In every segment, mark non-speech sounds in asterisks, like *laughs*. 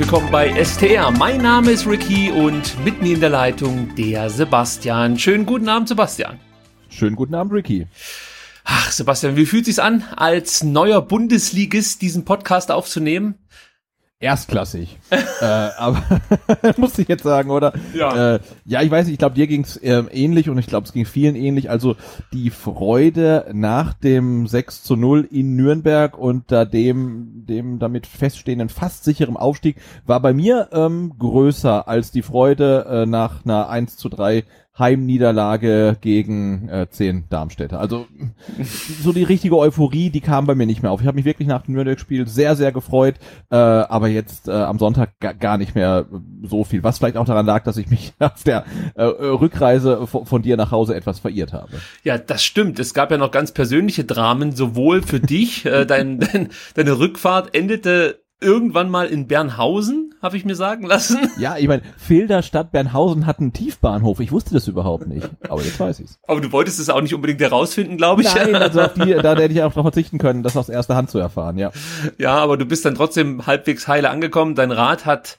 willkommen bei STR. Mein Name ist Ricky und mitten in der Leitung der Sebastian. Schönen guten Abend, Sebastian. Schönen guten Abend, Ricky. Ach, Sebastian, wie fühlt sich's an, als neuer Bundesligist diesen Podcast aufzunehmen? Erstklassig. *laughs* äh, aber *laughs* muss ich jetzt sagen, oder? Ja. Äh, ja, ich weiß nicht, ich glaube, dir ging's äh, ähnlich und ich glaube, es ging vielen ähnlich. Also die Freude nach dem 6 zu 0 in Nürnberg und da dem, dem damit feststehenden fast sicheren Aufstieg war bei mir ähm, größer als die Freude äh, nach einer 1 zu 3 Heimniederlage gegen äh, 10 Darmstädter. Also so die richtige Euphorie, die kam bei mir nicht mehr auf. Ich habe mich wirklich nach dem Nürnberg-Spiel sehr, sehr gefreut, äh, aber jetzt äh, am Sonntag gar nicht mehr so viel. Was vielleicht auch daran lag, dass ich mich *laughs* auf der äh, Rückreise von, von dir nach Hause etwas verirrt habe. Ja, das stimmt. Es gab ja noch ganz persönliche Dramen, sowohl für dich, äh, dein, *laughs* dein, deine Rückfahrt endete irgendwann mal in Bernhausen, habe ich mir sagen lassen. Ja, ich meine, Filder Stadt Bernhausen hat einen Tiefbahnhof. Ich wusste das überhaupt nicht, aber jetzt weiß ich's. Aber du wolltest es auch nicht unbedingt herausfinden, glaube ich. Nein, *laughs* also auf die, da hätte ich auch darauf verzichten können, das aus erster Hand zu erfahren, ja. Ja, aber du bist dann trotzdem halbwegs heile angekommen. Dein Rad hat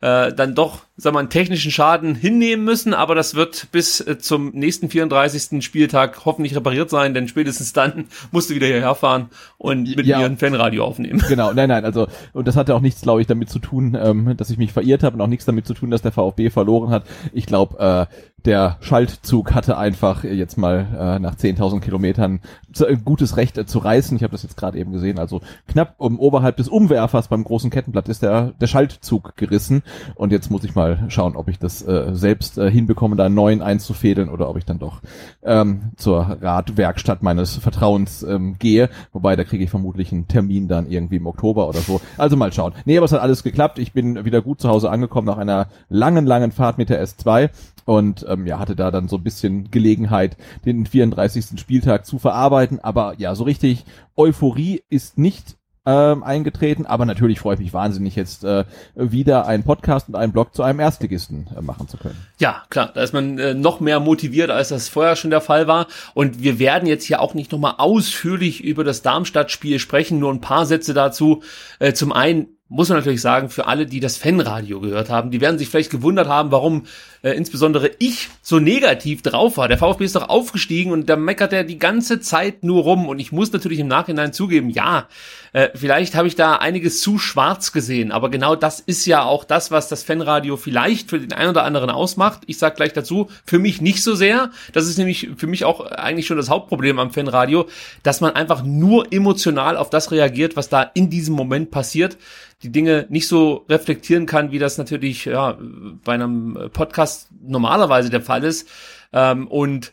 äh, dann doch, sag mal, einen technischen Schaden hinnehmen müssen, aber das wird bis äh, zum nächsten 34. Spieltag hoffentlich repariert sein, denn spätestens dann *laughs* musst du wieder hierher fahren und mit Ja. mir ein Fanradio aufnehmen. Genau, nein, nein, also und das hatte auch nichts, glaube ich, damit zu tun, ähm, dass ich mich verirrt habe und auch nichts damit zu tun, dass der VfB verloren hat. Ich glaube, äh, der Schaltzug hatte einfach jetzt mal äh, nach 10.000 Kilometern zu, ein gutes Recht äh, zu reißen. Ich habe das jetzt gerade eben gesehen. Also knapp um, oberhalb des Umwerfers beim großen Kettenblatt ist der, der Schaltzug gerissen. Und jetzt muss ich mal schauen, ob ich das äh, selbst äh, hinbekomme, da einen neuen einzufädeln oder ob ich dann doch ähm, zur Radwerkstatt meines Vertrauens ähm, gehe. Wobei, da kriege ich vermutlich einen Termin dann irgendwie im Oktober oder so. Also mal schauen. Nee, aber es hat alles geklappt. Ich bin wieder gut zu Hause angekommen nach einer langen, langen Fahrt mit der S2 und ähm, ja, hatte da dann so ein bisschen Gelegenheit, den 34. Spieltag zu verarbeiten. Aber ja, so richtig Euphorie ist nicht ähm, eingetreten, aber natürlich freue ich mich wahnsinnig jetzt äh, wieder einen Podcast und einen Blog zu einem Erstligisten äh, machen zu können. Ja, klar, da ist man äh, noch mehr motiviert, als das vorher schon der Fall war. Und wir werden jetzt hier auch nicht nochmal ausführlich über das Darmstadt-Spiel sprechen, nur ein paar Sätze dazu. Äh, zum einen muss man natürlich sagen, für alle, die das Fanradio gehört haben, die werden sich vielleicht gewundert haben, warum äh, insbesondere ich so negativ drauf war. Der VfB ist doch aufgestiegen und da meckert er die ganze Zeit nur rum. Und ich muss natürlich im Nachhinein zugeben, ja, äh, vielleicht habe ich da einiges zu schwarz gesehen, aber genau das ist ja auch das, was das Fanradio vielleicht für den einen oder anderen ausmacht. Ich sag gleich dazu, für mich nicht so sehr. Das ist nämlich für mich auch eigentlich schon das Hauptproblem am Fanradio, dass man einfach nur emotional auf das reagiert, was da in diesem Moment passiert die Dinge nicht so reflektieren kann, wie das natürlich ja, bei einem Podcast normalerweise der Fall ist. Ähm, und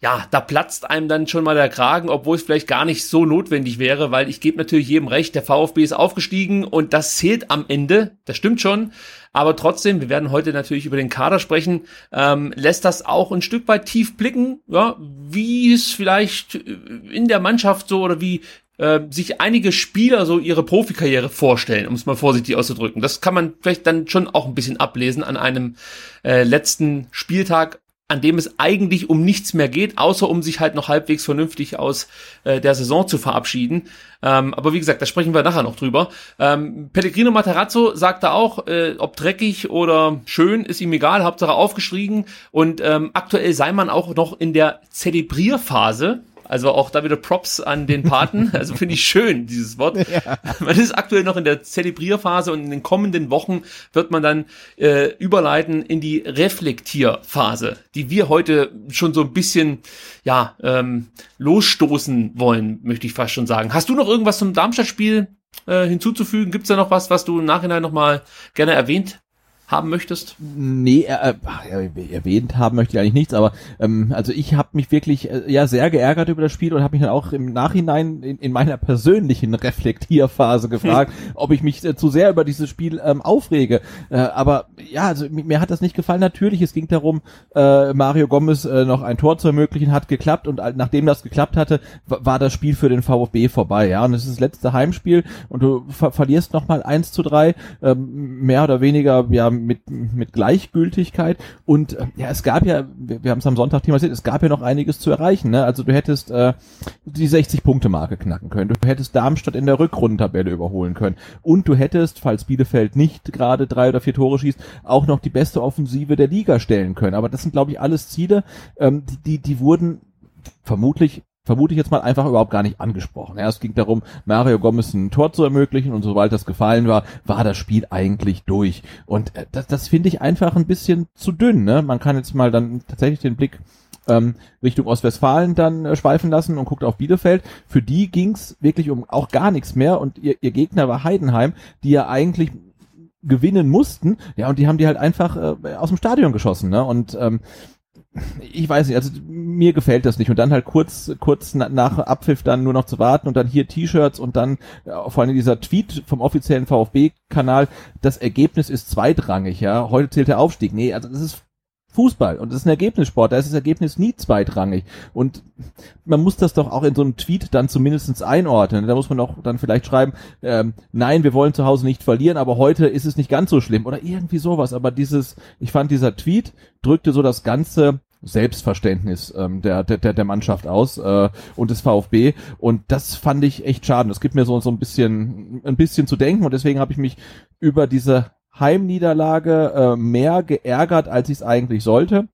ja, da platzt einem dann schon mal der Kragen, obwohl es vielleicht gar nicht so notwendig wäre, weil ich gebe natürlich jedem recht, der VfB ist aufgestiegen und das zählt am Ende, das stimmt schon, aber trotzdem, wir werden heute natürlich über den Kader sprechen, ähm, lässt das auch ein Stück weit tief blicken, ja, wie es vielleicht in der Mannschaft so oder wie äh, sich einige Spieler so ihre Profikarriere vorstellen, um es mal vorsichtig auszudrücken. Das kann man vielleicht dann schon auch ein bisschen ablesen an einem äh, letzten Spieltag, an dem es eigentlich um nichts mehr geht, außer um sich halt noch halbwegs vernünftig aus äh, der Saison zu verabschieden. Ähm, aber wie gesagt, da sprechen wir nachher noch drüber. Ähm, Pellegrino Materazzo sagte auch, äh, ob dreckig oder schön, ist ihm egal, Hauptsache aufgestiegen. Und ähm, aktuell sei man auch noch in der Zelebrierphase Also auch da wieder Props an den Paten. *laughs* Also finde ich schön, dieses Wort. Ja. Man ist aktuell noch in der Zelebrierphase und in den kommenden Wochen wird man dann äh, überleiten in die Reflektierphase, die wir heute schon so ein bisschen ja ähm, losstoßen wollen, möchte ich fast schon sagen. Hast du noch irgendwas zum Darmstadt-Spiel äh, hinzuzufügen? Gibt es da noch was, was du im Nachhinein nochmal gerne erwähnt haben möchtest? Nee, äh, äh, erwähnt haben möchte ich eigentlich nichts, aber ähm, also ich habe mich wirklich äh, ja sehr geärgert über das Spiel und habe mich dann auch im Nachhinein in, in meiner persönlichen Reflektierphase gefragt, *laughs* ob ich mich äh, zu sehr über dieses Spiel ähm, aufrege. Äh, aber ja, also mir hat das nicht gefallen. Natürlich, es ging darum, äh, Mario Gomez äh, noch ein Tor zu ermöglichen, hat geklappt und nachdem das geklappt hatte, war das Spiel für den VfB vorbei. Ja, und es ist das letzte Heimspiel und du ver verlierst nochmal eins zu drei, ähm, mehr oder weniger ja mit, mit Gleichgültigkeit. Und äh, ja, es gab ja, wir, wir haben es am Sonntag thematisiert, es gab ja noch einiges zu erreichen. Ne? Also du hättest äh, die 60-Punkte-Marke knacken können. Du hättest Darmstadt in der Rückrundentabelle überholen können. Und du hättest, falls Bielefeld nicht gerade drei oder vier Tore schießt, auch noch die beste Offensive der Liga stellen können. Aber das sind, glaube ich, alles Ziele, ähm, die, die, die wurden vermutlich vermute ich jetzt mal einfach überhaupt gar nicht angesprochen. Ja, es ging darum, Mario Gomez ein Tor zu ermöglichen und sobald das gefallen war, war das Spiel eigentlich durch. Und äh, das, das finde ich einfach ein bisschen zu dünn. Ne? Man kann jetzt mal dann tatsächlich den Blick ähm, Richtung Ostwestfalen dann äh, schweifen lassen und guckt auf Bielefeld. Für die ging's wirklich um auch gar nichts mehr und ihr, ihr Gegner war Heidenheim, die ja eigentlich gewinnen mussten. Ja, und die haben die halt einfach äh, aus dem Stadion geschossen. Ne? Und ähm, ich weiß nicht, also mir gefällt das nicht. Und dann halt kurz, kurz nach Abpfiff dann nur noch zu warten und dann hier T-Shirts und dann äh, vor allem dieser Tweet vom offiziellen VfB-Kanal, das Ergebnis ist zweitrangig, ja. Heute zählt der Aufstieg. Nee, also das ist Fußball und das ist ein Ergebnissport, da ist das Ergebnis nie zweitrangig und man muss das doch auch in so einem Tweet dann zumindestens einordnen. Da muss man auch dann vielleicht schreiben, ähm, nein, wir wollen zu Hause nicht verlieren, aber heute ist es nicht ganz so schlimm oder irgendwie sowas. Aber dieses, ich fand dieser Tweet drückte so das ganze Selbstverständnis ähm, der, der, der Mannschaft aus äh, und des VfB und das fand ich echt schade. Das gibt mir so so ein bisschen ein bisschen zu denken und deswegen habe ich mich über diese Heimniederlage äh, mehr geärgert, als ich es eigentlich sollte.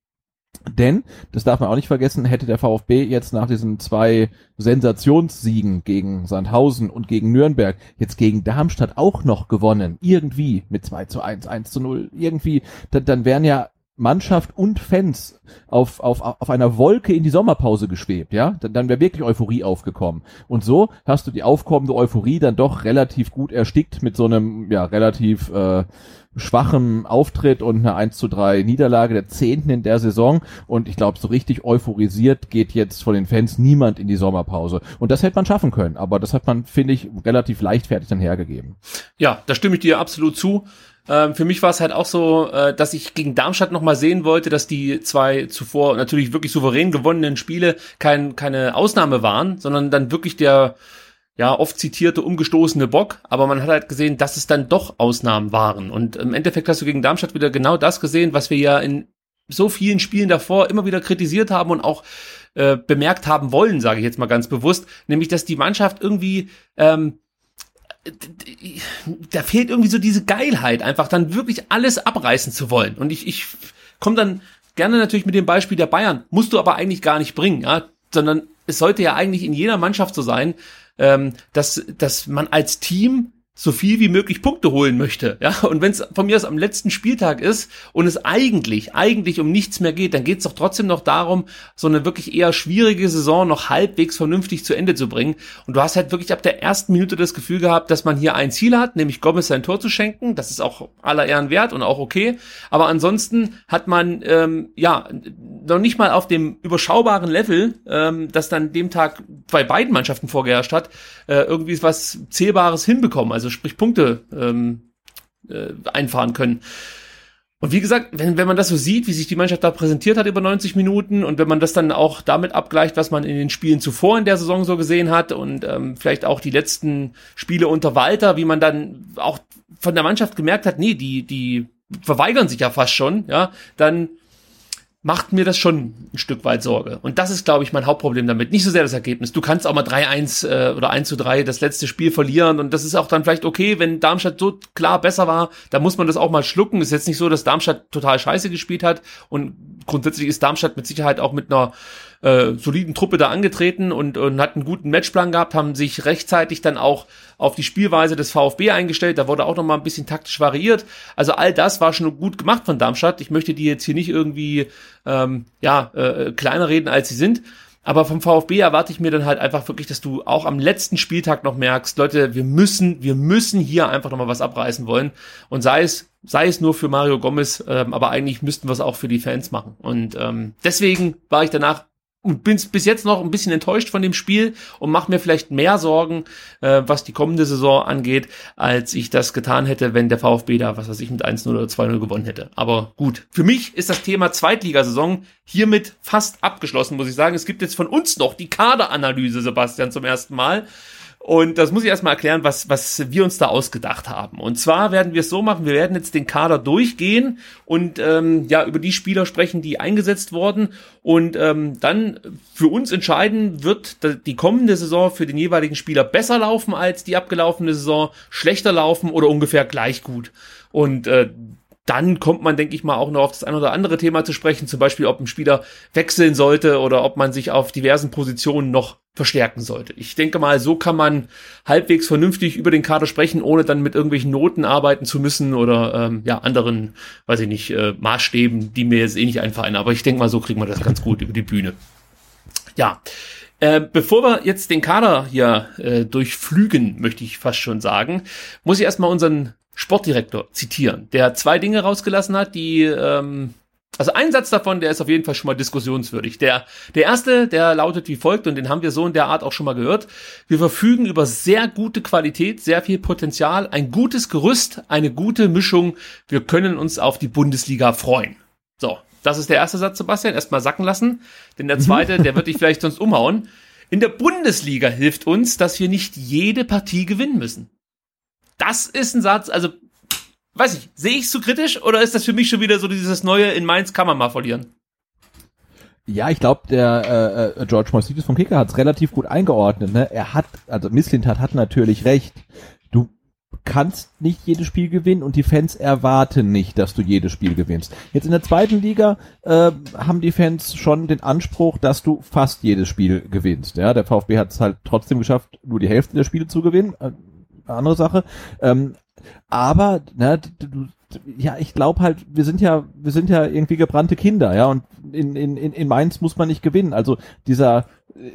Denn, das darf man auch nicht vergessen, hätte der VfB jetzt nach diesen zwei Sensationssiegen gegen Sandhausen und gegen Nürnberg jetzt gegen Darmstadt auch noch gewonnen, irgendwie mit 2 zu 1, 1 zu 0, irgendwie, dann, dann wären ja Mannschaft und Fans auf, auf, auf einer Wolke in die Sommerpause geschwebt, ja, dann, dann wäre wirklich Euphorie aufgekommen. Und so hast du die aufkommende Euphorie dann doch relativ gut erstickt mit so einem, ja, relativ äh, schwachen Auftritt und einer 1 zu 3 Niederlage der zehnten in der Saison. Und ich glaube, so richtig euphorisiert geht jetzt von den Fans niemand in die Sommerpause. Und das hätte man schaffen können, aber das hat man, finde ich, relativ leichtfertig dann hergegeben. Ja, da stimme ich dir absolut zu. Ähm, für mich war es halt auch so, äh, dass ich gegen Darmstadt nochmal sehen wollte, dass die zwei zuvor natürlich wirklich souverän gewonnenen Spiele kein, keine Ausnahme waren, sondern dann wirklich der ja, oft zitierte umgestoßene Bock, aber man hat halt gesehen, dass es dann doch Ausnahmen waren. Und im Endeffekt hast du gegen Darmstadt wieder genau das gesehen, was wir ja in so vielen Spielen davor immer wieder kritisiert haben und auch äh, bemerkt haben wollen, sage ich jetzt mal ganz bewusst, nämlich dass die Mannschaft irgendwie ähm, da fehlt irgendwie so diese Geilheit, einfach dann wirklich alles abreißen zu wollen. Und ich, ich komme dann gerne natürlich mit dem Beispiel der Bayern, musst du aber eigentlich gar nicht bringen, ja, sondern es sollte ja eigentlich in jeder Mannschaft so sein, ähm, dass, dass man als Team so viel wie möglich Punkte holen möchte. Ja, und wenn es von mir aus am letzten Spieltag ist und es eigentlich, eigentlich um nichts mehr geht, dann geht es doch trotzdem noch darum, so eine wirklich eher schwierige Saison noch halbwegs vernünftig zu Ende zu bringen. Und du hast halt wirklich ab der ersten Minute das Gefühl gehabt, dass man hier ein Ziel hat, nämlich Gomez sein Tor zu schenken. Das ist auch aller Ehren wert und auch okay. Aber ansonsten hat man ähm, ja noch nicht mal auf dem überschaubaren Level, ähm, das dann dem Tag bei beiden Mannschaften vorgeherrscht hat, äh, irgendwie was Zählbares hinbekommen. Also sprich Punkte ähm, äh, einfahren können. Und wie gesagt, wenn, wenn man das so sieht, wie sich die Mannschaft da präsentiert hat über 90 Minuten und wenn man das dann auch damit abgleicht, was man in den Spielen zuvor in der Saison so gesehen hat und ähm, vielleicht auch die letzten Spiele unter Walter, wie man dann auch von der Mannschaft gemerkt hat, nee, die, die verweigern sich ja fast schon, ja, dann macht mir das schon ein Stück weit Sorge. Und das ist, glaube ich, mein Hauptproblem damit. Nicht so sehr das Ergebnis. Du kannst auch mal 3-1 äh, oder 1 zu 3 das letzte Spiel verlieren und das ist auch dann vielleicht okay, wenn Darmstadt so klar besser war, da muss man das auch mal schlucken. Ist jetzt nicht so, dass Darmstadt total scheiße gespielt hat und grundsätzlich ist Darmstadt mit Sicherheit auch mit einer äh, soliden Truppe da angetreten und, und hat einen guten Matchplan gehabt, haben sich rechtzeitig dann auch auf die Spielweise des VfB eingestellt. Da wurde auch noch mal ein bisschen taktisch variiert. Also all das war schon gut gemacht von Darmstadt. Ich möchte die jetzt hier nicht irgendwie ähm, ja äh, kleiner reden, als sie sind. Aber vom VfB erwarte ich mir dann halt einfach wirklich, dass du auch am letzten Spieltag noch merkst, Leute, wir müssen, wir müssen hier einfach noch mal was abreißen wollen. Und sei es, sei es nur für Mario Gomez, ähm, aber eigentlich müssten wir es auch für die Fans machen. Und ähm, deswegen war ich danach und bin bis jetzt noch ein bisschen enttäuscht von dem Spiel und mache mir vielleicht mehr Sorgen, äh, was die kommende Saison angeht, als ich das getan hätte, wenn der VfB da, was weiß ich, mit 1-0 oder 2-0 gewonnen hätte. Aber gut, für mich ist das Thema Zweitligasaison hiermit fast abgeschlossen, muss ich sagen. Es gibt jetzt von uns noch die Kaderanalyse, Sebastian, zum ersten Mal. Und das muss ich erstmal erklären, was, was wir uns da ausgedacht haben. Und zwar werden wir es so machen, wir werden jetzt den Kader durchgehen und ähm, ja über die Spieler sprechen, die eingesetzt wurden. Und ähm, dann für uns entscheiden, wird die kommende Saison für den jeweiligen Spieler besser laufen als die abgelaufene Saison, schlechter laufen oder ungefähr gleich gut. Und äh, dann kommt man, denke ich mal, auch noch auf das ein oder andere Thema zu sprechen, zum Beispiel, ob ein Spieler wechseln sollte oder ob man sich auf diversen Positionen noch verstärken sollte. Ich denke mal, so kann man halbwegs vernünftig über den Kader sprechen, ohne dann mit irgendwelchen Noten arbeiten zu müssen oder ähm, ja anderen, weiß ich nicht, äh, Maßstäben, die mir jetzt eh nicht einfallen. Aber ich denke mal, so kriegen wir das ganz gut über die Bühne. Ja. Äh, bevor wir jetzt den Kader hier äh, durchflügen, möchte ich fast schon sagen, muss ich erstmal unseren Sportdirektor zitieren, der zwei Dinge rausgelassen hat, die ähm, also ein Satz davon, der ist auf jeden Fall schon mal diskussionswürdig. Der, der erste, der lautet wie folgt, und den haben wir so in der Art auch schon mal gehört. Wir verfügen über sehr gute Qualität, sehr viel Potenzial, ein gutes Gerüst, eine gute Mischung. Wir können uns auf die Bundesliga freuen. So, das ist der erste Satz, Sebastian. Erstmal sacken lassen. Denn der zweite, der wird dich vielleicht sonst umhauen. In der Bundesliga hilft uns, dass wir nicht jede Partie gewinnen müssen das ist ein Satz, also weiß ich, sehe ich es zu kritisch oder ist das für mich schon wieder so dieses neue in Mainz kann man mal verlieren? Ja, ich glaube, der äh, äh George Morsidis vom Kicker hat es relativ gut eingeordnet. Ne? Er hat, also Misslintat hat natürlich recht. Du kannst nicht jedes Spiel gewinnen und die Fans erwarten nicht, dass du jedes Spiel gewinnst. Jetzt in der zweiten Liga äh, haben die Fans schon den Anspruch, dass du fast jedes Spiel gewinnst. Ja, der VfB hat es halt trotzdem geschafft, nur die Hälfte der Spiele zu gewinnen. Äh, andere Sache. Ähm, aber, ne, du, ja, ich glaube halt, wir sind ja, wir sind ja irgendwie gebrannte Kinder, ja, und in, in, in Mainz muss man nicht gewinnen. Also dieser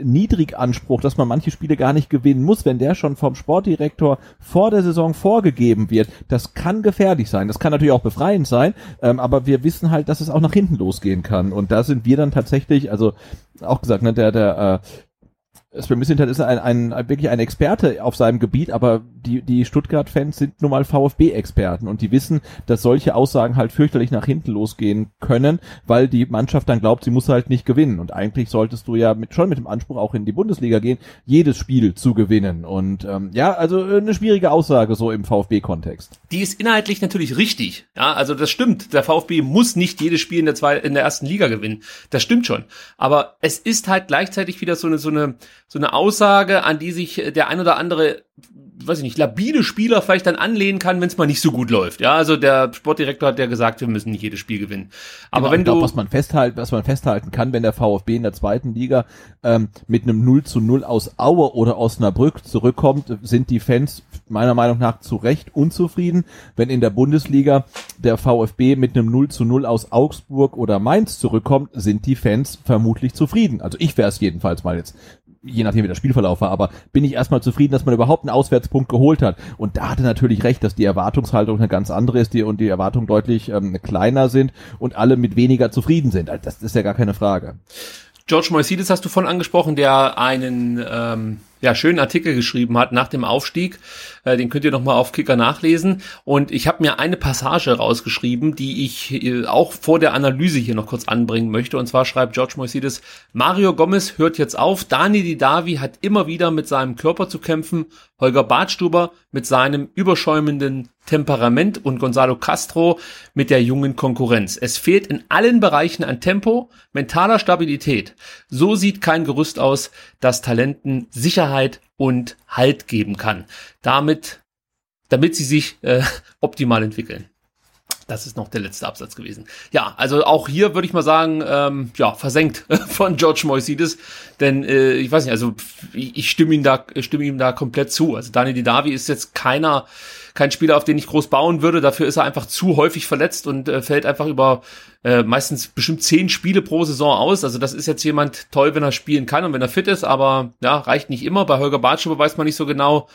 Niedriganspruch, dass man manche Spiele gar nicht gewinnen muss, wenn der schon vom Sportdirektor vor der Saison vorgegeben wird, das kann gefährlich sein. Das kann natürlich auch befreiend sein, ähm, aber wir wissen halt, dass es auch nach hinten losgehen kann. Und da sind wir dann tatsächlich, also auch gesagt, ne, der, der, äh, Sven Mislintat ist ein, ein, ein, wirklich ein Experte auf seinem Gebiet, aber die, die Stuttgart-Fans sind nun mal VfB-Experten und die wissen, dass solche Aussagen halt fürchterlich nach hinten losgehen können, weil die Mannschaft dann glaubt, sie muss halt nicht gewinnen. Und eigentlich solltest du ja mit, schon mit dem Anspruch auch in die Bundesliga gehen, jedes Spiel zu gewinnen. Und ähm, ja, also äh, eine schwierige Aussage so im VfB-Kontext. Die ist inhaltlich natürlich richtig. Ja, also das stimmt. Der VfB muss nicht jedes Spiel in der, zwei, in der ersten Liga gewinnen. Das stimmt schon. Aber es ist halt gleichzeitig wieder so eine, so eine so eine Aussage, an die sich der ein oder andere, weiß ich nicht, labile Spieler vielleicht dann anlehnen kann, wenn es mal nicht so gut läuft. Ja, also der Sportdirektor hat ja gesagt, wir müssen nicht jedes Spiel gewinnen. Aber genau, wenn du, glaub, was man festhalten, was man festhalten kann, wenn der VfB in der zweiten Liga ähm, mit einem 0 zu 0 aus Aue oder Osnabrück zurückkommt, sind die Fans meiner Meinung nach zu Recht unzufrieden. Wenn in der Bundesliga der VfB mit einem 0 zu 0 aus Augsburg oder Mainz zurückkommt, sind die Fans vermutlich zufrieden. Also ich wäre es jedenfalls mal jetzt je nachdem wie der Spielverlauf war, aber bin ich erstmal zufrieden, dass man überhaupt einen Auswärtspunkt geholt hat. Und da hatte natürlich recht, dass die Erwartungshaltung eine ganz andere ist die, und die Erwartungen deutlich ähm, kleiner sind und alle mit weniger zufrieden sind. Also das ist ja gar keine Frage. George Moisides hast du von angesprochen, der einen ähm, ja, schönen Artikel geschrieben hat nach dem Aufstieg. Äh, den könnt ihr nochmal auf Kicker nachlesen. Und ich habe mir eine Passage rausgeschrieben, die ich äh, auch vor der Analyse hier noch kurz anbringen möchte. Und zwar schreibt George Moisides, Mario Gomez hört jetzt auf. Dani Didavi hat immer wieder mit seinem Körper zu kämpfen. Holger Badstuber mit seinem überschäumenden Temperament und Gonzalo Castro mit der jungen Konkurrenz. Es fehlt in allen Bereichen an Tempo, mentaler Stabilität. So sieht kein Gerüst aus, das Talenten Sicherheit und Halt geben kann. Damit, damit sie sich äh, *laughs* optimal entwickeln. Das ist noch der letzte Absatz gewesen. Ja, also auch hier würde ich mal sagen, ähm, ja, versenkt *laughs* von George Moisides, denn äh, ich weiß nicht, also ich, ich stimme ihm da, stimme ihm da komplett zu. Also Daniel Didavi ist jetzt keiner, kein Spieler, auf den ich groß bauen würde. Dafür ist er einfach zu häufig verletzt und äh, fällt einfach über äh, meistens bestimmt zehn Spiele pro Saison aus. Also das ist jetzt jemand toll, wenn er spielen kann und wenn er fit ist, aber ja, reicht nicht immer. Bei Holger Bartschuber weiß man nicht so genau,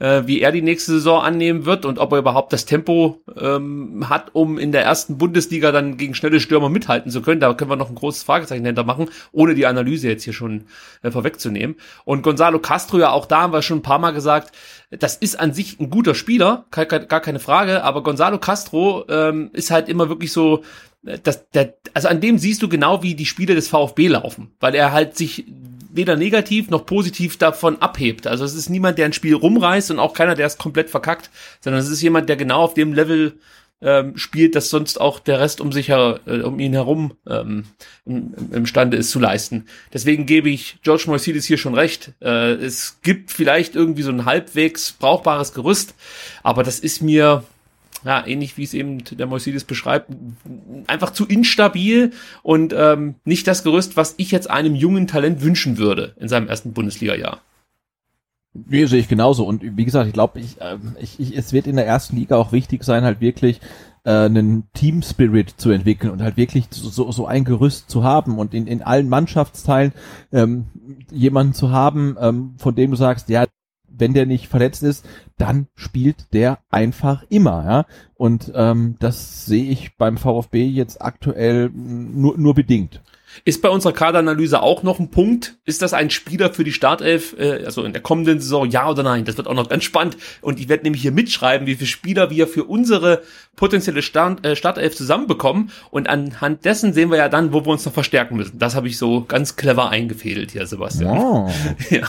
äh, wie er die nächste Saison annehmen wird und ob er überhaupt das Tempo ähm, hat, um in der ersten Bundesliga dann gegen schnelle Stürmer mithalten zu können. Da können wir noch ein großes Fragezeichen hinter machen, ohne die Analyse jetzt hier schon äh, vorwegzunehmen. Und Gonzalo Castro, ja auch da haben wir schon ein paar Mal gesagt, das ist an sich ein guter Spieler, gar keine Frage, aber Gonzalo Castro ähm, ist halt immer wirklich so, das, der, also an dem siehst du genau, wie die Spiele des VfB laufen, weil er halt sich weder negativ noch positiv davon abhebt. Also es ist niemand, der ein Spiel rumreißt und auch keiner, der es komplett verkackt, sondern es ist jemand, der genau auf dem Level ähm, spielt, dass sonst auch der Rest um sich her, äh, um ihn herum ähm, im, imstande ist zu leisten. Deswegen gebe ich George Moisides hier schon recht. Äh, es gibt vielleicht irgendwie so ein halbwegs brauchbares Gerüst, aber das ist mir ja, ähnlich wie es eben der Moisides beschreibt, einfach zu instabil und ähm, nicht das Gerüst, was ich jetzt einem jungen Talent wünschen würde in seinem ersten Bundesliga-Jahr. Nee, sehe ich genauso. Und wie gesagt, ich glaube, ich, äh, ich, ich, es wird in der ersten Liga auch wichtig sein, halt wirklich äh, einen Team Spirit zu entwickeln und halt wirklich so, so ein Gerüst zu haben und in, in allen Mannschaftsteilen ähm, jemanden zu haben, ähm, von dem du sagst, ja, wenn der nicht verletzt ist, dann spielt der einfach immer, ja. Und ähm, das sehe ich beim VfB jetzt aktuell nur, nur bedingt. Ist bei unserer Kaderanalyse auch noch ein Punkt? Ist das ein Spieler für die Startelf, äh, also in der kommenden Saison, ja oder nein? Das wird auch noch ganz spannend. Und ich werde nämlich hier mitschreiben, wie viele Spieler wir für unsere potenzielle Start, äh, Startelf zusammenbekommen. Und anhand dessen sehen wir ja dann, wo wir uns noch verstärken müssen. Das habe ich so ganz clever eingefädelt hier, Sebastian. Oh. *laughs* ja.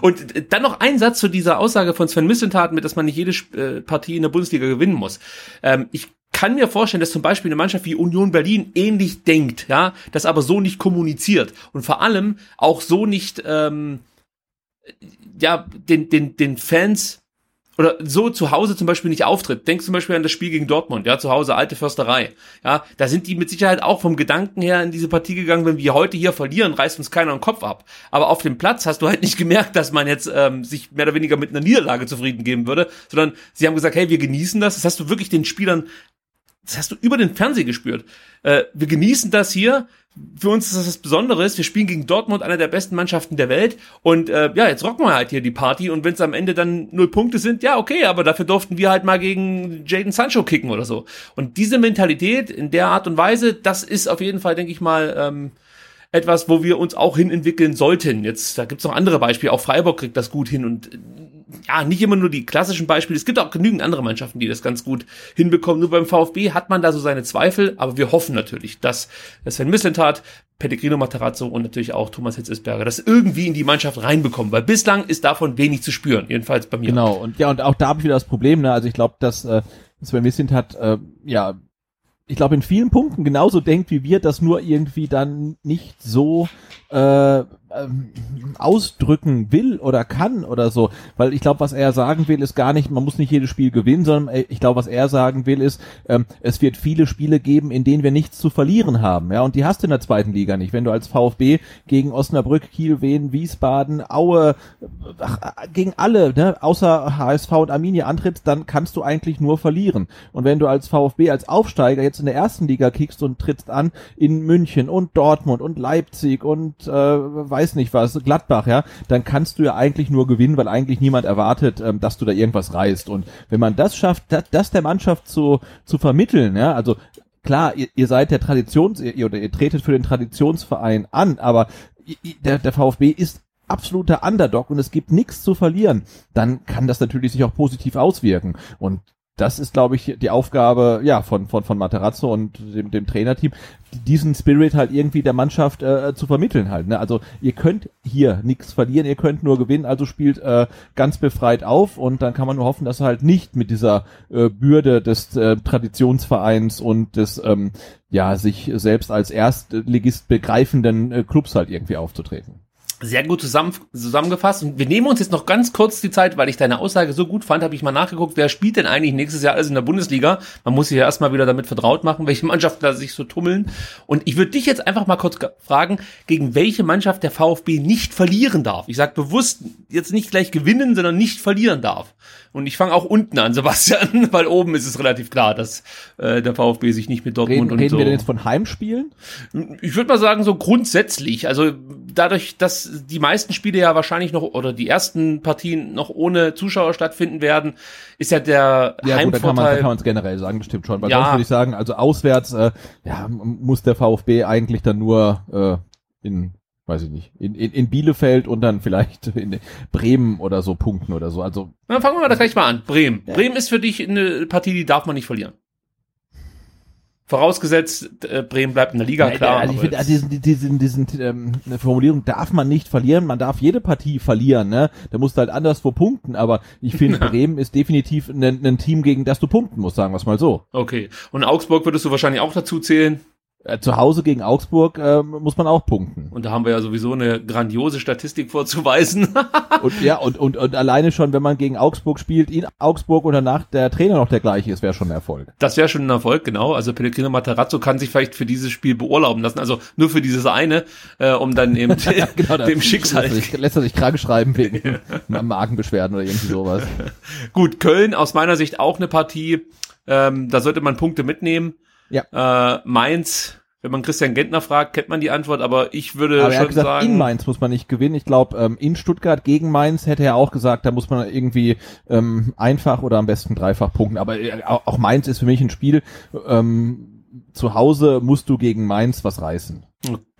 Und dann noch ein Satz zu dieser Aussage von Sven Missentat, mit dass man nicht jede äh, Partie in der Bundesliga gewinnen muss. Ähm, ich kann mir vorstellen, dass zum Beispiel eine Mannschaft wie Union Berlin ähnlich denkt, ja, das aber so nicht kommuniziert und vor allem auch so nicht, ähm, ja, den, den, den Fans oder so zu Hause zum Beispiel nicht auftritt. Denk zum Beispiel an das Spiel gegen Dortmund, ja, zu Hause alte Försterei. Ja, da sind die mit Sicherheit auch vom Gedanken her in diese Partie gegangen, wenn wir heute hier verlieren, reißt uns keiner den Kopf ab. Aber auf dem Platz hast du halt nicht gemerkt, dass man jetzt ähm, sich mehr oder weniger mit einer Niederlage zufrieden geben würde, sondern sie haben gesagt, hey, wir genießen das. Das hast du wirklich den Spielern das hast du über den Fernseher gespürt. Äh, wir genießen das hier. Für uns ist das was Besonderes. Wir spielen gegen Dortmund, einer der besten Mannschaften der Welt. Und äh, ja, jetzt rocken wir halt hier die Party. Und wenn es am Ende dann null Punkte sind, ja, okay, aber dafür durften wir halt mal gegen Jaden Sancho kicken oder so. Und diese Mentalität in der Art und Weise, das ist auf jeden Fall, denke ich mal, ähm, etwas, wo wir uns auch hin entwickeln sollten. Jetzt, da gibt's noch andere Beispiele. Auch Freiburg kriegt das gut hin und ja, nicht immer nur die klassischen Beispiele. Es gibt auch genügend andere Mannschaften, die das ganz gut hinbekommen. Nur beim VfB hat man da so seine Zweifel, aber wir hoffen natürlich, dass Sven Mislintat, Pellegrino Materazzo und natürlich auch Thomas Hitzesberger das irgendwie in die Mannschaft reinbekommen, weil bislang ist davon wenig zu spüren, jedenfalls bei mir. Genau, und ja, und auch da habe ich wieder das Problem, ne? Also ich glaube, dass äh, Sven Mislintat, äh, ja, ich glaube, in vielen Punkten genauso denkt wie wir, das nur irgendwie dann nicht so äh, ähm, ausdrücken will oder kann oder so. Weil ich glaube, was er sagen will, ist gar nicht, man muss nicht jedes Spiel gewinnen, sondern äh, ich glaube, was er sagen will, ist, ähm, es wird viele Spiele geben, in denen wir nichts zu verlieren haben. Ja, und die hast du in der zweiten Liga nicht. Wenn du als VfB gegen Osnabrück, Kiel, Wien, Wiesbaden, Aue, ach, gegen alle, ne, außer HSV und Arminia antrittst, dann kannst du eigentlich nur verlieren. Und wenn du als VfB, als Aufsteiger jetzt in der ersten Liga kickst und trittst an in München und Dortmund und Leipzig und äh, nicht was, Gladbach, ja, dann kannst du ja eigentlich nur gewinnen, weil eigentlich niemand erwartet, ähm, dass du da irgendwas reißt. Und wenn man das schafft, das, das der Mannschaft zu, zu vermitteln, ja, also klar, ihr, ihr seid der Traditions, ihr, oder ihr tretet für den Traditionsverein an, aber der, der VfB ist absoluter Underdog und es gibt nichts zu verlieren, dann kann das natürlich sich auch positiv auswirken. Und das ist, glaube ich, die Aufgabe ja von von von Materazzo und dem, dem Trainerteam, diesen Spirit halt irgendwie der Mannschaft äh, zu vermitteln halt. Ne? Also ihr könnt hier nichts verlieren, ihr könnt nur gewinnen, also spielt äh, ganz befreit auf und dann kann man nur hoffen, dass er halt nicht mit dieser äh, Bürde des äh, Traditionsvereins und des ähm, ja sich selbst als Erstligist begreifenden äh, Clubs halt irgendwie aufzutreten. Sehr gut zusammen, zusammengefasst. Und wir nehmen uns jetzt noch ganz kurz die Zeit, weil ich deine Aussage so gut fand, habe ich mal nachgeguckt, wer spielt denn eigentlich nächstes Jahr alles in der Bundesliga? Man muss sich ja erstmal wieder damit vertraut machen, *laughs* welche Mannschaften da sich so tummeln. Und ich würde dich jetzt einfach mal kurz fragen, gegen welche Mannschaft der VfB nicht verlieren darf. Ich sage bewusst jetzt nicht gleich gewinnen, sondern nicht verlieren darf. Und ich fange auch unten an, Sebastian, *laughs* weil oben ist es relativ klar, dass äh, der VfB sich nicht mit Dortmund reden, und reden so. wir denn jetzt von Heimspielen? Ich würde mal sagen, so grundsätzlich. Also dadurch, dass die meisten Spiele ja wahrscheinlich noch oder die ersten Partien noch ohne Zuschauer stattfinden werden, ist ja der Ja, gut, da kann man Heimvorteil. es generell sagen, das stimmt schon. Weil Ja. sonst würde ich sagen, also auswärts äh, ja, muss der VfB eigentlich dann nur äh, in, weiß ich nicht, in, in, in Bielefeld und dann vielleicht in Bremen oder so punkten oder so. Also Dann fangen wir da gleich mal an. Bremen. Bremen ist für dich eine Partie, die darf man nicht verlieren. Vorausgesetzt, äh, Bremen bleibt in der Liga, Nein, klar. Also ich finde, jetzt- diesen, diesen, diesen ähm, eine Formulierung darf man nicht verlieren. Man darf jede Partie verlieren. Ne? Da musst du halt anderswo punkten. Aber ich finde, *laughs* Bremen ist definitiv ein, ein Team, gegen das du punkten musst, sagen wir es mal so. okay. Und Augsburg würdest du wahrscheinlich auch dazu zählen. Äh, zu Hause gegen Augsburg ähm, muss man auch punkten. Und da haben wir ja sowieso eine grandiose Statistik vorzuweisen. *laughs* Und ja, und, und, und alleine schon, wenn man gegen Augsburg spielt, in Augsburg und danach der Trainer noch der gleiche ist, wäre schon ein Erfolg. Das wäre schon ein Erfolg, genau. Also Pellegrino Materazzo kann sich vielleicht für dieses Spiel beurlauben lassen. Also nur für dieses eine, äh, um dann eben *laughs* *laughs* Genau, dem Schicksal. Lässt er sich, lässt er sich krank schreiben wegen Magenbeschwerden oder irgendwie sowas. Gut, Köln aus meiner Sicht auch eine Partie. Ähm, da sollte man Punkte mitnehmen. Ja. Äh, Mainz, wenn man Christian Gentner fragt, kennt man die Antwort, aber ich würde Aber er schon gesagt, sagen. in Mainz muss man nicht gewinnen. Ich glaube, ähm, in Stuttgart gegen Mainz hätte er auch gesagt, da muss man irgendwie ähm, einfach oder am besten dreifach punkten. Aber äh, auch auch Mainz ist für mich ein Spiel. Ähm, zu Hause musst du gegen Mainz was reißen.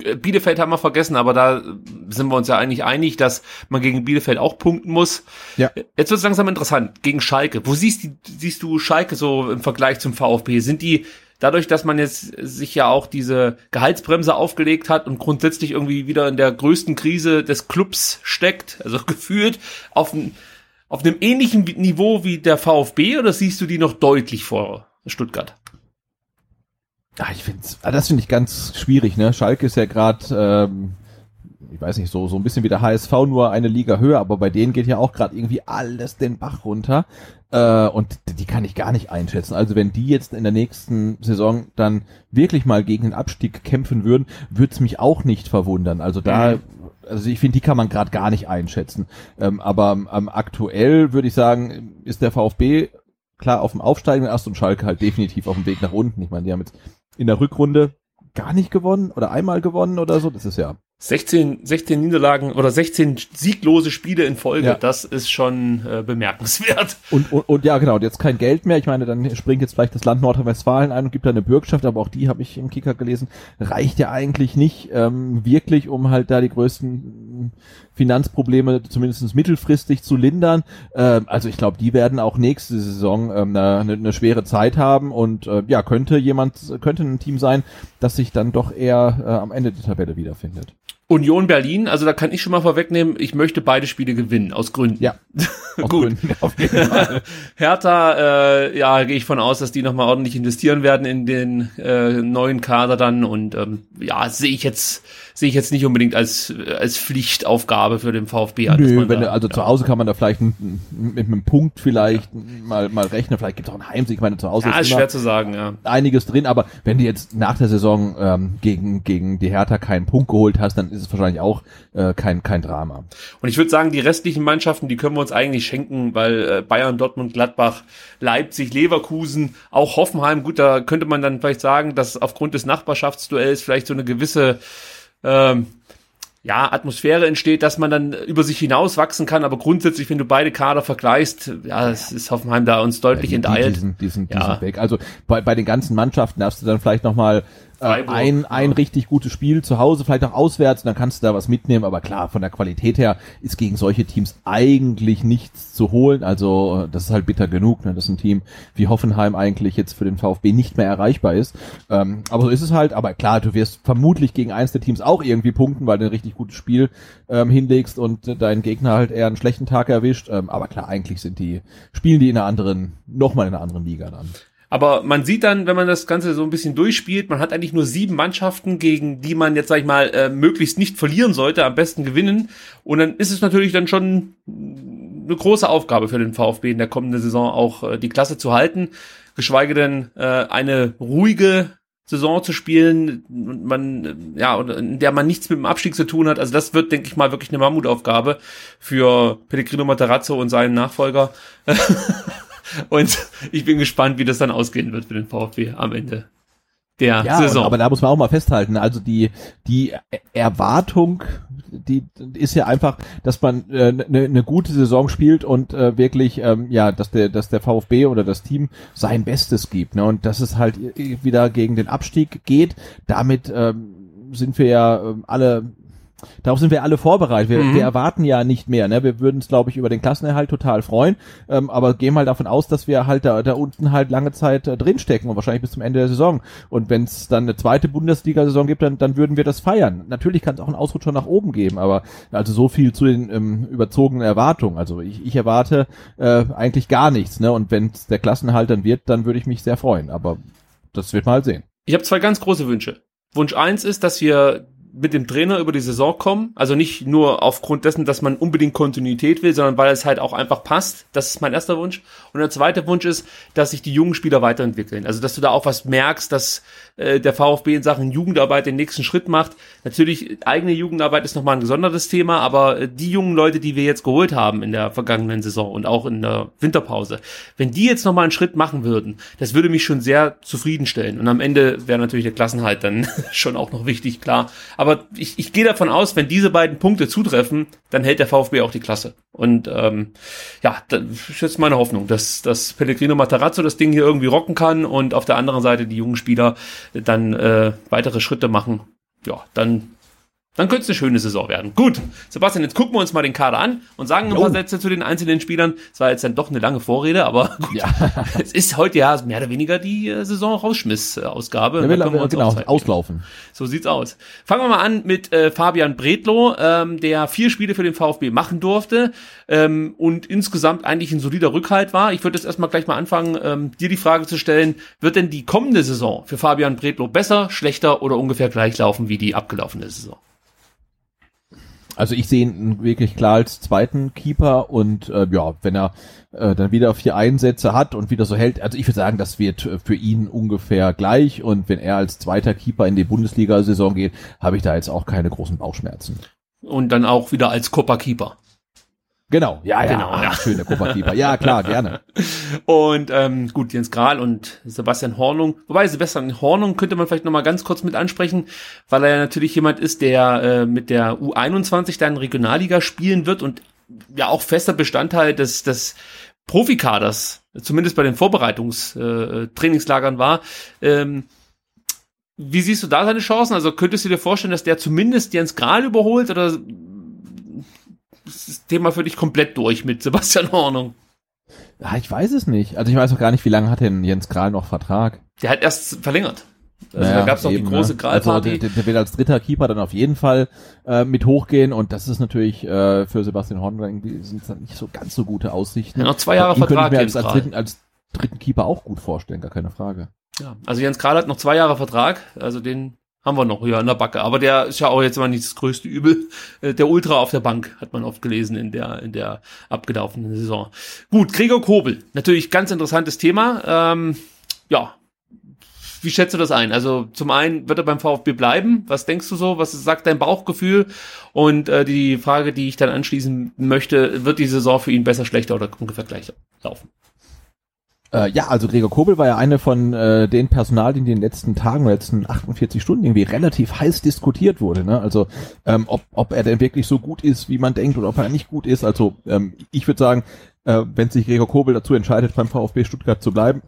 Äh, Bielefeld haben wir vergessen, aber da sind wir uns ja eigentlich einig, dass man gegen Bielefeld auch punkten muss. Ja. Jetzt wird es langsam interessant. Gegen Schalke. Wo siehst, die, siehst du Schalke so im Vergleich zum VfB? Sind die dadurch, dass man jetzt sich ja auch diese Gehaltsbremse aufgelegt hat und grundsätzlich irgendwie wieder in der größten Krise des Clubs steckt, also *laughs* gefühlt auf, auf einem ähnlichen Niveau wie der VfB oder siehst du die noch deutlich vor Stuttgart? Ja, ich find's, ah, das finde ich ganz schwierig, ne? Schalke ist ja gerade, ähm, ich weiß nicht, so, so ein bisschen wie der HSV, nur eine Liga höher, aber bei denen geht ja auch gerade irgendwie alles den Bach runter. Äh, und die kann ich gar nicht einschätzen. Also wenn die jetzt in der nächsten Saison dann wirklich mal gegen den Abstieg kämpfen würden, würde es mich auch nicht verwundern. Also da, also ich finde, die kann man gerade gar nicht einschätzen. Ähm, aber ähm, aktuell würde ich sagen, ist der VfB klar auf dem Aufsteigen erst und Schalke halt definitiv auf dem Weg nach unten. Ich meine, die haben jetzt in der Rückrunde gar nicht gewonnen oder einmal gewonnen oder so. Das ist ja 16, 16 Niederlagen oder 16 sieglose Spiele in Folge, Ja. das ist schon äh, bemerkenswert. Und, und, und ja, genau, und jetzt kein Geld mehr. Ich meine, dann springt jetzt vielleicht das Land Nordrhein-Westfalen ein und gibt da eine Bürgschaft, aber auch die habe ich im Kicker gelesen, reicht ja eigentlich nicht ähm, wirklich, um halt da die größten Finanzprobleme zumindest mittelfristig zu lindern. Ähm, also ich glaube, die werden auch nächste Saison ähm, eine, eine, eine schwere Zeit haben und äh, ja, könnte jemand, könnte ein Team sein, das sich dann doch eher äh, am Ende der Tabelle wiederfindet. Union Berlin, also da kann ich schon mal vorwegnehmen, ich möchte beide Spiele gewinnen, aus Gründen. Ja, *laughs* Gut. Gründen auf jeden *laughs* Fall. Hertha, äh, ja, gehe ich von aus, dass die nochmal ordentlich investieren werden in den äh, neuen Kader dann und ähm, ja, sehe ich jetzt sehe ich jetzt nicht unbedingt als als Pflichtaufgabe für den VfB an. Nö, wenn, da- du- also zu Hause kann man da vielleicht n- mit einem Punkt vielleicht mal, mal rechnen. Vielleicht gibt es auch einen Heimsieg. Ich meine, zu Hause ja, ist ist schwer zu sagen, ja. einiges drin. Aber wenn du jetzt nach der Saison ähm, gegen, gegen die Hertha keinen Punkt geholt hast, dann ist es wahrscheinlich auch äh, kein, kein Drama. Und ich würde sagen, die restlichen Mannschaften, die können wir uns eigentlich schenken, weil äh, Bayern, Dortmund, Gladbach, Leipzig, Leverkusen, auch Hoffenheim, gut, da könnte man dann vielleicht sagen, dass aufgrund des Nachbarschaftsduells vielleicht so eine gewisse ähm, ja, Atmosphäre entsteht, dass man dann über sich hinaus wachsen kann, aber grundsätzlich, wenn du beide Kader vergleichst, ja, es ist Hoffenheim da uns deutlich die, die, enteilt. die, sind, die, sind, die Ja. sind weg. Also bei, bei den ganzen Mannschaften hast du dann vielleicht nochmal Freiburg, ein, ein ja. richtig gutes Spiel zu Hause, vielleicht auch auswärts, und dann kannst du da was mitnehmen. Aber klar, von der Qualität her ist gegen solche Teams eigentlich nichts zu holen. Also äh, das ist halt bitter genug, ne? dass ein Team wie Hoffenheim eigentlich jetzt für den VfB nicht mehr erreichbar ist. Ähm, aber so ist es halt. Aber klar, du wirst vermutlich gegen eins der Teams auch irgendwie punkten, weil du ein richtig gutes Spiel ähm, hinlegst und äh, dein Gegner halt eher einen schlechten Tag erwischt. Ähm, aber klar, eigentlich sind die, spielen die in einer anderen, nochmal in einer anderen Liga dann. Aber man sieht dann, wenn man das Ganze so ein bisschen durchspielt, man hat eigentlich nur sieben Mannschaften, gegen die man jetzt, sag ich mal, äh, möglichst nicht verlieren sollte, am besten gewinnen. Und dann ist es natürlich dann schon eine große Aufgabe für den VfB in der kommenden Saison auch äh, die Klasse zu halten, geschweige denn äh, eine ruhige Saison zu spielen man ja in der man nichts mit dem Abstieg zu tun hat. Also das wird, denke ich mal, wirklich eine Mammutaufgabe für Pellegrino Materazzo und seinen Nachfolger. *laughs* und *laughs* ich bin gespannt, wie das dann ausgehen wird für den VfB am Ende der ja, Saison. Aber da muss man auch mal festhalten, also die, die Erwartung, die ist ja einfach, dass man eine äh, ne, ne gute Saison spielt und äh, wirklich, ähm, ja, dass der, dass der VfB oder das Team sein Bestes gibt. Ne? Und dass es halt wieder gegen den Abstieg geht. Damit ähm, sind wir ja ähm, alle Darauf sind wir alle vorbereitet. Wir, mhm. wir erwarten ja nicht mehr. Ne? Wir würden uns, glaube ich, über den Klassenerhalt total freuen, ähm, aber gehen mal davon aus, dass wir halt da, da unten halt lange Zeit äh, drinstecken und wahrscheinlich bis zum Ende der Saison. Und wenn es dann eine zweite Bundesliga-Saison gibt, dann, dann würden wir das feiern. Natürlich kann es auch einen Ausrutscher nach oben geben, aber also so viel zu den ähm, überzogenen Erwartungen. Also ich, ich erwarte äh, eigentlich gar nichts. Ne? Und wenn es der Klassenerhalt dann wird, dann würde ich mich sehr freuen. Aber das wird mal sehen. Ich habe zwei ganz große Wünsche. Wunsch eins ist, dass wir mit dem Trainer über die Saison kommen. Also nicht nur aufgrund dessen, dass man unbedingt Kontinuität will, sondern weil es halt auch einfach passt. Das ist mein erster Wunsch. Und der zweite Wunsch ist, dass sich die jungen Spieler weiterentwickeln. Also dass du da auch was merkst, dass äh, der VfB in Sachen Jugendarbeit den nächsten Schritt macht. Natürlich, eigene Jugendarbeit ist nochmal ein gesondertes Thema, aber äh, die jungen Leute, die wir jetzt geholt haben in der vergangenen Saison und auch in der Winterpause, wenn die jetzt nochmal einen Schritt machen würden, das würde mich schon sehr zufriedenstellen. Und am Ende wäre natürlich der Klassenhalt dann *laughs* schon auch noch wichtig, klar. Aber ich, ich gehe davon aus, wenn diese beiden Punkte zutreffen, dann hält der VfB auch die Klasse. Und ähm, ja, das ist jetzt meine Hoffnung, dass, dass Pellegrino Matarazzo das Ding hier irgendwie rocken kann und auf der anderen Seite die jungen Spieler dann äh, weitere Schritte machen. Ja, dann dann könnte es eine schöne Saison werden. Gut, Sebastian, jetzt gucken wir uns mal den Kader an und sagen ein paar Sätze zu den einzelnen Spielern. Es war jetzt dann doch eine lange Vorrede, aber *laughs* gut. Ja. es ist heute ja mehr oder weniger die äh, Saison Rausschmiss-Ausgabe. Ja, wir genau, auslaufen. So sieht's aus. Fangen wir mal an mit äh, Fabian Bredlo, ähm, der vier Spiele für den VfB machen durfte ähm, und insgesamt eigentlich ein solider Rückhalt war. Ich würde jetzt erstmal gleich mal anfangen, ähm, dir die Frage zu stellen, wird denn die kommende Saison für Fabian Bredlo besser, schlechter oder ungefähr gleich laufen wie die abgelaufene Saison? Also ich sehe ihn wirklich klar als zweiten Keeper und äh, ja, wenn er äh, dann wieder vier Einsätze hat und wieder so hält, also ich würde sagen, das wird äh, für ihn ungefähr gleich und wenn er als zweiter Keeper in die Bundesliga-Saison geht, habe ich da jetzt auch keine großen Bauchschmerzen. Und dann auch wieder als Copa-Keeper. Genau, ja, genau, ja, ja. schöne Kupferkeeper. Ja, klar, *laughs* gerne. Und ähm, gut, Jens Grahl und Sebastian Hornung. Wobei Sebastian Hornung könnte man vielleicht nochmal ganz kurz mit ansprechen, weil er ja natürlich jemand ist, der äh, mit der U21 dann Regionalliga spielen wird und ja auch fester Bestandteil des, des Profikaders, zumindest bei den Vorbereitungstrainingslagern äh, war. Ähm, wie siehst du da seine Chancen? Also könntest du dir vorstellen, dass der zumindest Jens Grahl überholt oder ist das Thema für dich komplett durch mit Sebastian Hornung. Ja, ich weiß es nicht. Also ich weiß auch gar nicht, wie lange hat denn Jens Kral noch Vertrag? Der hat erst verlängert. Also naja, da gab es noch die große ne? Kral-Party. Also der, der, wird als dritter Keeper dann auf jeden Fall äh, mit hochgehen und das ist natürlich äh, für Sebastian Hornung sind dann nicht so ganz so gute Aussichten. Ja, noch zwei Jahre Vertrag. Könnte ich mir als, als, dritten, als dritten Keeper auch gut vorstellen, gar keine Frage. Ja, also Jens Kral hat noch zwei Jahre Vertrag, also den haben wir noch, ja, in der Backe. Aber der ist ja auch jetzt immer nicht das größte Übel. Äh, der Ultra auf der Bank hat man oft gelesen in der, in der abgelaufenen Saison. Gut, Gregor Kobel. Natürlich ganz interessantes Thema. Ähm, ja. Wie schätzt du das ein? Also zum einen wird er beim VfB bleiben. Was denkst du so? Was sagt dein Bauchgefühl? Und äh, die Frage, die ich dann anschließen möchte, wird die Saison für ihn besser, schlechter oder ungefähr gleich laufen? Äh, ja, also Gregor Kobel war ja eine von äh, den Personalien, die in den letzten Tagen, letzten 48 Stunden irgendwie relativ heiß diskutiert wurde. Ne? Also ähm, ob, ob er denn wirklich so gut ist, wie man denkt, oder ob er nicht gut ist. Also ähm, ich würde sagen, äh, wenn sich Gregor Kobel dazu entscheidet, beim VfB Stuttgart zu bleiben,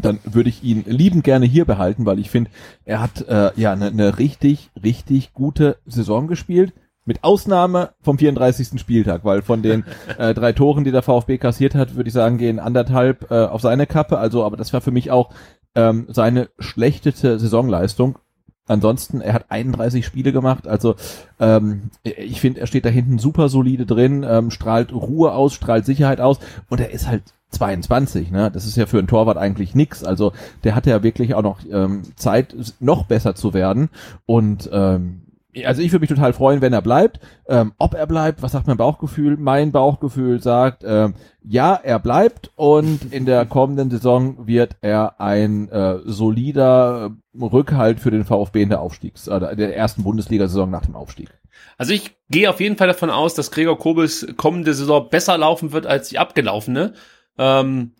dann würde ich ihn liebend gerne hier behalten, weil ich finde, er hat äh, ja eine ne richtig, richtig gute Saison gespielt. Mit Ausnahme vom 34. Spieltag, weil von den *laughs* äh, drei Toren, die der VfB kassiert hat, würde ich sagen, gehen anderthalb äh, auf seine Kappe. Also, aber das war für mich auch ähm, seine schlechteste Saisonleistung. Ansonsten, er hat 31 Spiele gemacht, also ähm, ich finde, er steht da hinten super solide drin, ähm, strahlt Ruhe aus, strahlt Sicherheit aus und er ist halt 22, ne? Das ist ja für einen Torwart eigentlich nix. Also der hat ja wirklich auch noch ähm, Zeit, noch besser zu werden. Und ähm, also ich würde mich total freuen, wenn er bleibt. Ähm, ob er bleibt, was sagt mein Bauchgefühl? Mein Bauchgefühl sagt, ähm, ja, er bleibt und in der kommenden Saison wird er ein äh, solider Rückhalt für den VfB in der Aufstiegs, äh, der ersten Bundesliga-Saison nach dem Aufstieg. Also ich gehe auf jeden Fall davon aus, dass Gregor Kobels kommende Saison besser laufen wird als die abgelaufene. Ähm,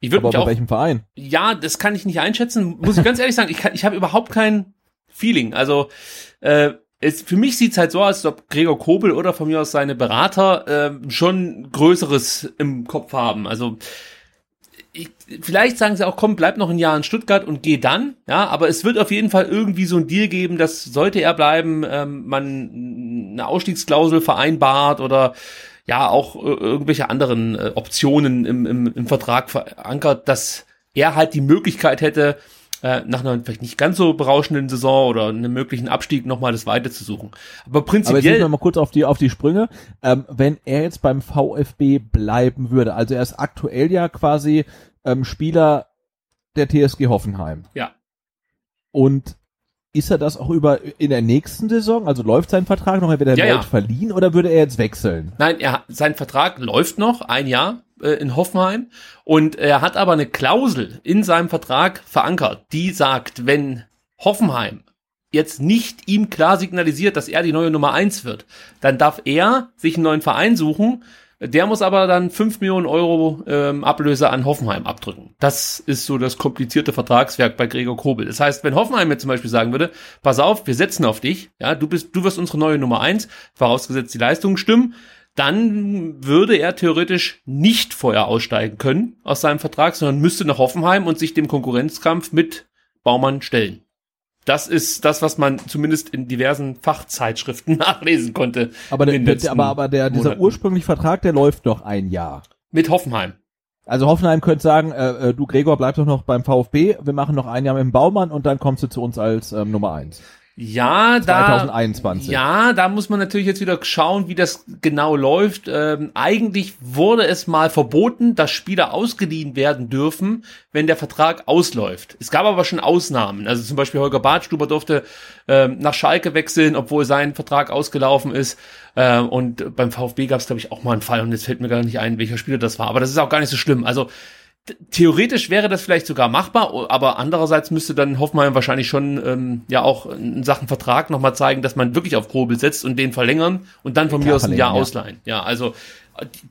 ich würde mich bei auch, welchem Verein? Ja, das kann ich nicht einschätzen. Muss ich ganz ehrlich sagen, ich, kann, ich habe überhaupt kein Feeling. Also äh, es, für mich sieht's halt so aus, als ob Gregor Kobel oder von mir aus seine Berater äh, schon Größeres im Kopf haben. Also ich, vielleicht sagen sie auch, komm, bleib noch ein Jahr in Stuttgart und geh dann, ja, aber es wird auf jeden Fall irgendwie so ein Deal geben, dass sollte er bleiben, ähm, man eine Ausstiegsklausel vereinbart oder ja auch äh, irgendwelche anderen äh, Optionen im, im, im Vertrag verankert, dass er halt die Möglichkeit hätte, äh, nach einer vielleicht nicht ganz so berauschenden Saison oder einem möglichen Abstieg nochmal das Weite zu suchen. Aber prinzipiell. Aber jetzt wir mal kurz auf die, auf die Sprünge. Ähm, wenn er jetzt beim VfB bleiben würde, also er ist aktuell ja quasi ähm, Spieler der TSG Hoffenheim. Ja. Und ist er das auch über in der nächsten Saison? Also läuft sein Vertrag noch? Wird er ja, ja. verliehen oder würde er jetzt wechseln? Nein, er, sein Vertrag läuft noch ein Jahr äh, in Hoffenheim und er hat aber eine Klausel in seinem Vertrag verankert, die sagt, wenn Hoffenheim jetzt nicht ihm klar signalisiert, dass er die neue Nummer eins wird, dann darf er sich einen neuen Verein suchen. Der muss aber dann fünf Millionen Euro ähm, Ablöse an Hoffenheim abdrücken. Das ist so das komplizierte Vertragswerk bei Gregor Kobel. Das heißt, wenn Hoffenheim jetzt zum Beispiel sagen würde, pass auf, wir setzen auf dich, ja, du bist, du wirst unsere neue Nummer eins, vorausgesetzt die Leistungen stimmen, dann würde er theoretisch nicht vorher aussteigen können aus seinem Vertrag, sondern müsste nach Hoffenheim und sich dem Konkurrenzkampf mit Baumann stellen. Das ist das, was man zumindest in diversen Fachzeitschriften *laughs* nachlesen konnte. Aber, der, aber, aber der, dieser ursprüngliche Vertrag, der läuft noch ein Jahr. Mit Hoffenheim. Also Hoffenheim könnte sagen, äh, äh du Gregor bleib doch noch beim VfB, wir machen noch ein Jahr mit dem Baumann und dann kommst du zu uns als ähm, Nummer eins. Ja, da, 2021. ja, da muss man natürlich jetzt wieder schauen, wie das genau läuft. Ähm, eigentlich wurde es mal verboten, dass Spieler ausgeliehen werden dürfen, wenn der Vertrag ausläuft. Es gab aber schon Ausnahmen. Also zum Beispiel Holger Badstuber durfte ähm, nach Schalke wechseln, obwohl sein Vertrag ausgelaufen ist. Äh, und beim VfB gab es, glaube ich, auch mal einen Fall. Und jetzt fällt mir gar nicht ein, welcher Spieler das war. Aber das ist auch gar nicht so schlimm. Also theoretisch wäre das vielleicht sogar machbar, aber andererseits müsste dann Hoffmann wahrscheinlich schon ähm, ja auch in Sachen Vertrag nochmal zeigen, dass man wirklich auf Probe setzt und den verlängern und dann von Klar, mir aus ein Jahr ja. ausleihen. Ja, also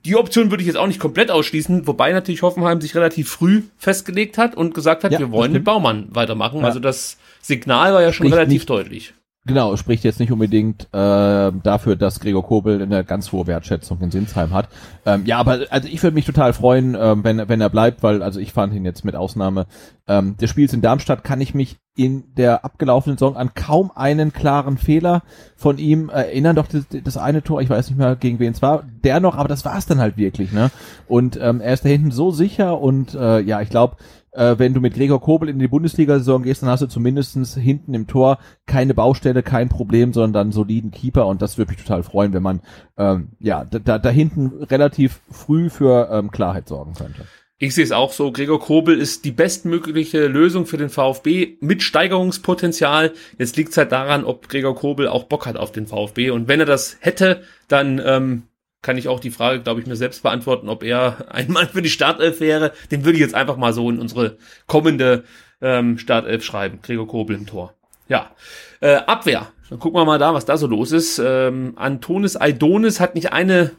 die Option würde ich jetzt auch nicht komplett ausschließen, wobei natürlich Hoffenheim sich relativ frü festgelegt hat und gesagt hat, ja, wir wollen mit Baumann weitermachen. Ja. Also das Signal war ja schon Spricht relativ deutlich. Genau, spricht jetzt nicht unbedingt äh, dafür, dass Gregor Kobel eine ganz hohe Wertschätzung in Sinsheim hat. Ähm, ja, aber also ich würde mich total freuen, ähm, wenn, wenn er bleibt, weil also ich fand ihn jetzt mit Ausnahme ähm, des Spiels in Darmstadt kann ich mich in der abgelaufenen Saison an kaum einen klaren Fehler von ihm erinnern. Doch das, das eine Tor, ich weiß nicht mehr gegen wen es war, der noch, aber das war es dann halt wirklich. Ne? Und ähm, er ist da hinten so sicher und äh, ja, ich glaube, äh, wenn du mit Gregor Kobel in die Bundesliga-Saison gehst, dann hast du zumindestens hinten im Tor keine Baustelle, kein Problem, sondern dann soliden Keeper und das würde mich total freuen, wenn man ähm, ja da, da hinten relativ früh für ähm, Klarheit sorgen könnte. Ich sehe es auch so. Gregor Kobel ist die bestmögliche Lösung für den VfB mit Steigerungspotenzial. Jetzt liegt es halt daran, ob Gregor Kobel auch Bock hat auf den VfB. Und wenn er das hätte, dann ähm, kann ich auch die Frage, glaube ich, mir selbst beantworten, ob er *laughs* ein Mann für die Startelf wäre. Den würde ich jetzt einfach mal so in unsere kommende ähm, Startelf schreiben. Gregor Kobel im Tor. Ja. Äh, Abwehr. Dann gucken wir mal da, was da so los ist. Ähm, Antonis Aidonis hat nicht eine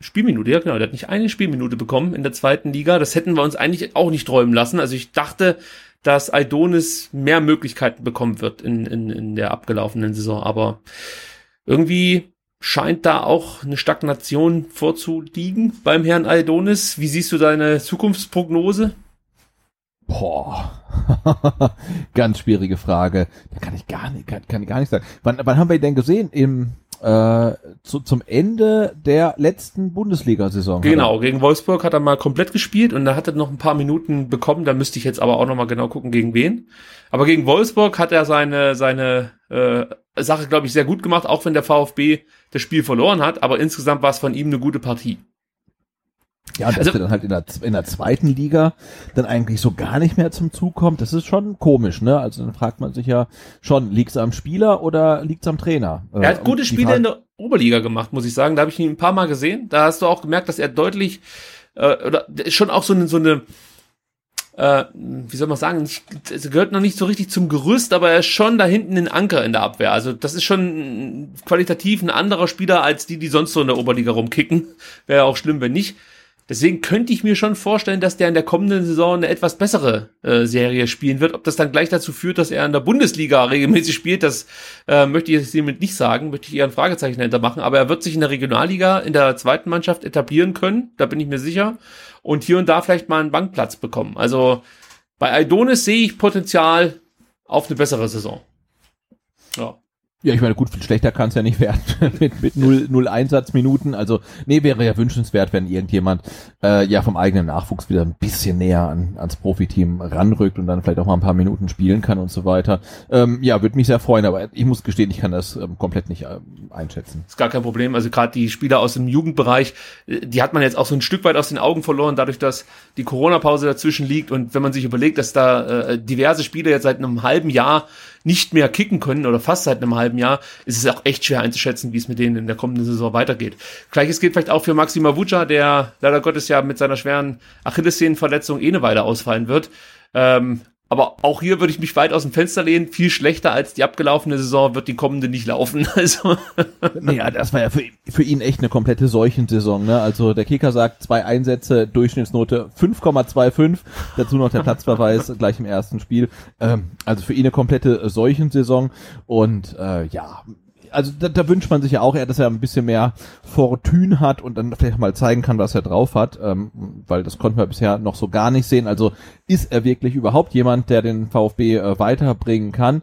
Spielminute, ja genau, der hat nicht eine Spielminute bekommen in der zweiten Liga. Das hätten wir uns eigentlich auch nicht träumen lassen. Also ich dachte, dass Aidonis mehr Möglichkeiten bekommen wird in, in, in der abgelaufenen Saison, aber irgendwie scheint da auch eine Stagnation vorzuliegen beim Herrn Aldonis. Wie siehst du deine Zukunftsprognose? Boah, *laughs* ganz schwierige Frage. Da kann ich gar nicht, kann, kann ich gar nicht sagen. Wann, wann haben wir ihn denn gesehen? Im, äh, zu, zum Ende der letzten Bundesliga-Saison. Genau, gegen Wolfsburg hat er mal komplett gespielt und da hat er noch ein paar Minuten bekommen, da müsste ich jetzt aber auch nochmal genau gucken, gegen wen. Aber gegen Wolfsburg hat er seine, seine äh, Sache, glaube ich, sehr gut gemacht, auch wenn der VfB das Spiel verloren hat, aber insgesamt war es von ihm eine gute Partie. Ja, und dass also, er dann halt in der, in der zweiten Liga dann eigentlich so gar nicht mehr zum Zug kommt, das ist schon komisch, ne? Also dann fragt man sich ja schon, liegt's am Spieler oder liegt's am Trainer? Er hat gute Spiele in der Oberliga gemacht, muss ich sagen. Da habe ich ihn ein paar Mal gesehen. Da hast du auch gemerkt, dass er deutlich äh, oder schon auch so eine, so eine äh, wie soll man sagen, es gehört noch nicht so richtig zum Gerüst, aber er ist schon da hinten ein Anker in der Abwehr. Also das ist schon qualitativ ein anderer Spieler als die, die sonst so in der Oberliga rumkicken. Wäre auch schlimm, wenn nicht. Deswegen könnte ich mir schon vorstellen, dass der in der kommenden Saison eine etwas bessere äh, Serie spielen wird. Ob das dann gleich dazu führt, dass er in der Bundesliga regelmäßig spielt, das äh, möchte ich jetzt hiermit nicht sagen, möchte ich eher ein Fragezeichen dahinter machen. Aber er wird sich in der Regionalliga, in der zweiten Mannschaft etablieren können, da bin ich mir sicher. Und hier und da vielleicht mal einen Bankplatz bekommen. Also bei Aidonis sehe ich Potenzial auf eine bessere Saison. Ja. Ja, ich meine, gut, viel schlechter kann es ja nicht werden *laughs* mit, mit null, null Einsatzminuten. Also, nee, wäre ja wünschenswert, wenn irgendjemand äh, ja vom eigenen Nachwuchs wieder ein bisschen näher an, ans Profiteam ranrückt und dann vielleicht auch mal ein paar Minuten spielen kann und so weiter. Ähm, ja, würde mich sehr freuen, aber ich muss gestehen, ich kann das ähm, komplett nicht ähm, einschätzen. Ist gar kein Problem. Also gerade die Spieler aus dem Jugendbereich, äh, die hat man jetzt auch so ein Stück weit aus den Augen verloren, dadurch, dass die Corona-Pause dazwischen liegt und wenn man sich überlegt, dass da äh, diverse Spieler jetzt seit einem halben Jahr nicht mehr kicken können oder fast seit einem halben Jahr, ist es auch echt schwer einzuschätzen, wie es mit denen in der kommenden Saison weitergeht. Gleiches gilt vielleicht auch für Maxima Vuca, der leider Gottes ja mit seiner schweren Achillessehnenverletzung eh eine Weile ausfallen wird. Ähm, aber auch hier würde ich mich weit aus dem Fenster lehnen. Viel schlechter als die abgelaufene Saison wird die kommende nicht laufen. *laughs* Also. Naja, das war ja für, für ihn echt eine komplette Seuchensaison. Ne? Also der Kicker sagt zwei Einsätze, Durchschnittsnote 5,25. Dazu noch der Platzverweis *laughs* gleich im ersten Spiel. Ähm, also für ihn eine komplette Seuchensaison. Und äh, ja, also da, da wünscht man sich ja auch eher, dass er ein bisschen mehr Fortune hat und dann vielleicht mal zeigen kann, was er drauf hat, ähm, weil das konnten wir bisher noch so gar nicht sehen. Also ist er wirklich überhaupt jemand, der den VfB äh, weiterbringen kann?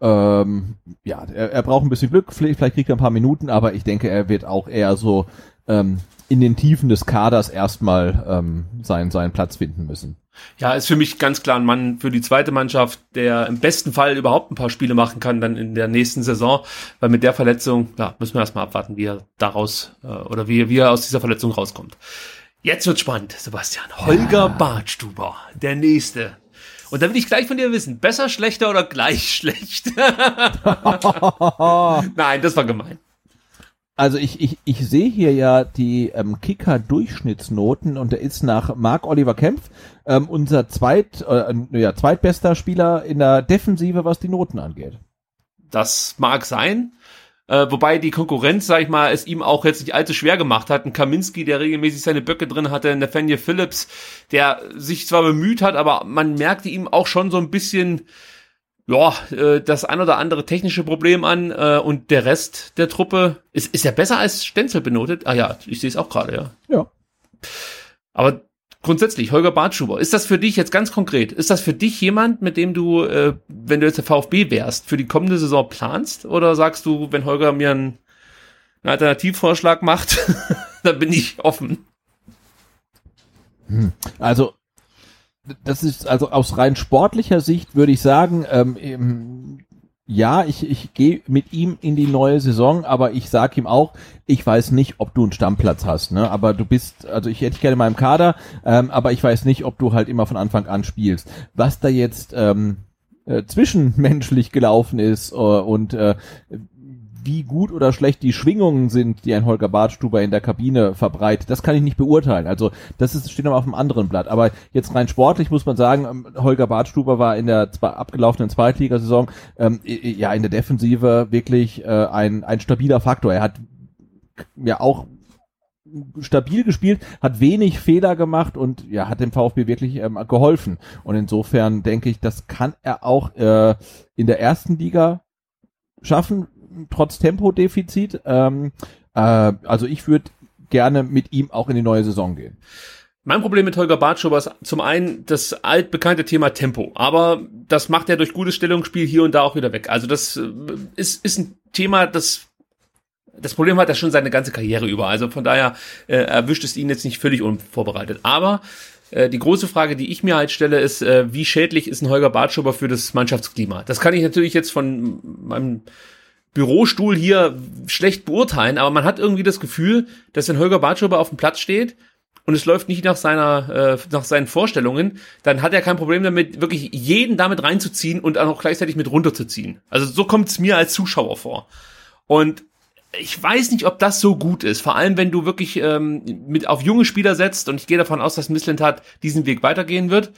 Ähm, ja, er, er braucht ein bisschen Glück, vielleicht, vielleicht kriegt er ein paar Minuten, aber ich denke, er wird auch eher so ähm, in den Tiefen des Kaders erstmal ähm, seinen, seinen Platz finden müssen. Ja, ist für mich ganz klar ein Mann für die zweite Mannschaft, der im besten Fall überhaupt ein paar Spiele machen kann dann in der nächsten Saison, weil mit der Verletzung, ja, müssen wir erstmal abwarten, wie er daraus äh, oder wie, wie er aus dieser Verletzung rauskommt. Jetzt wird spannend, Sebastian. Holger ja. Bartstuber, der nächste. Und da will ich gleich von dir wissen, besser, schlechter oder gleich schlecht? *laughs* *laughs* Nein, das war gemein. Also ich, ich, ich sehe hier ja die ähm, Kicker-Durchschnittsnoten und der ist nach Marc Oliver Kempf ähm, unser zweit, äh, ja, zweitbester Spieler in der Defensive, was die Noten angeht. Das mag sein. Äh, wobei die Konkurrenz, sag ich mal, es ihm auch jetzt nicht allzu schwer gemacht hat. Ein Kaminski, der regelmäßig seine Böcke drin hatte, Nathaniel Phillips, der sich zwar bemüht hat, aber man merkte ihm auch schon so ein bisschen ja, äh, das ein oder andere technische Problem an äh, und der Rest der Truppe ist, ist ja besser als Stenzel benotet. Ah ja, ich sehe es auch gerade, ja. Ja. Aber grundsätzlich, Holger Bartschuber, ist das für dich jetzt ganz konkret, ist das für dich jemand, mit dem du, äh, wenn du jetzt der VfB wärst, für die kommende Saison planst? Oder sagst du, wenn Holger mir einen, einen Alternativvorschlag macht, *laughs* dann bin ich offen? Hm. Also das ist also aus rein sportlicher Sicht würde ich sagen, ähm, ja, ich, ich gehe mit ihm in die neue Saison, aber ich sag ihm auch, ich weiß nicht, ob du einen Stammplatz hast, ne? Aber du bist, also ich hätte dich gerne in meinem Kader, ähm, aber ich weiß nicht, ob du halt immer von Anfang an spielst. Was da jetzt ähm, äh, zwischenmenschlich gelaufen ist äh, und äh, wie gut oder schlecht die Schwingungen sind, die ein Holger Bartstuber in der Kabine verbreitet, das kann ich nicht beurteilen. Also das ist, steht aber auf einem anderen Blatt. Aber jetzt rein sportlich muss man sagen, ähm, Holger Bartstuber war in der abgelaufenen Zweitligasaison ähm, ja in der Defensive wirklich äh, ein, ein stabiler Faktor. Er hat ja auch stabil gespielt, hat wenig Fehler gemacht und ja, hat dem VfB wirklich ähm, geholfen. Und insofern denke ich, das kann er auch äh, in der ersten Liga schaffen, trotz Tempodefizit. Ähm, äh, also ich würde gerne mit ihm auch in die neue Saison gehen. Mein Problem mit Holger Bartschober ist zum einen das altbekannte Thema Tempo, aber das macht er durch gutes Stellungsspiel hier und da auch wieder weg. Also das äh, ist, ist ein Thema, das das Problem hat er schon seine ganze Karriere über. Also von daher äh, erwischt es ihn jetzt nicht völlig unvorbereitet. Aber äh, die große Frage, die ich mir halt stelle, ist, äh, wie schädlich ist ein Holger Bartschuber für das Mannschaftsklima? Das kann ich natürlich jetzt von meinem Bürostuhl hier schlecht beurteilen, aber man hat irgendwie das Gefühl, dass wenn Holger Bartschuber auf dem Platz steht und es läuft nicht nach seiner äh, nach seinen Vorstellungen, dann hat er kein Problem damit, wirklich jeden damit reinzuziehen und auch gleichzeitig mit runterzuziehen. Also so kommt es mir als Zuschauer vor. Und ich weiß nicht, ob das so gut ist. Vor allem, wenn du wirklich ähm, mit auf junge Spieler setzt und ich gehe davon aus, dass Missland hat diesen Weg weitergehen wird.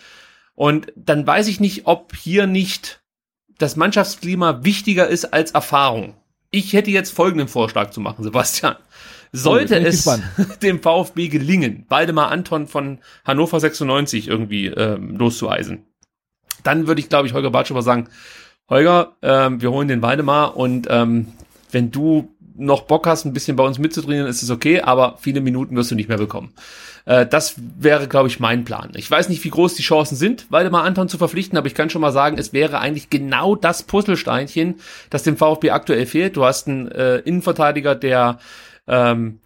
Und dann weiß ich nicht, ob hier nicht das Mannschaftsklima wichtiger ist als Erfahrung. Ich hätte jetzt folgenden Vorschlag zu machen, Sebastian. Sollte oh, es *laughs* dem VfB gelingen, Waldemar Anton von Hannover 96 irgendwie ähm, loszueisen, dann würde ich, glaube ich, Holger Bartschuber sagen, Holger, ähm, wir holen den Waldemar und ähm, wenn du noch Bock hast, ein bisschen bei uns mitzutrainieren, ist es okay, aber viele Minuten wirst du nicht mehr bekommen. Äh, das wäre, glaube ich, mein Plan. Ich weiß nicht, wie groß die Chancen sind, Waldemar Anton zu verpflichten, aber ich kann schon mal sagen, es wäre eigentlich genau das Puzzlesteinchen, das dem VfB aktuell fehlt. Du hast einen äh, Innenverteidiger, der ähm,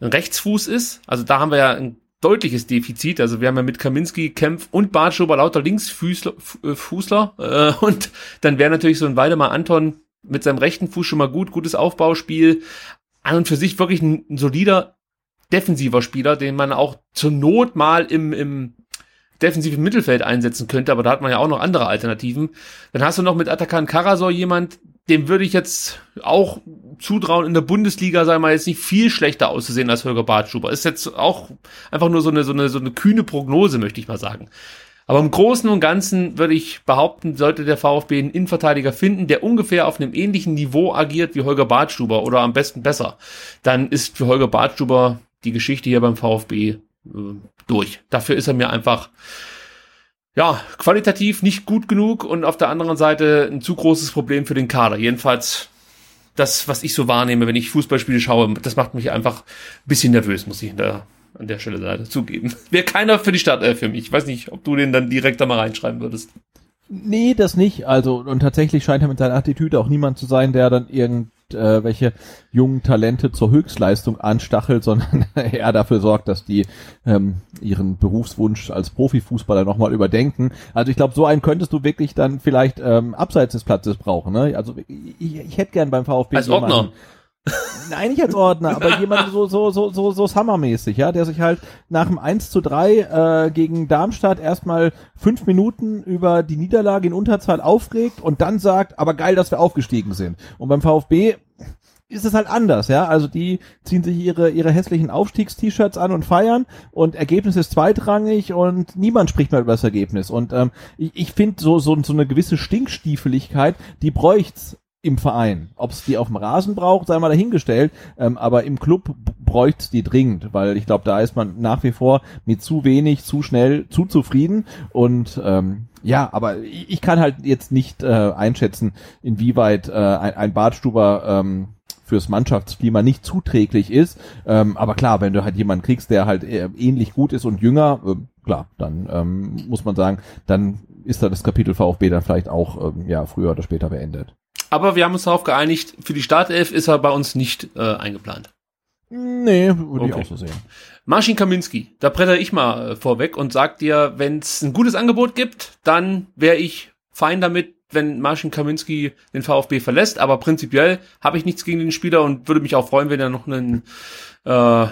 ein Rechtsfuß ist. Also da haben wir ja ein deutliches Defizit. Also wir haben ja mit Kaminski, Kempf und Bartschober lauter Linksfußler äh, Fußler, äh, *laughs* und dann wäre natürlich so ein Waldemar Anton mit seinem rechten Fuß schon mal gut, gutes Aufbauspiel. An und für sich wirklich ein, ein solider defensiver Spieler, den man auch zur Not mal im, im defensiven Mittelfeld einsetzen könnte, aber da hat man ja auch noch andere Alternativen. Dann hast du noch mit Atakan Karasor jemand, dem würde ich jetzt auch zutrauen, in der Bundesliga, wir mal, jetzt nicht viel schlechter auszusehen als Holger Bartschuber. Ist jetzt auch einfach nur so eine, so eine, so eine kühne Prognose, möchte ich mal sagen. Aber im Großen und Ganzen würde ich behaupten, sollte der VfB einen Innenverteidiger finden, der ungefähr auf einem ähnlichen Niveau agiert wie Holger Bartstuber oder am besten besser, dann ist für Holger Bartstuber die Geschichte hier beim VfB äh, durch. Dafür ist er mir einfach ja, qualitativ nicht gut genug und auf der anderen Seite ein zu großes Problem für den Kader. Jedenfalls das, was ich so wahrnehme, wenn ich Fußballspiele schaue, das macht mich einfach ein bisschen nervös, muss ich in der an der Stelle leider zugeben. *laughs* Wäre keiner für die Stadt äh, für mich. Ich weiß nicht, ob du den dann direkt da mal reinschreiben würdest. Nee, das nicht. Also, und tatsächlich scheint er mit seiner Attitüde auch niemand zu sein, der dann irgendwelche äh, jungen Talente zur Höchstleistung anstachelt, *laughs* sondern eher dafür sorgt, dass die ähm, ihren Berufswunsch als Profifußballer nochmal überdenken. Also ich glaube, so einen könntest du wirklich dann vielleicht ähm, abseits des Platzes brauchen. Ne? Also ich, ich hätte gern beim VfB als Ordner. Nein, nicht als Ordner, aber jemand so, so, so, so, so Summer-mäßig, ja, der sich halt nach dem 1 zu 3 äh, gegen Darmstadt erstmal fünf Minuten über die Niederlage in Unterzahl aufregt und dann sagt, aber geil, dass wir aufgestiegen sind. Und beim VfB ist es halt anders, ja. Also die ziehen sich ihre, ihre hässlichen Aufstiegs-T-Shirts an und feiern und Ergebnis ist zweitrangig und niemand spricht mehr über das Ergebnis. Und ähm, ich, ich finde so, so, so eine gewisse Stinkstiefeligkeit, die bräucht's im Verein. Ob es die auf dem Rasen braucht, sei mal dahingestellt. Ähm, aber im Club bräuchte die dringend, weil ich glaube, da ist man nach wie vor mit zu wenig, zu schnell, zu zufrieden. Und ähm, ja, aber ich kann halt jetzt nicht äh, einschätzen, inwieweit äh, ein, ein Badstuber ähm, fürs Mannschaftsklima nicht zuträglich ist. Ähm, aber klar, wenn du halt jemanden kriegst, der halt äh, ähnlich gut ist und jünger, äh, klar, dann ähm, muss man sagen, dann ist da das Kapitel VfB dann vielleicht auch ähm, ja früher oder später beendet. Aber wir haben uns darauf geeinigt, für die Startelf ist er bei uns nicht äh, eingeplant. Nee, würde okay. ich auch so sehen. Marcin Kaminski, da bretter ich mal äh, vorweg und sag dir, wenn es ein gutes Angebot gibt, dann wäre ich fein damit, wenn Marcin Kaminski den VfB verlässt. Aber prinzipiell habe ich nichts gegen den Spieler und würde mich auch freuen, wenn er noch einen äh,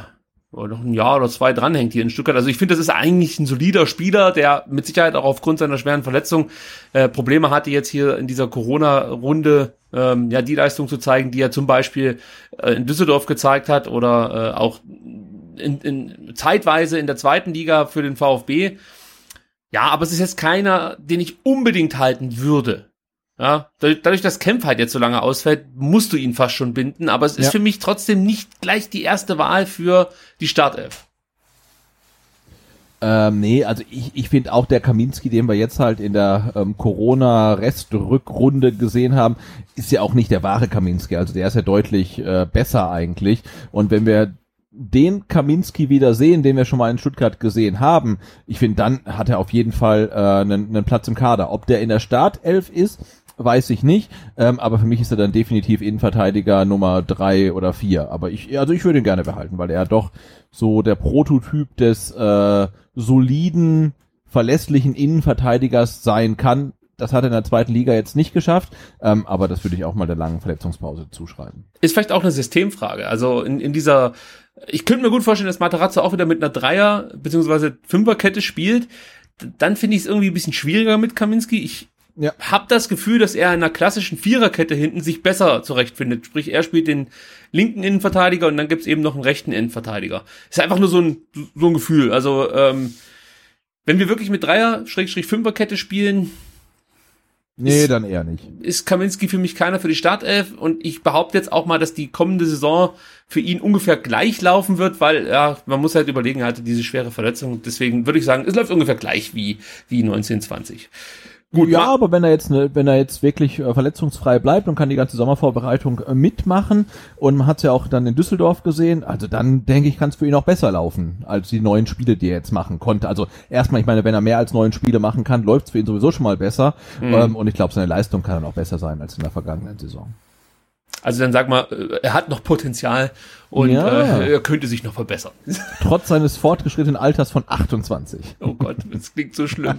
oder noch ein Jahr oder zwei dranhängt hier in Stuttgart. Also ich finde, das ist eigentlich ein solider Spieler, der mit Sicherheit auch aufgrund seiner schweren Verletzung äh, Probleme hatte, jetzt hier in dieser Corona-Runde ähm, ja die Leistung zu zeigen, die er zum Beispiel äh, in Düsseldorf gezeigt hat oder äh, auch in, in, zeitweise in der zweiten Liga für den VfB. Ja, aber es ist jetzt keiner, den ich unbedingt halten würde. Ja, dadurch, dass Kempf halt jetzt so lange ausfällt, musst du ihn fast schon binden, aber es ist ja. für mich trotzdem nicht gleich die erste Wahl für die Startelf. Ähm, nee, also ich, ich finde auch der Kaminski, den wir jetzt halt in der ähm, Corona-Restrückrunde gesehen haben, ist ja auch nicht der wahre Kaminski. Also der ist ja deutlich äh, besser eigentlich. Und wenn wir den Kaminski wieder sehen, den wir schon mal in Stuttgart gesehen haben, ich finde, dann hat er auf jeden Fall äh, einen, einen Platz im Kader. Ob der in der Startelf ist, weiß ich nicht, ähm, aber für mich ist er dann definitiv Innenverteidiger Nummer drei oder vier. Aber ich, also ich würde ihn gerne behalten, weil er doch so der Prototyp des äh, soliden, verlässlichen Innenverteidigers sein kann. Das hat er in der zweiten Liga jetzt nicht geschafft, ähm, aber das würde ich auch mal der langen Verletzungspause zuschreiben. Ist vielleicht auch eine Systemfrage. Also in, in dieser, ich könnte mir gut vorstellen, dass Materazzo auch wieder mit einer Dreier- bzw. Fünferkette spielt. Dann finde ich es irgendwie ein bisschen schwieriger mit Kaminski. Ich ja. habe das Gefühl, dass er in einer klassischen Viererkette hinten sich besser zurechtfindet. Sprich, er spielt den linken Innenverteidiger und dann gibt's eben noch einen rechten Innenverteidiger. Ist einfach nur so ein, so ein Gefühl. Also, ähm, wenn wir wirklich mit Dreier-Fünferkette spielen, Nee, ist, dann eher nicht. Ist Kaminski für mich keiner für die Startelf und ich behaupte jetzt auch mal, dass die kommende Saison für ihn ungefähr gleich laufen wird, weil ja, man muss halt überlegen, er hatte diese schwere Verletzung. Deswegen würde ich sagen, es läuft ungefähr gleich wie, wie 1920. Gut, ja, aber wenn er jetzt ne, wenn er jetzt wirklich äh, verletzungsfrei bleibt und kann die ganze Sommervorbereitung äh, mitmachen und man hat es ja auch dann in Düsseldorf gesehen, also dann denke ich, kann es für ihn auch besser laufen als die neuen Spiele, die er jetzt machen konnte. Also erstmal, ich meine, wenn er mehr als neun Spiele machen kann, läuft es für ihn sowieso schon mal besser mhm. ähm, und ich glaube, seine Leistung kann dann auch besser sein als in der vergangenen Saison. Also dann sag mal, er hat noch Potenzial und ja. äh, er könnte sich noch verbessern. *laughs* Trotz seines fortgeschrittenen Alters von 28. Oh Gott, das klingt so schlimm. *laughs*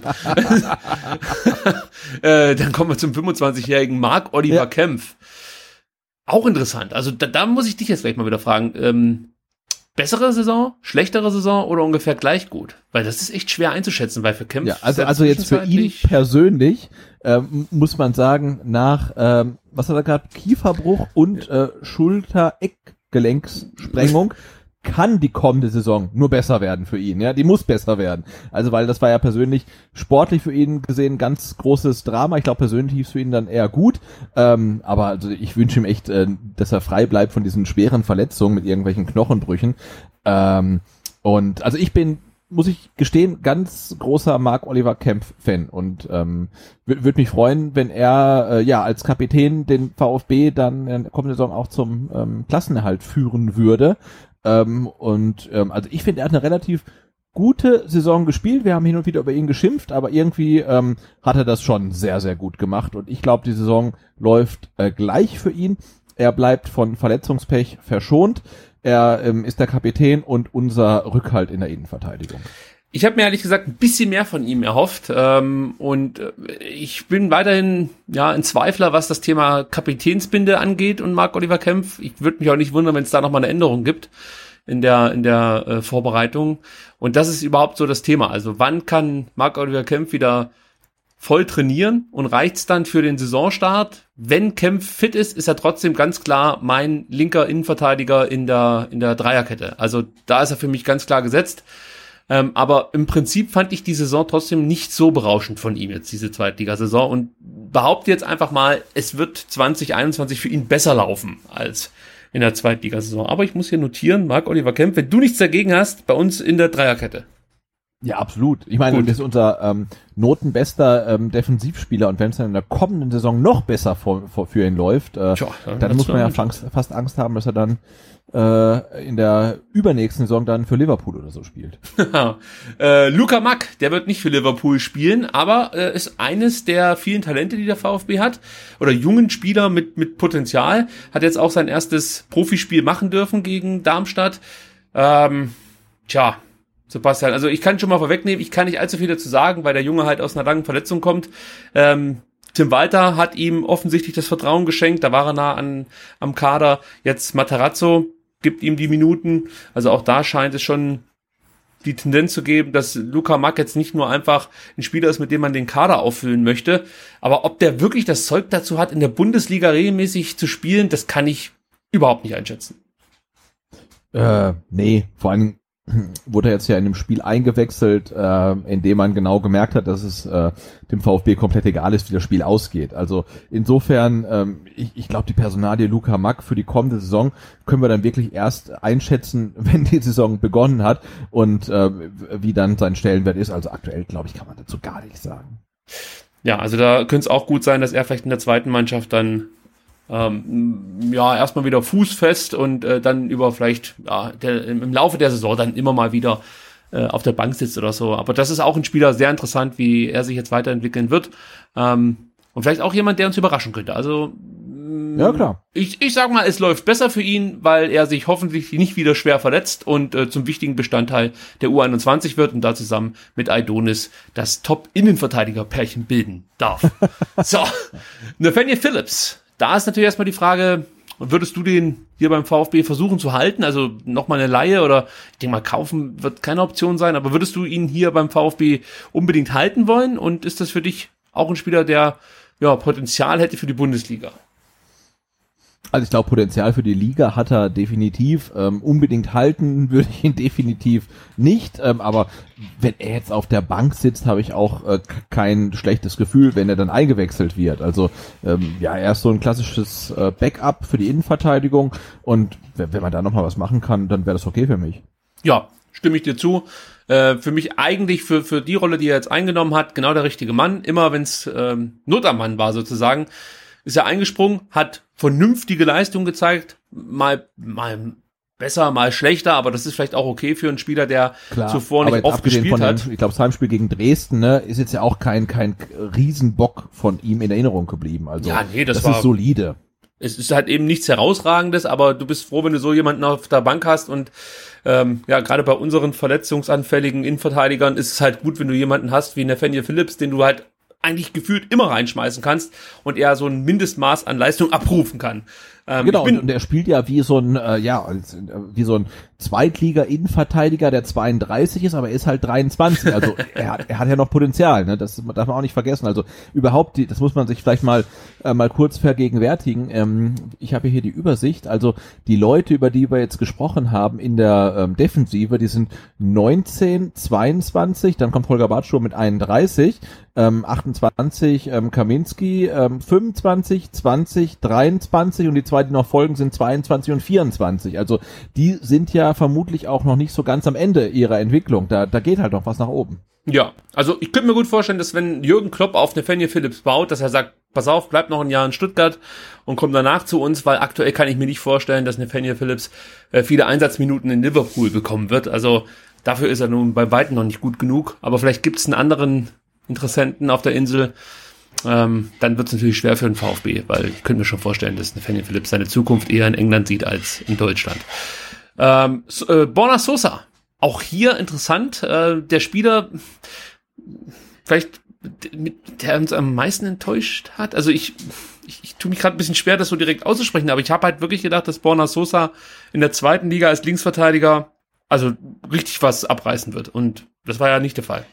äh, dann kommen wir zum 25-jährigen Marc Oliver ja. Kempf. Auch interessant. Also da, da muss ich dich jetzt gleich mal wieder fragen. Ähm, bessere Saison, schlechtere Saison oder ungefähr gleich gut? Weil das ist echt schwer einzuschätzen, weil für Kempf. Ja, also, also jetzt für ihn persönlich ähm, muss man sagen, nach, ähm, was hat er gerade, Kieferbruch und äh, Schulter-Eckgelenkssprengung *laughs* kann die kommende Saison nur besser werden für ihn. Ja, die muss besser werden. Also weil das war ja persönlich sportlich für ihn gesehen ganz großes Drama. Ich glaube persönlich lief es für ihn dann eher gut. Ähm, aber also ich wünsche ihm echt, äh, dass er frei bleibt von diesen schweren Verletzungen mit irgendwelchen Knochenbrüchen. Ähm, und also ich bin muss ich gestehen, ganz großer Mark Oliver Kempf Fan und ähm, würde würd mich freuen, wenn er äh, ja als Kapitän den VfB dann in der kommenden Saison auch zum ähm, Klassenerhalt führen würde. Ähm, und ähm, also ich finde, er hat eine relativ gute Saison gespielt. Wir haben hin und wieder über ihn geschimpft, aber irgendwie ähm, hat er das schon sehr, sehr gut gemacht. Und ich glaube, die Saison läuft äh, gleich für ihn. Er bleibt von Verletzungspech verschont. Er ähm, ist der Kapitän und unser Rückhalt in der Innenverteidigung. Ich habe mir ehrlich gesagt ein bisschen mehr von ihm erhofft ähm, und äh, ich bin weiterhin ja ein Zweifler, was das Thema Kapitänsbinde angeht und Marc Oliver Kempf. Ich würde mich auch nicht wundern, wenn es da noch mal eine Änderung gibt in der in der äh, Vorbereitung. Und das ist überhaupt so das Thema. Also wann kann Marc Oliver Kempf wieder voll trainieren und reicht's dann für den Saisonstart. Wenn Kempf fit ist, ist er trotzdem ganz klar mein linker Innenverteidiger in der, in der Dreierkette. Also da ist er für mich ganz klar gesetzt. Ähm, aber im Prinzip fand ich die Saison trotzdem nicht so berauschend von ihm jetzt, diese Zweitligasaison. Und behaupte jetzt einfach mal, es wird 2021 für ihn besser laufen als in der Zweitligasaison. Aber ich muss hier notieren, Marc Oliver Kempf, wenn du nichts dagegen hast, bei uns in der Dreierkette. Ja, absolut. Ich meine, Gut. das ist unser ähm, notenbester ähm, Defensivspieler und wenn es dann in der kommenden Saison noch besser vor, vor, für ihn läuft, äh, Tja, dann, dann muss man ja fast, fast Angst haben, dass er dann äh, in der übernächsten Saison dann für Liverpool oder so spielt. *laughs* äh, Luca Mack, der wird nicht für Liverpool spielen, aber äh, ist eines der vielen Talente, die der VfB hat oder jungen Spieler mit mit Potenzial, hat jetzt auch sein erstes Profispiel machen dürfen gegen Darmstadt. Ähm, tja, Sebastian. Also ich kann schon mal vorwegnehmen, ich kann nicht allzu viel dazu sagen, weil der Junge halt aus einer langen Verletzung kommt. Ähm, Tim Walter hat ihm offensichtlich das Vertrauen geschenkt, da war er nah an, am Kader. Jetzt Materazzo gibt ihm die Minuten. Also auch da scheint es schon die Tendenz zu geben, dass Luca Mack jetzt nicht nur einfach ein Spieler ist, mit dem man den Kader auffüllen möchte, aber ob der wirklich das Zeug dazu hat, in der Bundesliga regelmäßig zu spielen, das kann ich überhaupt nicht einschätzen. Äh, nee, vor allem wurde jetzt ja in dem Spiel eingewechselt, äh, in dem man genau gemerkt hat, dass es äh, dem VfB komplett egal ist, wie das Spiel ausgeht. Also insofern, ähm, ich, ich glaube, die Personalie Luca Mack für die kommende Saison können wir dann wirklich erst einschätzen, *laughs* wenn die Saison begonnen hat und äh, wie dann sein Stellenwert ist. Also aktuell, glaube ich, kann man dazu gar nichts sagen. Ja, also da könnte es auch gut sein, dass er vielleicht in der zweiten Mannschaft dann ähm, ja, erstmal wieder fußfest und äh, dann über vielleicht ja, der, im Laufe der Saison dann immer mal wieder äh, auf der Bank sitzt oder so. Aber das ist auch ein Spieler sehr interessant, wie er sich jetzt weiterentwickeln wird. Ähm, Und vielleicht auch jemand, der uns überraschen könnte. Also Ja, klar. ich, ich sag mal, es läuft besser für ihn, weil er sich hoffentlich nicht wieder schwer verletzt und äh, zum wichtigen Bestandteil der U21 wird und da zusammen mit Aidonis das Top-Innenverteidiger-Pärchen bilden darf. *laughs* so, Nathaniel Phillips. Da ist natürlich erstmal die Frage, würdest du den hier beim VfB versuchen zu halten? Also nochmal eine Laie oder ich denke mal, kaufen wird keine Option sein, aber würdest du ihn hier beim VfB unbedingt halten wollen? Und ist das für dich auch ein Spieler, der ja, Potenzial hätte für die Bundesliga? Also ich glaube, Potenzial für die Liga hat er definitiv. Ähm, unbedingt halten *laughs* würde ich ihn definitiv nicht. Ähm, aber wenn er jetzt auf der Bank sitzt, habe ich auch äh, kein schlechtes Gefühl, wenn er dann eingewechselt wird. Also ähm, ja, er ist so ein klassisches äh, Backup für die Innenverteidigung. Und wenn, man da nochmal was machen kann, dann wäre das okay für mich. Ja, stimme ich dir zu. Äh, für mich eigentlich für, für die Rolle, die er jetzt eingenommen hat, genau der richtige Mann. Immer wenn es ähm, Not am Mann war sozusagen, ist er eingesprungen, hat vernünftige Leistung gezeigt, mal, mal besser, mal schlechter, aber das ist vielleicht auch okay für einen Spieler, der zuvor aber nicht oft gespielt von hat. Dem, ich glaube, das Heimspiel gegen Dresden ne, ist jetzt ja auch kein kein Riesenbock von ihm in Erinnerung geblieben. Also Ja, nee, das das war- ist solide. es ist halt eben nichts herausragendes, aber du bist froh, wenn du so jemanden auf der Bank hast und ähm, ja, gerade bei unseren verletzungsanfälligen Innenverteidigern ist es halt gut, wenn du jemanden hast wie Nathaniel Phillips, den du halt eigentlich gefühlt immer reinschmeißen kannst und er so ein Mindestmaß an Leistung abrufen kann. Ähm, Genau, und, und er spielt ja wie so ein, äh, ja, äh, wie so ein Zweitliga-Innenverteidiger, der 32 ist, aber er ist halt 23. Also *laughs* er, hat, er hat ja noch Potenzial, ne? Das darf man auch nicht vergessen. Also überhaupt, die, das muss man sich vielleicht mal äh, mal kurz vergegenwärtigen. Ähm, ich habe hier die Übersicht. Also die Leute, über die wir jetzt gesprochen haben in der ähm, Defensive, die sind 19, 22, dann kommt Holger Bartschuh mit 31, ähm, 28 ähm, Kaminski, ähm, 25, 20, 23 und die zwei, die noch folgen, sind 22 und 24. Also die sind ja vermutlich auch noch nicht so ganz am Ende ihrer Entwicklung. Da, da geht halt noch was nach oben. ja, also ich könnte mir gut vorstellen, dass wenn Jürgen Klopp auf Nathaniel Phillips baut, dass er sagt, pass auf, bleib noch ein Jahr in Stuttgart und komm danach zu uns, weil aktuell kann ich mir nicht vorstellen, dass Nathaniel Phillips äh, viele Einsatzminuten in Liverpool bekommen wird. Also dafür ist er nun bei weitem noch nicht gut genug. Aber vielleicht gibt es einen anderen Interessenten auf der Insel. Ähm, dann wird es natürlich schwer für den VfB, weil ich könnte mir schon vorstellen, dass Nathaniel Phillips seine Zukunft eher in England sieht als in Deutschland. Ähm, äh, Borna Sosa, auch hier interessant. Äh, der Spieler, vielleicht der uns am meisten enttäuscht hat. Also ich, ich, ich tue mich gerade ein bisschen schwer, das so direkt auszusprechen, aber ich habe halt wirklich gedacht, dass Borna Sosa in der zweiten Liga als Linksverteidiger also richtig was abreißen wird. Und das war ja nicht der Fall.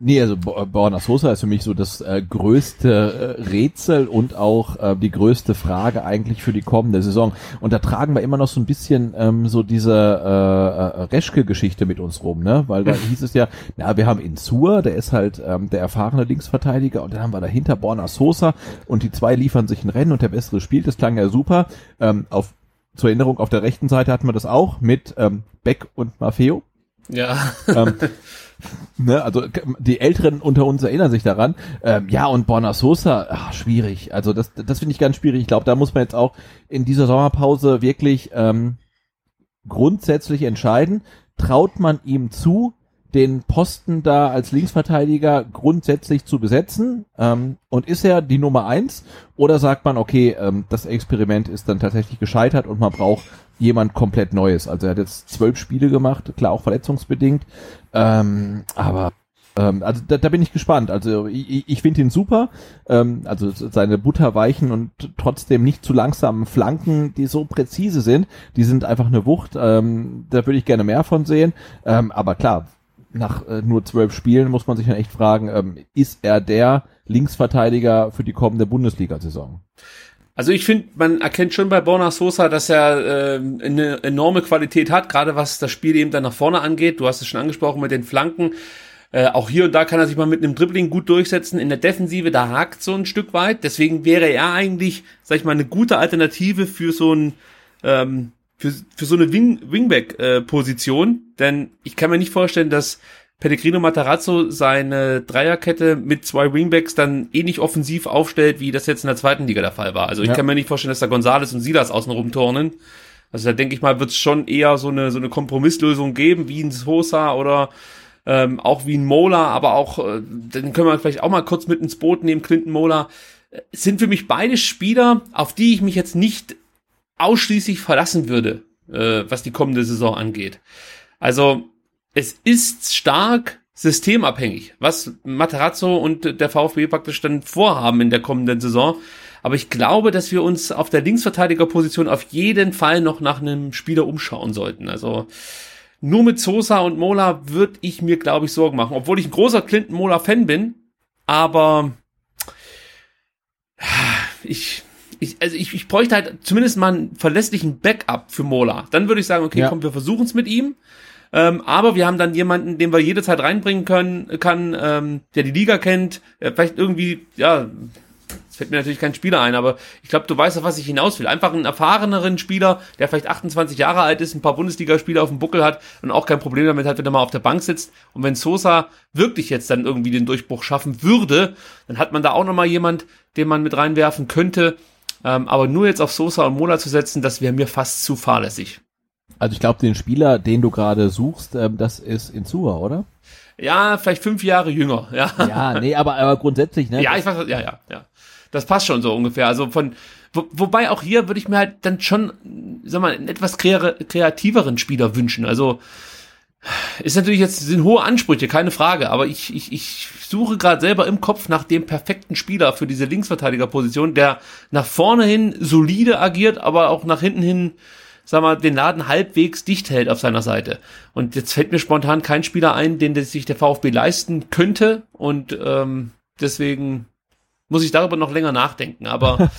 Nee, also Bo- Borna Sosa ist für mich so das äh, größte äh, Rätsel und auch äh, die größte Frage eigentlich für die kommende Saison. Und da tragen wir immer noch so ein bisschen ähm, so diese äh, äh, Reschke-Geschichte mit uns rum, ne? Weil da hieß es ja, na, wir haben Insur, der ist halt ähm, der erfahrene Linksverteidiger und dann haben wir dahinter Borna Sosa und die zwei liefern sich ein Rennen und der bessere spielt. Das klang ja super. Ähm, auf zur Erinnerung, auf der rechten Seite hatten wir das auch mit ähm, Beck und Maffeo. Ja. ähm, *laughs* ne, also die Älteren unter uns erinnern sich daran. Ähm, ja, und Borna Sosa, ach, schwierig. Also das, das finde ich ganz schwierig. Ich glaube, da muss man jetzt auch in dieser Sommerpause wirklich ähm, grundsätzlich entscheiden. Traut man ihm zu, den Posten da als Linksverteidiger grundsätzlich zu besetzen? Ähm, und ist er die Nummer eins? Oder sagt man, okay, ähm, das Experiment ist dann tatsächlich gescheitert und man braucht jemand komplett Neues? Also er hat jetzt zwölf Spiele gemacht, klar auch verletzungsbedingt, ähm, aber ähm, also da, da bin ich gespannt. Also ich, ich finde ihn super. Ähm, also seine butterweichen und trotzdem nicht zu langsamen Flanken, die so präzise sind, die sind einfach eine Wucht. Ähm, da würde ich gerne mehr von sehen. Ähm, aber klar, nach äh, nur zwölf Spielen muss man sich dann echt fragen, ähm, ist er der Linksverteidiger für die kommende Bundesliga-Saison? Also ich finde, man erkennt schon bei Borna Sosa, dass er äh, eine enorme Qualität hat, gerade was das Spiel eben dann nach vorne angeht. Du hast es schon angesprochen mit den Flanken. Äh, auch hier und da kann er sich mal mit einem Dribbling gut durchsetzen. In der Defensive, da hakt so ein Stück weit. Deswegen wäre er eigentlich, sag ich mal, eine gute Alternative für so ein ähm, für, für so eine Wing, Wingback-Position. Denn ich kann mir nicht vorstellen, dass Pellegrino Matarazzo seine Dreierkette mit zwei Wingbacks dann ähnlich offensiv aufstellt, wie das jetzt in der zweiten Liga der Fall war. Also ich Ja. kann mir nicht vorstellen, dass da Gonzales und Silas außen rumturnen. Also da denke ich mal, wird es schon eher so eine, so eine Kompromisslösung geben, wie ein Sosa oder ähm, auch wie ein Mola, aber auch, äh, den können wir vielleicht auch mal kurz mit ins Boot nehmen, Clinton Mola, äh, sind für mich beide Spieler, auf die ich mich jetzt nicht ausschließlich verlassen würde, äh, was die kommende Saison angeht. Also es ist stark systemabhängig, was Materazzo und der VfB praktisch dann vorhaben in der kommenden Saison. Aber ich glaube, dass wir uns auf der Linksverteidigerposition auf jeden Fall noch nach einem Spieler umschauen sollten. Also nur mit Sosa und Mola würde ich mir, glaube ich, Sorgen machen. Obwohl ich ein großer Clinton Mola-Fan bin. Aber ich, ich, also ich, ich bräuchte halt zumindest mal einen verlässlichen Backup für Mola. Dann würde ich sagen, okay, Ja. komm, wir versuchen es mit ihm. Ähm, aber wir haben dann jemanden, den wir jederzeit reinbringen können, kann, ähm, der die Liga kennt, äh, vielleicht irgendwie, ja, es fällt mir natürlich kein Spieler ein, aber ich glaube, du weißt, auf was ich hinaus will. Einfach einen erfahreneren Spieler, der vielleicht 28 Jahre alt ist, ein paar Bundesligaspiele auf dem Buckel hat und auch kein Problem damit hat, wenn er mal auf der Bank sitzt. Und wenn Sosa wirklich jetzt dann irgendwie den Durchbruch schaffen würde, dann hat man da auch nochmal jemand, den man mit reinwerfen könnte. Ähm, aber nur jetzt auf Sosa und Mola zu setzen, das wäre mir fast zu fahrlässig. Also ich glaube, den Spieler, den du gerade suchst, ähm, das ist Insua, oder? Ja, vielleicht fünf Jahre jünger, ja. Ja, nee, aber, aber grundsätzlich, ne? Ja, ich weiß, ja, ja, ja. Das passt schon so ungefähr. Also von, wo, wobei auch hier würde ich mir halt dann schon, sag mal, einen etwas kre kreativeren Spieler wünschen. Also ist natürlich jetzt sind hohe Ansprüche, keine Frage. Aber ich, ich, ich suche gerade selber im Kopf nach dem perfekten Spieler für diese Linksverteidigerposition, der nach vorne hin solide agiert, aber auch nach hinten hin sag mal, den Laden halbwegs dicht hält auf seiner Seite. Und jetzt fällt mir spontan kein Spieler ein, den sich der VfB leisten könnte. Und ähm, deswegen muss ich darüber noch länger nachdenken. Aber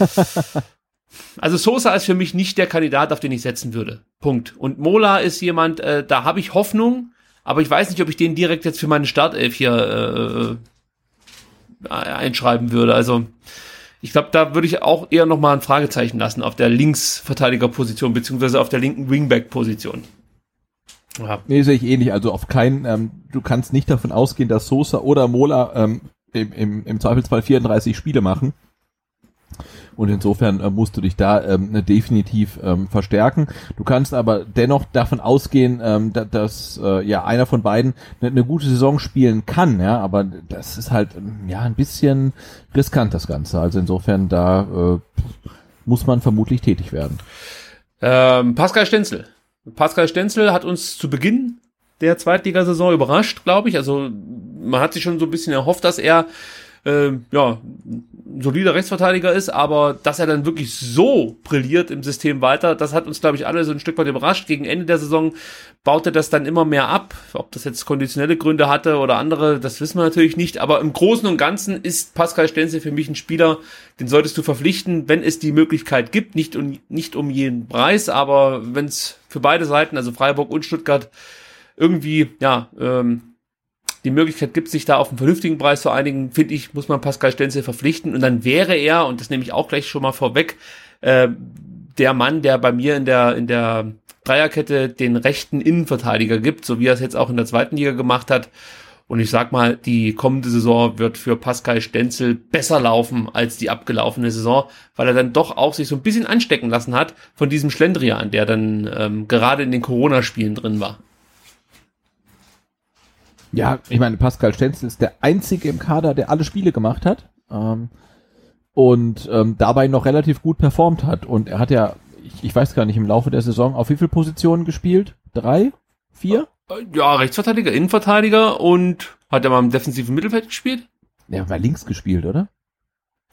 *laughs* also Sosa ist für mich nicht der Kandidat, auf den ich setzen würde. Punkt. Und Mola ist jemand, äh, da habe ich Hoffnung, aber ich weiß nicht, ob ich den direkt jetzt für meine Startelf hier äh, einschreiben würde. Also ich glaube, da würde ich auch eher noch mal ein Fragezeichen lassen auf der Linksverteidigerposition beziehungsweise auf der linken Wingback-Position. Ja. Nee, sehe ich ähnlich. Also auf keinen, ähm, du kannst nicht davon ausgehen, dass Sosa oder Mola ähm, im, im, im Zweifelsfall 34 Spiele machen. Und insofern äh, musst du dich da ähm, ne, definitiv ähm, verstärken. Du kannst aber dennoch davon ausgehen, ähm, da, dass äh, ja einer von beiden eine ne gute Saison spielen kann, ja, aber das ist halt ähm, ja ein bisschen riskant das Ganze. Also insofern da äh, muss man vermutlich tätig werden. Ähm, Pascal Stenzel. Pascal Stenzel hat uns zu Beginn der Zweitligasaison überrascht, glaube ich. Also man hat sich schon so ein bisschen erhofft, dass er äh, ja, solider Rechtsverteidiger ist, aber dass er dann wirklich so brilliert im System weiter, das hat uns, glaube ich, alle so ein Stück weit überrascht. Gegen Ende der Saison baute das dann immer mehr ab. Ob das jetzt konditionelle Gründe hatte oder andere, das wissen wir natürlich nicht. Aber im Großen und Ganzen ist Pascal Stenzel für mich ein Spieler, den solltest du verpflichten, wenn es die Möglichkeit gibt, nicht um, nicht um jeden Preis, aber wenn es für beide Seiten, also Freiburg und Stuttgart, irgendwie, ja, ähm, die Möglichkeit gibt, sich da auf einen vernünftigen Preis zu einigen, finde ich, muss man Pascal Stenzel verpflichten. Und dann wäre er, und das nehme ich auch gleich schon mal vorweg, äh, der Mann, der bei mir in der, in der Dreierkette den rechten Innenverteidiger gibt, so wie er es jetzt auch in der zweiten Liga gemacht hat. Und ich sag mal, die kommende Saison wird für Pascal Stenzel besser laufen als die abgelaufene Saison, weil er dann doch auch sich so ein bisschen anstecken lassen hat von diesem Schlendrian, der dann ähm, gerade in den Corona-Spielen drin war. Ja, ich meine, Pascal Stenzel ist der einzige im Kader, der alle Spiele gemacht hat ähm, und ähm, dabei noch relativ gut performt hat. Und er hat ja, ich, ich weiß gar nicht, im Laufe der Saison auf wie viele Positionen gespielt? Drei? Vier? Ja, Rechtsverteidiger, Innenverteidiger und hat er mal im defensiven Mittelfeld gespielt? Der hat mal links gespielt, oder?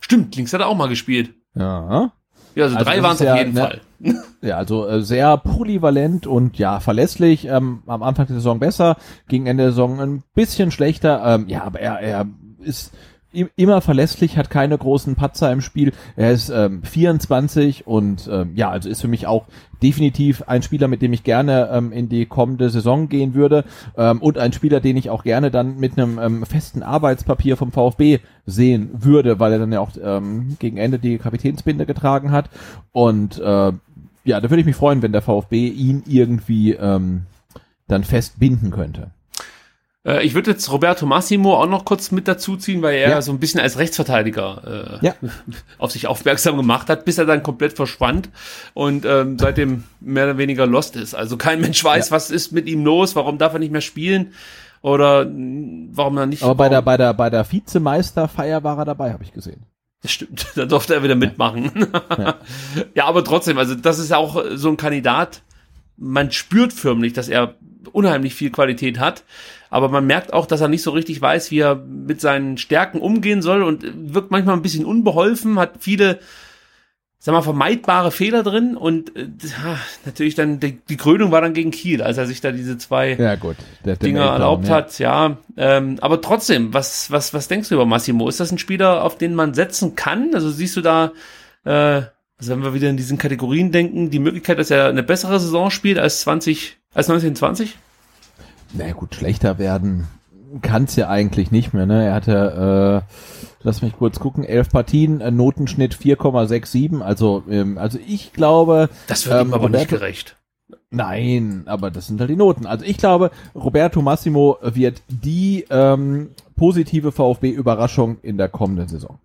Stimmt, links hat er auch mal gespielt. Ja. Ja, also, Also drei waren es auf ja, jeden ne, Fall. *laughs* Ja, also äh, sehr polyvalent und ja, verlässlich. Ähm, am Anfang der Saison besser, gegen Ende der Saison ein bisschen schlechter. Ähm, ja, aber er, er ist immer verlässlich, hat keine großen Patzer im Spiel. Er ist ähm, 24 und ähm, ja, also ist für mich auch definitiv ein Spieler, mit dem ich gerne ähm, in die kommende Saison gehen würde ähm, und ein Spieler, den ich auch gerne dann mit einem ähm, festen Arbeitspapier vom VfB sehen würde, weil er dann ja auch ähm, gegen Ende die Kapitänsbinde getragen hat und äh, ja, da würde ich mich freuen, wenn der VfB ihn irgendwie ähm, dann fest binden könnte. Äh, ich würde jetzt Roberto Massimo auch noch kurz mit dazu ziehen, weil er Ja. so ein bisschen als Rechtsverteidiger äh, Ja. *laughs* auf sich aufmerksam gemacht hat, bis er dann komplett verschwand und ähm, seitdem mehr oder weniger lost ist. Also kein Mensch weiß, was ist mit ihm los, warum darf er nicht mehr spielen. Oder mh, warum er nicht? Aber bei der, bei der, bei der Vizemeisterfeier war er dabei, habe ich gesehen. Das stimmt, *laughs* da durfte er wieder mitmachen. *laughs* Ja. aber trotzdem, also das ist ja auch so ein Kandidat, man spürt förmlich, dass er unheimlich viel Qualität hat, aber man merkt auch, dass er nicht so richtig weiß, wie er mit seinen Stärken umgehen soll und wirkt manchmal ein bisschen unbeholfen, hat viele, sag mal, vermeidbare Fehler drin und äh, natürlich dann, die, die Krönung war dann gegen Kiel, als er sich da diese zwei Ja, Dinger erlaubt hat, ja. Ähm, aber trotzdem, was, was, was denkst du über Massimo? Ist das ein Spieler, auf den man setzen kann? Also siehst du da, äh, also wenn wir wieder in diesen Kategorien denken, die Möglichkeit, dass er eine bessere Saison spielt als 20, als 1920? Na gut, schlechter werden kann's ja eigentlich nicht mehr. Ne? Er hatte, äh, lass mich kurz gucken, elf Partien, äh, Notenschnitt 4,67. Also, ähm, also ich glaube, Das wird Ähm, ihm aber nicht Roberto- gerecht. nein, aber das sind halt die Noten. Also ich glaube, Roberto Massimo wird die ähm, positive VfB-Überraschung in der kommenden Saison.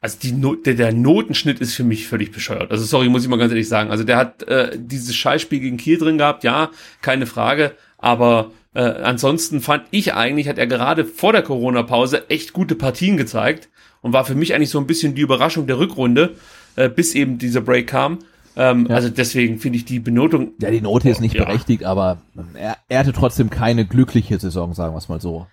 Also die no der, der Notenschnitt ist für mich völlig bescheuert. Also sorry, muss ich mal ganz ehrlich sagen. Also der hat äh, dieses Scheißspiel gegen Kiel drin gehabt, ja, keine Frage. Aber äh, ansonsten fand ich eigentlich, hat er gerade vor der Corona-Pause echt gute Partien gezeigt und war für mich eigentlich so ein bisschen die Überraschung der Rückrunde, äh, bis eben dieser Break kam. Ähm, Ja. Also deswegen finde ich die Benotung. Ja, die Note ist nicht Ja. berechtigt, aber er, er hatte trotzdem keine glückliche Saison, sagen wir es mal so.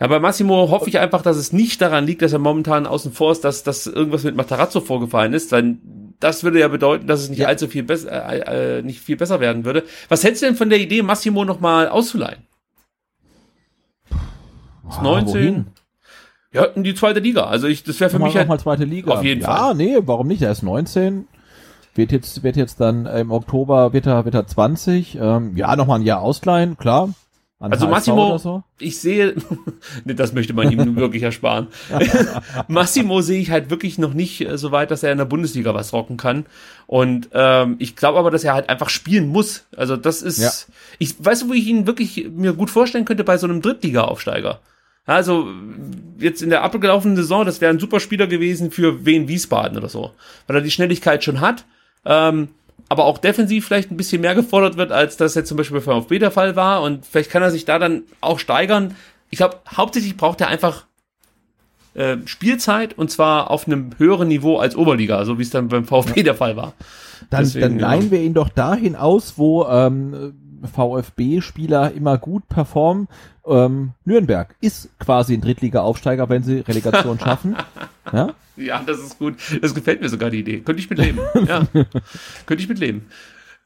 Ja, bei Massimo hoffe ich einfach, dass es nicht daran liegt, dass er momentan außen vor ist, dass, dass irgendwas mit Matarazzo vorgefallen ist, weil das würde ja bedeuten, dass es nicht Ja. allzu viel besser, äh, äh, nicht viel besser werden würde. Was hältst du denn von der Idee, Massimo nochmal auszuleihen? Ah, 19? wohin? Ja, in die zweite Liga. Also ich, das wäre für Nochmal, mich halt, nochmal zweite Liga. auf jeden ja, Fall. nee, warum nicht? Er ist 19. Wird jetzt, wird jetzt dann äh, im Oktober, wird er, wird er 20. Ähm, ja, nochmal ein Jahr ausleihen, klar. An Also HSV Massimo- so. ich sehe, *laughs* nee, das möchte man ihm wirklich ersparen. *laughs* Massimo sehe ich halt wirklich noch nicht äh, so weit, dass er in der Bundesliga was rocken kann. Und ähm, ich glaube aber, dass er halt einfach spielen muss. Also das ist, Ja. ich weißt du, wo ich ihn wirklich mir gut vorstellen könnte bei so einem Drittliga-Aufsteiger. Also jetzt in der abgelaufenen Saison, das wäre ein super Spieler gewesen für Wien Wiesbaden oder so, weil er die Schnelligkeit schon hat. Ähm, aber auch defensiv vielleicht ein bisschen mehr gefordert wird, als das jetzt zum Beispiel bei VfB der Fall war. Und vielleicht kann er sich da dann auch steigern. Ich glaube, hauptsächlich braucht er einfach äh, Spielzeit und zwar auf einem höheren Niveau als Oberliga, so wie es dann beim *laughs* VfB der Fall war. Dann, Deswegen, dann ja. leihen wir ihn doch dahin aus, wo ähm, VfB-Spieler immer gut performen. Ähm, Nürnberg ist quasi ein Drittliga-Aufsteiger, wenn sie Relegation schaffen. *laughs* Ja? Ja, das ist gut. Das gefällt mir sogar die Idee. Könnte ich mitleben. *laughs* Ja. Könnte ich mitleben.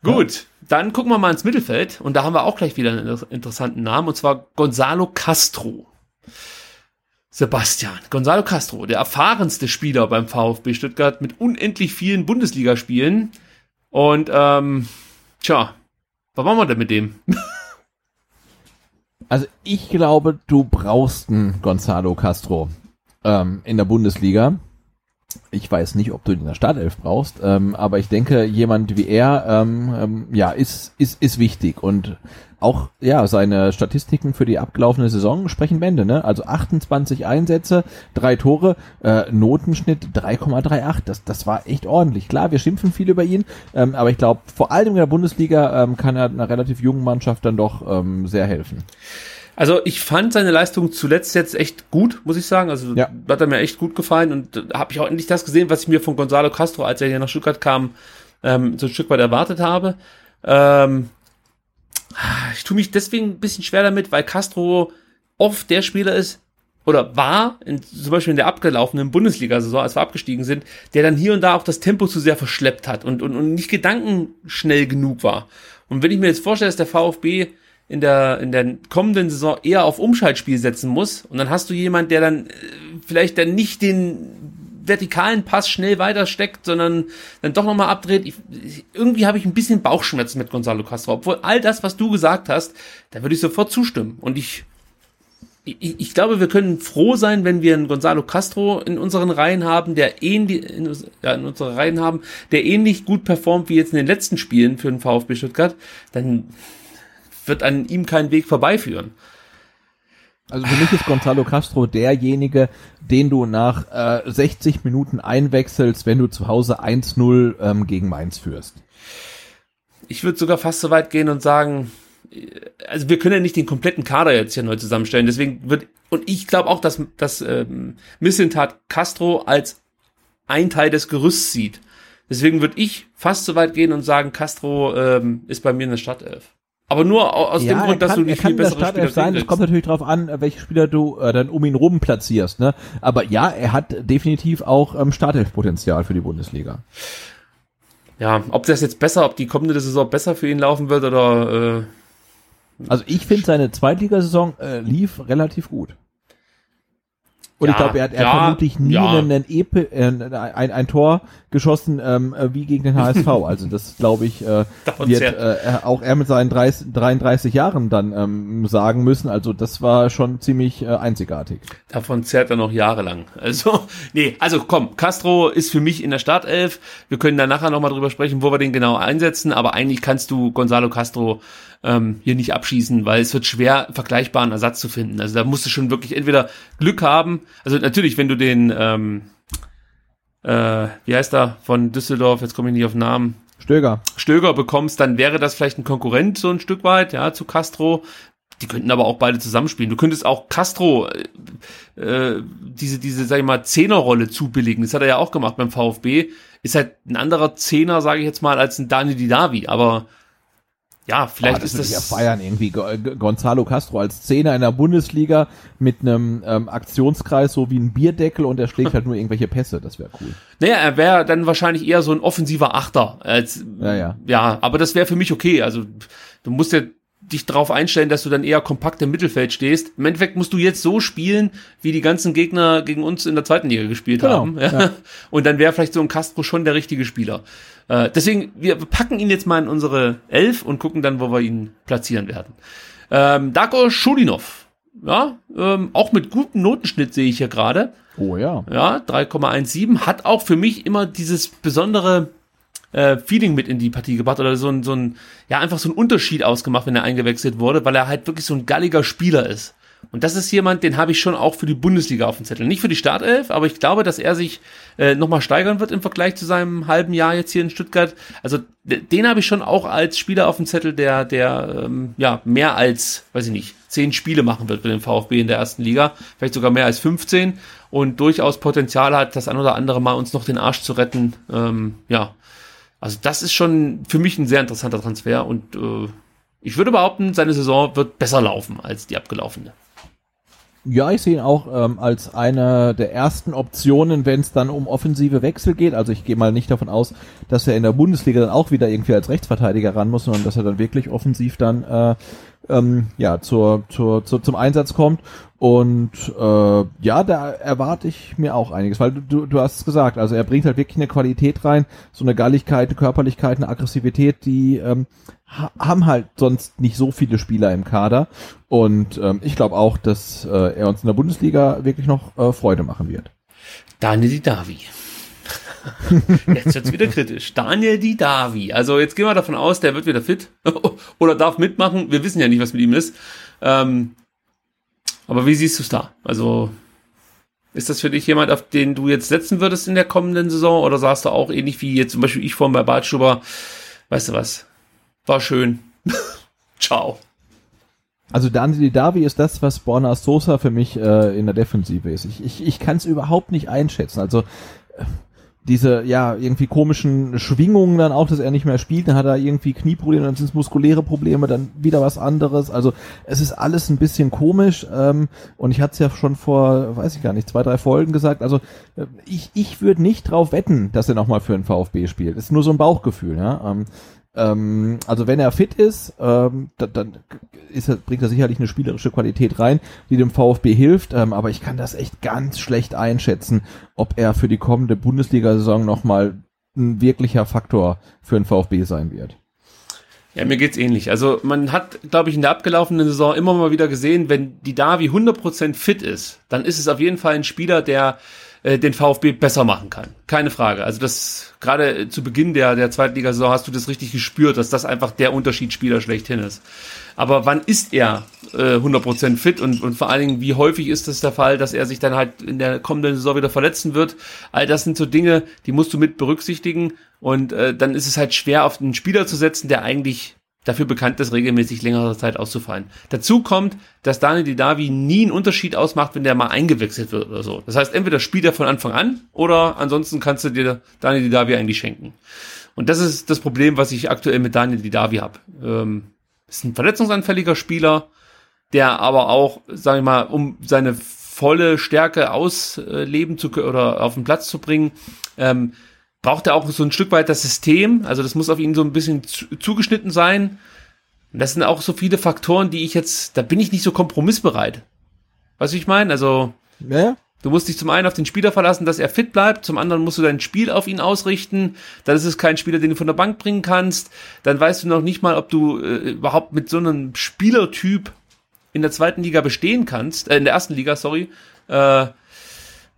Gut, dann gucken wir mal ins Mittelfeld und da haben wir auch gleich wieder einen inter- interessanten Namen und zwar Gonzalo Castro. Sebastian, Gonzalo Castro, der erfahrenste Spieler beim VfB Stuttgart mit unendlich vielen Bundesligaspielen. Und ähm, tja, was machen wir denn mit dem? *laughs* Also ich glaube, du brauchst einen Gonzalo Castro ähm, in der Bundesliga. Ich weiß nicht, ob du ihn in der Startelf brauchst, ähm, aber ich denke, jemand wie er, ähm, ähm, ja, ist, ist, ist wichtig und auch, ja, seine Statistiken für die abgelaufene Saison sprechen Bände, ne? Also 28 Einsätze, drei Tore, äh, Notenschnitt 3,38. Das, das war echt ordentlich. Klar, wir schimpfen viel über ihn, ähm, aber ich glaube, vor allem in der Bundesliga ähm, kann er einer relativ jungen Mannschaft dann doch ähm, sehr helfen. Also ich fand seine Leistung zuletzt jetzt echt gut, muss ich sagen. Also Ja. hat er mir echt gut gefallen und äh, habe ich auch endlich das gesehen, was ich mir von Gonzalo Castro, als er hier nach Stuttgart kam, ähm, so ein Stück weit erwartet habe. Ähm, ich tue mich deswegen ein bisschen schwer damit, weil Castro oft der Spieler ist oder war, in, zum Beispiel in der abgelaufenen Bundesliga-Saison, als wir abgestiegen sind, der dann hier und da auch das Tempo zu sehr verschleppt hat und, und, und nicht gedankenschnell genug war. Und wenn ich mir jetzt vorstelle, dass der VfB in der, in der kommenden Saison eher auf Umschaltspiel setzen muss und dann hast du jemand, der dann äh, vielleicht dann nicht den vertikalen Pass schnell weitersteckt, sondern dann doch nochmal abdreht. Ich, irgendwie habe ich ein bisschen Bauchschmerzen mit Gonzalo Castro. Obwohl all das, was du gesagt hast, da würde ich sofort zustimmen. Und ich, ich, ich glaube, wir können froh sein, wenn wir einen Gonzalo Castro in unseren Reihen haben, der ähnlich, in, ja, in unsere Reihen haben, der ähnlich gut performt wie jetzt in den letzten Spielen für den VfB Stuttgart, dann wird an ihm kein Weg vorbeiführen. Also für mich ist Gonzalo Castro derjenige, den du nach äh, 60 Minuten einwechselst, wenn du zu Hause 1-0 ähm, gegen Mainz führst. Ich würde sogar fast so weit gehen und sagen, also wir können ja nicht den kompletten Kader jetzt hier neu zusammenstellen. Deswegen wird, und ich glaube auch, dass, dass ähm, Missentat Castro als ein Teil des Gerüsts sieht. Deswegen würde ich fast so weit gehen und sagen, Castro ähm, ist bei mir in der Startelf. Aber nur aus ja, dem Grund, dass kann, du die viel bessere Spieler sein. Es kommt natürlich darauf an, welche Spieler du äh, dann um ihn rum platzierst. Ne? Aber ja, er hat definitiv auch ähm, Startelf-Potenzial für die Bundesliga. Ja, ob das jetzt besser, ob die kommende Saison besser für ihn laufen wird oder. Äh, also ich finde seine Zweitligasaison äh, lief relativ gut. Und Ja, ich glaube, er hat, er ja, vermutlich nie ja. einen, Epe, äh, ein, ein Tor geschossen ähm, äh, wie gegen den HSV. *laughs* Also das glaube ich äh, wird äh, er- auch er mit seinen 30, 33 Jahren dann ähm, sagen müssen. Also das war schon ziemlich äh, einzigartig. Davon zerrt er noch jahrelang. Also, *laughs* nee, also komm, Castro ist für mich in der Startelf. Wir können da nachher nochmal drüber sprechen, wo wir den genau einsetzen, aber eigentlich kannst du Gonzalo Castro ähm, hier nicht abschießen, weil es wird schwer, vergleichbaren Ersatz zu finden. Also da musst du schon wirklich entweder Glück haben, also natürlich, wenn du den, ähm, äh, wie heißt er, von Düsseldorf, jetzt komme ich nicht auf den Namen, Stöger. Stöger bekommst, dann wäre das vielleicht ein Konkurrent so ein Stück weit, ja, zu Castro. Die könnten aber auch beide zusammenspielen. Du könntest auch Castro äh, äh, diese, diese, sag ich mal, Zehnerrolle zubilligen. Das hat er ja auch gemacht beim VfB. Ist halt ein anderer Zehner, sage ich jetzt mal, als ein Dani Didavi. Aber ja, vielleicht Ah, das ist das. ja feiern irgendwie. Gonzalo Castro als Zehner in der Bundesliga mit einem ähm, Aktionskreis so wie ein Bierdeckel und er schlägt *laughs* halt nur irgendwelche Pässe. Das wäre cool. Naja, er wäre dann wahrscheinlich eher so ein offensiver Achter. Als, Ja, ja. ja, aber das wäre für mich okay. Also du musst ja dich darauf einstellen, dass du dann eher kompakt im Mittelfeld stehst. Im Endeffekt musst du jetzt so spielen, wie die ganzen Gegner gegen uns in der zweiten Liga gespielt Genau, haben. Ja. Und dann wäre vielleicht so ein Castro schon der richtige Spieler. Äh, deswegen, wir packen ihn jetzt mal in unsere Elf und gucken dann, wo wir ihn platzieren werden. Ähm, Darko Schulinov. Ja, ähm, auch mit gutem Notenschnitt sehe ich hier gerade. Oh ja. Ja, 3,17 hat auch für mich immer dieses besondere äh, Feeling mit in die Partie gebracht oder so ein, so ein, ja, einfach so ein Unterschied ausgemacht, wenn er eingewechselt wurde, weil er halt wirklich so ein galliger Spieler ist. Und das ist jemand, den habe ich schon auch für die Bundesliga auf dem Zettel. Nicht für die Startelf, aber ich glaube, dass er sich äh, nochmal steigern wird im Vergleich zu seinem halben Jahr jetzt hier in Stuttgart. Also den habe ich schon auch als Spieler auf dem Zettel, der, der ähm, ja mehr als, weiß ich nicht, zehn Spiele machen wird für den VfB in der ersten Liga, vielleicht sogar mehr als 15 und durchaus Potenzial hat, das ein oder andere Mal uns noch den Arsch zu retten. Ähm, ja, also das ist schon für mich ein sehr interessanter Transfer und äh, ich würde behaupten, seine Saison wird besser laufen als die abgelaufene. Ja, ich sehe ihn auch ähm, als eine der ersten Optionen, wenn es dann um offensive Wechsel geht. Also ich gehe mal nicht davon aus, dass er in der Bundesliga dann auch wieder irgendwie als Rechtsverteidiger ran muss, sondern dass er dann wirklich offensiv dann äh, ähm, ja zur, zur, zur, zum Einsatz kommt. Und äh, ja, da erwarte ich mir auch einiges, weil du, du, hast es gesagt, also er bringt halt wirklich eine Qualität rein, so eine Galligkeit, eine Körperlichkeit, eine Aggressivität, die ähm, ha haben halt sonst nicht so viele Spieler im Kader. Und ähm, ich glaube auch, dass äh, er uns in der Bundesliga wirklich noch äh, Freude machen wird. Daniel Didavi. *laughs* jetzt wird's wieder kritisch. Daniel Didavi. Also jetzt gehen wir davon aus, der wird wieder fit *laughs* oder darf mitmachen. Wir wissen ja nicht, was mit ihm ist. Ähm, aber wie siehst du es da? Also ist das für dich jemand, auf den du jetzt setzen würdest in der kommenden Saison? Oder sagst du auch ähnlich wie jetzt zum Beispiel ich vorhin bei Bartschuber, weißt du was? War schön. *laughs* Ciao. Also Daniel Davi ist das, was Borna Sosa für mich äh, in der Defensive ist. Ich, ich, ich kann es überhaupt nicht einschätzen. Also äh, diese ja irgendwie komischen Schwingungen dann auch, dass er nicht mehr spielt, dann hat er irgendwie Knieprobleme, dann sind es muskuläre Probleme, dann wieder was anderes. Also es ist alles ein bisschen komisch ähm, und ich hatte es ja schon vor, weiß ich gar nicht, zwei, drei Folgen gesagt. Also äh, ich, ich würde nicht drauf wetten, dass er nochmal für den VfB spielt. Das ist nur so ein Bauchgefühl. Ja? Ähm, ähm, also wenn er fit ist, ähm, dann, dann ist bringt er sicherlich eine spielerische Qualität rein, die dem VfB hilft. Ähm, aber ich kann das echt ganz schlecht einschätzen, ob er für die kommende Bundesliga-Saison nochmal ein wirklicher Faktor für den VfB sein wird. Ja, mir geht's ähnlich. Also man hat, glaube ich, in der abgelaufenen Saison immer mal wieder gesehen, wenn die Davi 100% fit ist, dann ist es auf jeden Fall ein Spieler, der äh, den VfB besser machen kann. Keine Frage. Also das gerade zu Beginn der der Zweitligasaison hast du das richtig gespürt, dass das einfach der Unterschiedsspieler schlechthin ist. Aber wann ist er äh, 100% fit und, und vor allen Dingen, wie häufig ist es der Fall, dass er sich dann halt in der kommenden Saison wieder verletzen wird? All das sind so Dinge, die musst du mit berücksichtigen und äh, dann ist es halt schwer, auf einen Spieler zu setzen, der eigentlich dafür bekannt ist, regelmäßig längere Zeit auszufallen. Dazu kommt, dass Daniel Didavi nie einen Unterschied ausmacht, wenn der mal eingewechselt wird oder so. Das heißt, entweder spielt er von Anfang an oder ansonsten kannst du dir Daniel Didavi eigentlich schenken. Und das ist das Problem, was ich aktuell mit Daniel Didavi habe. Ähm, ist ein verletzungsanfälliger Spieler, der aber auch, sage ich mal, um seine volle Stärke ausleben zu können oder auf den Platz zu bringen, ähm, braucht er auch so ein Stück weit das System. Also das muss auf ihn so ein bisschen zu, zugeschnitten sein. Und das sind auch so viele Faktoren, die ich jetzt, da bin ich nicht so kompromissbereit. Weißt du, ich meine? Also, Ja, du musst dich zum einen auf den Spieler verlassen, dass er fit bleibt, zum anderen musst du dein Spiel auf ihn ausrichten, dann ist es kein Spieler, den du von der Bank bringen kannst, dann weißt du noch nicht mal, ob du äh, überhaupt mit so einem Spielertyp in der zweiten Liga bestehen kannst, äh, in der ersten Liga, sorry. Äh,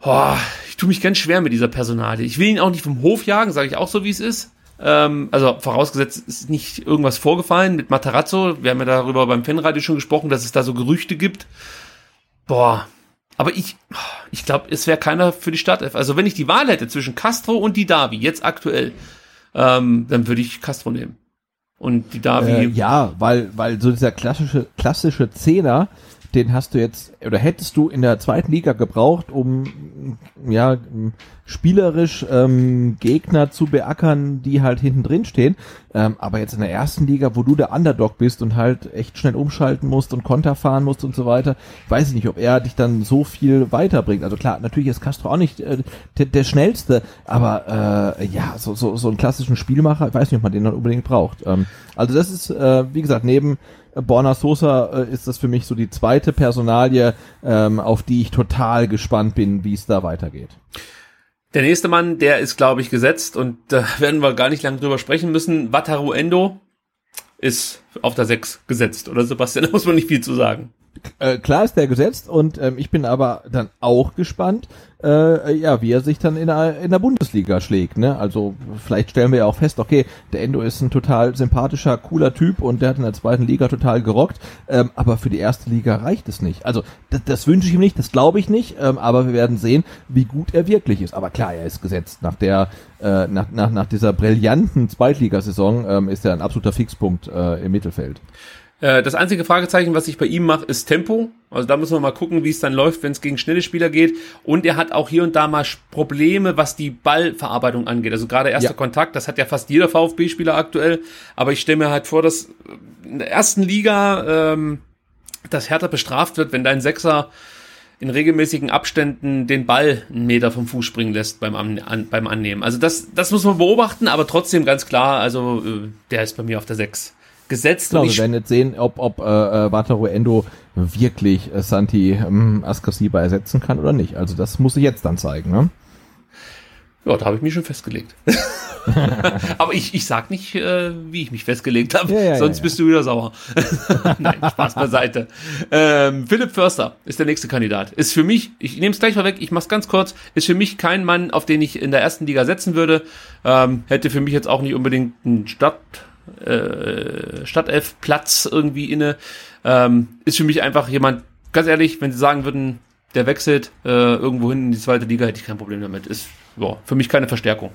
boah, ich tue mich ganz schwer mit dieser Personalie. Ich will ihn auch nicht vom Hof jagen, sage ich auch so, wie es ist. Ähm, also vorausgesetzt ist nicht irgendwas vorgefallen mit Matarazzo. Wir haben ja darüber beim Fanradio schon gesprochen, dass es da so Gerüchte gibt. Boah, aber ich, ich glaube, es wäre keiner für die Startelf. Also wenn ich die Wahl hätte zwischen Castro und die Davi, jetzt aktuell, ähm, dann würde ich Castro nehmen. Und die Davi, Äh, ja, weil, weil so dieser klassische, klassische Zehner, den hast du jetzt, oder hättest du in der zweiten Liga gebraucht, um ja spielerisch ähm, Gegner zu beackern, die halt hinten drin stehen. Ähm, aber jetzt in der ersten Liga, wo du der Underdog bist und halt echt schnell umschalten musst und Konter fahren musst und so weiter, weiß ich nicht, ob er dich dann so viel weiterbringt. Also klar, natürlich ist Castro auch nicht äh, der, der schnellste, aber äh, ja, so, so, so einen klassischen Spielmacher, ich weiß nicht, ob man den dann unbedingt braucht. Ähm, also das ist, äh, wie gesagt, neben Borna Sosa äh, ist das für mich so die zweite Personalie, ähm, auf die ich total gespannt bin, wie es da weitergeht. Der nächste Mann, der ist, glaube ich, gesetzt und da *laughs* werden wir gar nicht lange drüber sprechen müssen. Wataru Endo ist auf der 6 gesetzt, oder Sebastian? *laughs* Da muss man nicht viel zu sagen. Äh, klar ist der gesetzt und ähm, ich bin aber dann auch gespannt, äh, ja, wie er sich dann in der, in der Bundesliga schlägt. Ne? Also vielleicht stellen wir ja auch fest, okay, der Endo ist ein total sympathischer, cooler Typ und der hat in der zweiten Liga total gerockt, ähm, aber für die erste Liga reicht es nicht. Also das, das wünsche ich ihm nicht, das glaube ich nicht, ähm, aber wir werden sehen, wie gut er wirklich ist. Aber klar, er ist gesetzt. Nach der, äh, nach, nach, nach dieser brillanten Zweitligasaison ähm, ist er ein absoluter Fixpunkt äh, im Mittelfeld. Äh, Das einzige Fragezeichen, was ich bei ihm mache, ist Tempo. Also da müssen wir mal gucken, wie es dann läuft, wenn es gegen schnelle Spieler geht. Und er hat auch hier und da mal Probleme, was die Ballverarbeitung angeht. Also gerade erster Ja. Kontakt, das hat ja fast jeder VfB-Spieler aktuell. Aber ich stelle mir halt vor, dass in der ersten Liga ähm, das härter bestraft wird, wenn dein Sechser in regelmäßigen Abständen den Ball einen Meter vom Fuß springen lässt beim, an, beim Annehmen. Also das, das muss man beobachten, aber trotzdem ganz klar, also äh, der ist bei mir auf der 6 gesetzt. Genau, wir werden jetzt sehen, ob, ob äh, äh, Wataru Endo wirklich äh, Santi ähm, Askasiba ersetzen kann oder nicht. Also das muss ich jetzt dann zeigen. Ne? Ja, da habe ich mich schon festgelegt. *laughs* Aber ich, ich sag nicht, äh, wie ich mich festgelegt habe, Ja, ja, sonst ja, bist du wieder sauer. *laughs* Nein, Spaß beiseite. Ähm, Philipp Förster ist der nächste Kandidat. Ist für mich, ich nehme es gleich mal weg, ich mach's ganz kurz, ist für mich kein Mann, auf den ich in der ersten Liga setzen würde. Ähm, hätte für mich jetzt auch nicht unbedingt einen Stadt, äh, Stadtelf-Platz irgendwie inne. Ähm, ist für mich einfach jemand, ganz ehrlich, wenn sie sagen würden, der wechselt äh, irgendwo hin in die zweite Liga, hätte ich kein Problem damit. Ist ja, für mich keine Verstärkung.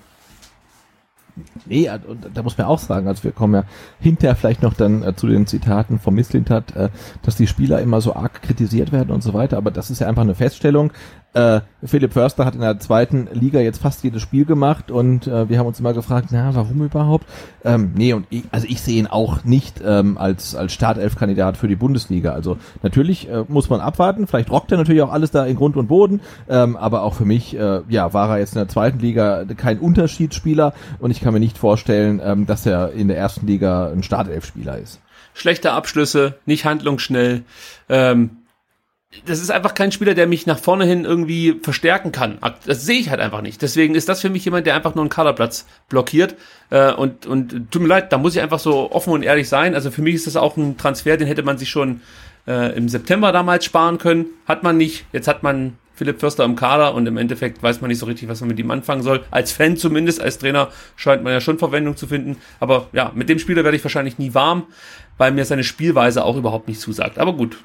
Nee, und da muss man auch sagen, also wir kommen ja hinterher vielleicht noch dann äh, zu den Zitaten vom Misslintat, äh, dass die Spieler immer so arg kritisiert werden und so weiter, aber das ist ja einfach eine Feststellung. Äh, Philipp Förster hat in der zweiten Liga jetzt fast jedes Spiel gemacht und äh, wir haben uns immer gefragt, na, warum überhaupt? Ähm, nee, und ich, also ich sehe ihn auch nicht ähm, als, als Startelf-Kandidat für die Bundesliga. Also natürlich äh, muss man abwarten, vielleicht rockt er natürlich auch alles da in Grund und Boden, ähm, aber auch für mich, äh, ja, war er jetzt in der zweiten Liga kein Unterschiedsspieler und ich kann mir nicht vorstellen, ähm, dass er in der ersten Liga ein Startelf-Spieler ist. Schlechte Abschlüsse, nicht handlungsschnell. Ähm, das ist einfach kein Spieler, der mich nach vorne hin irgendwie verstärken kann. Das sehe ich halt einfach nicht. Deswegen ist das für mich jemand, der einfach nur einen Kaderplatz blockiert. Äh, und, und tut mir leid, da muss ich einfach so offen und ehrlich sein. Also für mich ist das auch ein Transfer, den hätte man sich schon äh, im September damals sparen können. Hat man nicht. Jetzt hat man Philipp Förster im Kader und im Endeffekt weiß man nicht so richtig, was man mit ihm anfangen soll. Als Fan zumindest, als Trainer scheint man ja schon Verwendung zu finden. Aber ja, mit dem Spieler werde ich wahrscheinlich nie warm, weil mir seine Spielweise auch überhaupt nicht zusagt. Aber gut,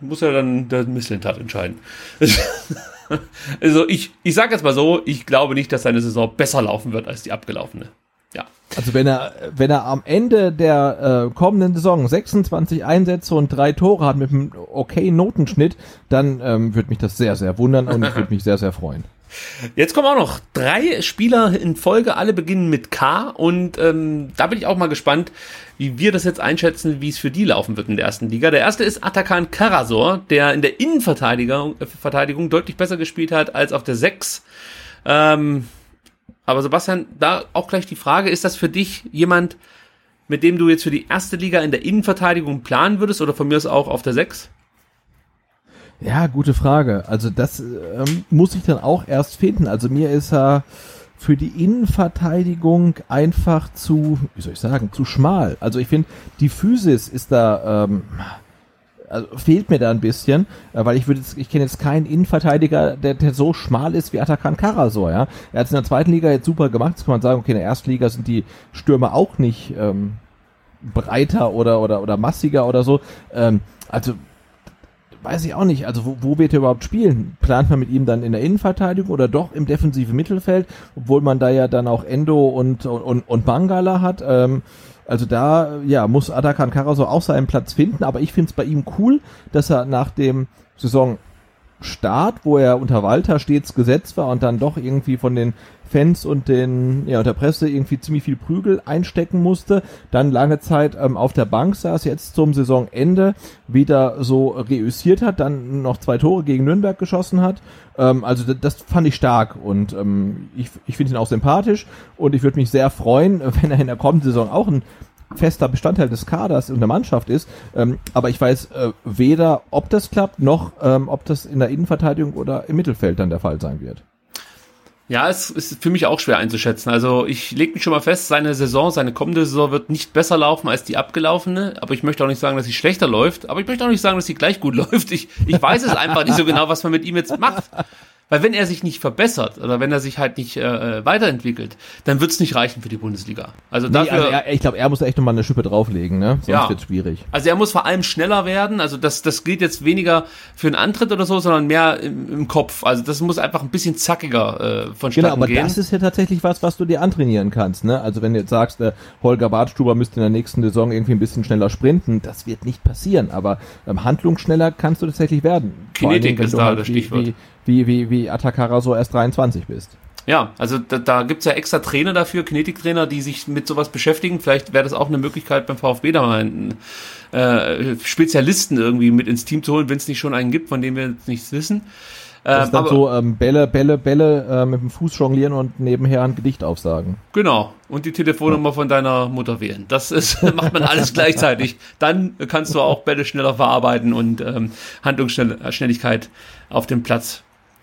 muss ja dann der Misslintat entscheiden. *laughs* also ich, ich sage jetzt mal so, ich glaube nicht, dass seine Saison besser laufen wird als die abgelaufene. Also wenn er, wenn er am Ende der äh, kommenden Saison 26 Einsätze und drei Tore hat mit einem okayen Notenschnitt, dann ähm, würde mich das sehr, sehr wundern und ich würde mich sehr, sehr freuen. *laughs* Jetzt kommen auch noch drei Spieler in Folge, alle beginnen mit K und ähm, da bin ich auch mal gespannt, wie wir das jetzt einschätzen, wie es für die laufen wird in der ersten Liga. Der erste ist Atakan Karasor, der in der Innenverteidigung äh, Verteidigung deutlich besser gespielt hat als auf der 6. Ähm, aber Sebastian, da auch gleich die Frage, ist das für dich jemand, mit dem du jetzt für die erste Liga in der Innenverteidigung planen würdest oder von mir aus auch auf der 6? Ja, gute Frage. Also das ähm, muss ich dann auch erst finden. Also mir ist er für die Innenverteidigung einfach zu, wie soll ich sagen, zu schmal. Also ich finde, die Physis ist da, ähm, also fehlt mir da ein bisschen, äh, weil ich würde, ich kenne jetzt keinen Innenverteidiger, der, der so schmal ist wie Atakan Karasor, ja. Er hat es in der zweiten Liga jetzt super gemacht, jetzt kann man sagen, okay, in der ersten Liga sind die Stürmer auch nicht ähm, breiter oder, oder, oder massiger oder so. Ähm, also weiß ich auch nicht. Also wo, wo wird er überhaupt spielen? Plant man mit ihm dann in der Innenverteidigung oder doch im defensiven Mittelfeld, obwohl man da ja dann auch Endo und und, und Bangala hat. Ähm, also da ja muss Atakan Karaso auch seinen Platz finden, aber ich finde es bei ihm cool, dass er nach dem Saisonstart, wo er unter Walter stets gesetzt war und dann doch irgendwie von den Fans und den ja und der Presse irgendwie ziemlich viel Prügel einstecken musste, dann lange Zeit ähm, auf der Bank saß, jetzt zum Saisonende wieder so reüssiert hat, dann noch zwei Tore gegen Nürnberg geschossen hat. Ähm, also das, das fand ich stark und ähm, ich, ich finde ihn auch sympathisch und ich würde mich sehr freuen, *laughs* wenn er in der kommenden Saison auch ein fester Bestandteil des Kaders und der Mannschaft ist. Ähm, aber ich weiß äh, weder, ob das klappt, noch ähm, ob das in der Innenverteidigung oder im Mittelfeld dann der Fall sein wird. Ja, es ist für mich auch schwer einzuschätzen. Also ich lege mich schon mal fest, seine Saison, seine kommende Saison wird nicht besser laufen als die abgelaufene. Aber ich möchte auch nicht sagen, dass sie schlechter läuft. Aber ich möchte auch nicht sagen, dass sie gleich gut *laughs* läuft. Ich, ich weiß es einfach nicht so genau, was man mit ihm jetzt macht. Weil wenn er sich nicht verbessert oder wenn er sich halt nicht äh, weiterentwickelt, dann wird es nicht reichen für die Bundesliga. Also nee, dafür. Also er, ich glaube, er muss echt nochmal eine Schippe drauflegen, ne? Sonst ja. wird schwierig. Also er muss vor allem schneller werden. Also das, das gilt jetzt weniger für einen Antritt oder so, sondern mehr im, im Kopf. Also das muss einfach ein bisschen zackiger äh, vonstatten Genau, aber gehen. das ist ja tatsächlich was, was du dir antrainieren kannst, ne? Also wenn du jetzt sagst, der Holger Bartstuber müsste in der nächsten Saison irgendwie ein bisschen schneller sprinten, das wird nicht passieren. Aber ähm, handlungsschneller kannst du tatsächlich werden. Kinetik wenn ist da halt das Stichwort. Wie, wie, wie, wie Atakara so erst 23 bist. Ja, also da, da gibt's ja extra Trainer dafür, Kinetiktrainer, die sich mit sowas beschäftigen. Vielleicht wäre das auch eine Möglichkeit beim VfB da mal einen äh, Spezialisten irgendwie mit ins Team zu holen, wenn es nicht schon einen gibt, von dem wir jetzt nichts wissen. Das Ähm, ist dann aber, so ähm, Bälle, Bälle, Bälle äh, mit dem Fuß jonglieren und nebenher ein Gedicht aufsagen. Genau. Und die Telefonnummer von deiner Mutter wählen. Das ist, *laughs* macht man alles gleichzeitig. Dann kannst du auch Bälle schneller verarbeiten und ähm, Handlungsschnelligkeit auf den Platz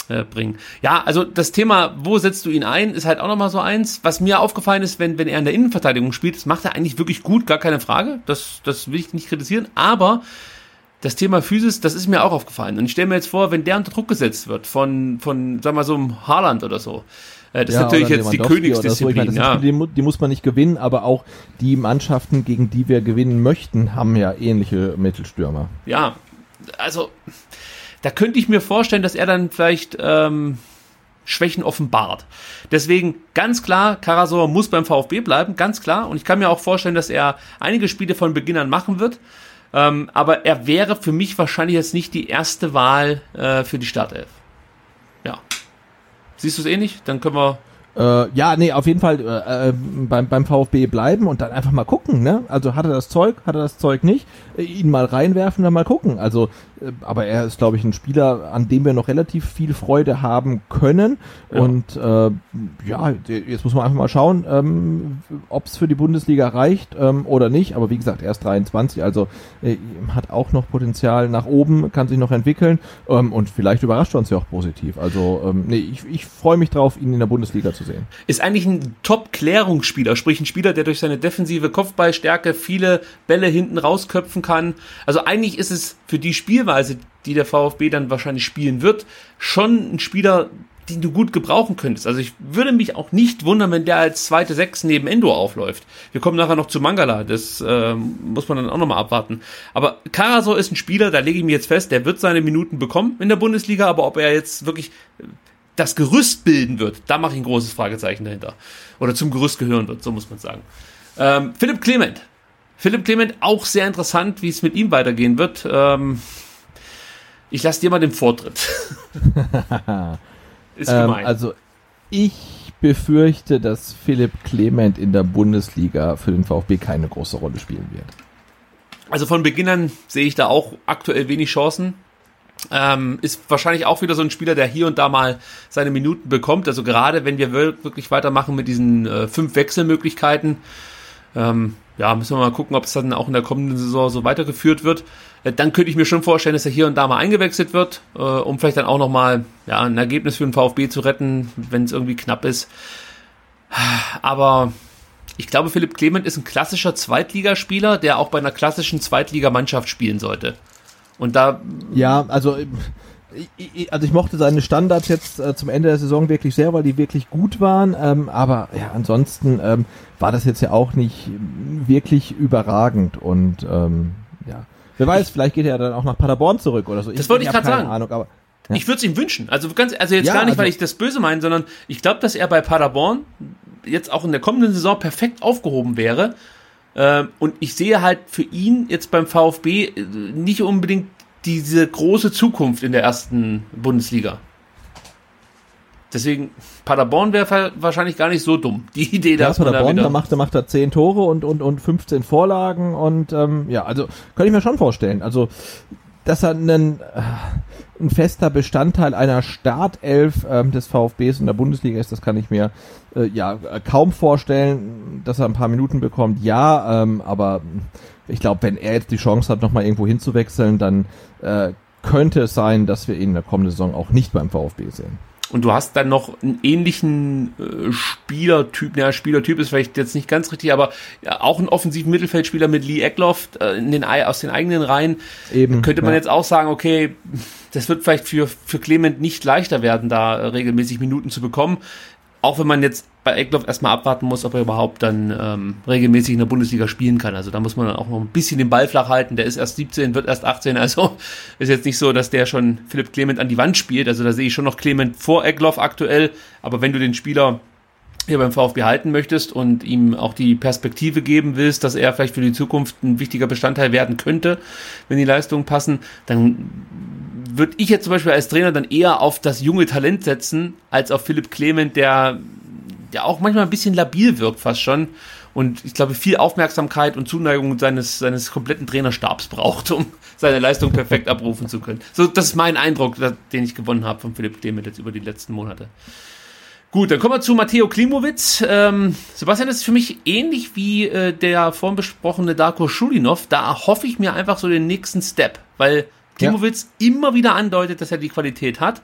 äh, bringen. Ja, also das Thema, wo setzt du ihn ein, ist halt auch nochmal so eins. Was mir aufgefallen ist, wenn, wenn er in der Innenverteidigung spielt, das macht er eigentlich wirklich gut, gar keine Frage. Das, das will ich nicht kritisieren. Aber das Thema Physis, das ist mir auch aufgefallen. Und ich stelle mir jetzt vor, wenn der unter Druck gesetzt wird von, von sagen wir so einem Haaland oder so. Äh, das Ja, ist natürlich jetzt die oder so. Königsdisziplin. meine, ja. Mu- die muss man nicht gewinnen, aber auch die Mannschaften, gegen die wir gewinnen möchten, haben ja ähnliche Mittelstürmer. ja, also da könnte ich mir vorstellen, dass er dann vielleicht ähm, Schwächen offenbart. Deswegen ganz klar, Karasor muss beim VfB bleiben, ganz klar. Und ich kann mir auch vorstellen, dass er einige Spiele von Beginn an machen wird. Ähm, aber er wäre für mich wahrscheinlich jetzt nicht die erste Wahl äh, für die Startelf. Ja. Siehst du es ähnlich? Dann können wir Äh, ja, nee, auf jeden Fall äh, äh, beim, beim VfB bleiben und dann einfach mal gucken, ne? Also hat er das Zeug, hat er das Zeug nicht, äh, ihn mal reinwerfen, dann mal gucken. Also, aber er ist, glaube ich, ein Spieler, an dem wir noch relativ viel Freude haben können. Ja. Und äh, ja, jetzt muss man einfach mal schauen, ähm, ob es für die Bundesliga reicht ähm, oder nicht. Aber wie gesagt, er ist 23, also äh, hat auch noch Potenzial nach oben, kann sich noch entwickeln ähm, und vielleicht überrascht er uns ja auch positiv. Also, ähm, nee, ich, ich freue mich drauf, ihn in der Bundesliga zu sehen. ist eigentlich ein Top-Klärungsspieler, sprich ein Spieler, der durch seine defensive Kopfballstärke viele Bälle hinten rausköpfen kann. Also eigentlich ist es für die Spielweise, die der VfB dann wahrscheinlich spielen wird, schon ein Spieler, den du gut gebrauchen könntest. Also ich würde mich auch nicht wundern, wenn der als zweite Sechs neben Endo aufläuft. Wir kommen nachher noch zu Mangala, das ähm, muss man dann auch nochmal abwarten. Aber Karasor ist ein Spieler, da lege ich mir jetzt fest, der wird seine Minuten bekommen in der Bundesliga, aber ob er jetzt wirklich das Gerüst bilden wird, da mache ich ein großes Fragezeichen dahinter. Oder zum Gerüst gehören wird, so muss man sagen. Ähm, Philipp Clement. Philipp Clement, auch sehr interessant, wie es mit ihm weitergehen wird. Ähm, ich lasse dir mal den Vortritt. *laughs* Ist ähm, gemein. also ich befürchte, dass Philipp Clement in der Bundesliga für den VfB keine große Rolle spielen wird. Also von Beginn an sehe ich da auch aktuell wenig Chancen. Ähm, ist wahrscheinlich auch wieder so ein Spieler, der hier und da mal seine Minuten bekommt. Also gerade wenn wir wirklich weitermachen mit diesen äh, fünf Wechselmöglichkeiten, ähm, ja, müssen wir mal gucken, ob es dann auch in der kommenden Saison so weitergeführt wird. Äh, dann könnte ich mir schon vorstellen, dass er hier und da mal eingewechselt wird, äh, um vielleicht dann auch nochmal ja, ein Ergebnis für den VfB zu retten, wenn es irgendwie knapp ist. Aber ich glaube, Philipp Clement ist ein klassischer Zweitligaspieler, der auch bei einer klassischen Zweitligamannschaft spielen sollte. Und da. Ja, also. Also ich mochte seine Standards jetzt äh, zum Ende der Saison wirklich sehr, weil die wirklich gut waren. Ähm, aber ja, ansonsten ähm, war das jetzt ja auch nicht wirklich überragend. Und ähm, ja, wer weiß, ich, vielleicht geht er dann auch nach Paderborn zurück oder so. Das ich, wollte ich gerade sagen. Ahnung, aber ja. Ich würde es ihm wünschen. Also ganz, also jetzt ja, gar nicht, also, weil ich das böse meine, sondern ich glaube, dass er bei Paderborn jetzt auch in der kommenden Saison perfekt aufgehoben wäre. Ähm, und ich sehe halt für ihn jetzt beim VfB äh, nicht unbedingt diese große Zukunft in der ersten Bundesliga. Deswegen, Paderborn wäre wahrscheinlich gar nicht so dumm. Die Idee, ja, dass Paderborn, da, da macht, da macht er 10 Tore und, und, und 15 Vorlagen und ähm, ja, also könnte ich mir schon vorstellen. Also, dass er einen, äh, ein fester Bestandteil einer Startelf ähm, des VfBs in der Bundesliga ist, das kann ich mir äh, ja kaum vorstellen, dass er ein paar Minuten bekommt. Ja, ähm, aber ich glaube, wenn er jetzt die Chance hat, nochmal irgendwo hinzuwechseln, dann äh, könnte es sein, dass wir ihn in der kommenden Saison auch nicht beim VfB sehen. Und du hast dann noch einen ähnlichen äh, Spielertyp, naja, Spielertyp ist vielleicht jetzt nicht ganz richtig, aber ja, auch einen offensiven Mittelfeldspieler mit Lee Eckloff äh, in den, aus den eigenen Reihen. Eben, könnte man ja. jetzt auch sagen, okay, das wird vielleicht für, für Clement nicht leichter werden, da äh, regelmäßig Minuten zu bekommen. Auch wenn man jetzt bei Eckloff erstmal abwarten muss, ob er überhaupt dann ähm, regelmäßig in der Bundesliga spielen kann. Also da muss man auch noch ein bisschen den Ball flach halten. Der ist erst 17, wird erst 18. Also *laughs* ist jetzt nicht so, dass der schon Philipp Clement an die Wand spielt. Also da sehe ich schon noch Clement vor Eckloff aktuell. Aber wenn du den Spieler hier beim VfB halten möchtest und ihm auch die Perspektive geben willst, dass er vielleicht für die Zukunft ein wichtiger Bestandteil werden könnte, wenn die Leistungen passen, dann würde ich jetzt zum Beispiel als Trainer dann eher auf das junge Talent setzen, als auf Philipp Clement, der ja auch manchmal ein bisschen labil wirkt fast schon. Und ich glaube, viel Aufmerksamkeit und Zuneigung seines, seines kompletten Trainerstabs braucht, um seine Leistung perfekt *laughs* abrufen zu können. So, das ist mein Eindruck, den ich gewonnen habe von Philipp Clement jetzt über die letzten Monate. Gut, dann kommen wir zu Matteo Klimowitz. Ähm, Sebastian, das ist für mich ähnlich wie äh, der vorhin besprochene Darko Schulinov. Da hoffe ich mir einfach so den nächsten Step, weil Klimowitz ja. immer wieder andeutet, dass er die Qualität hat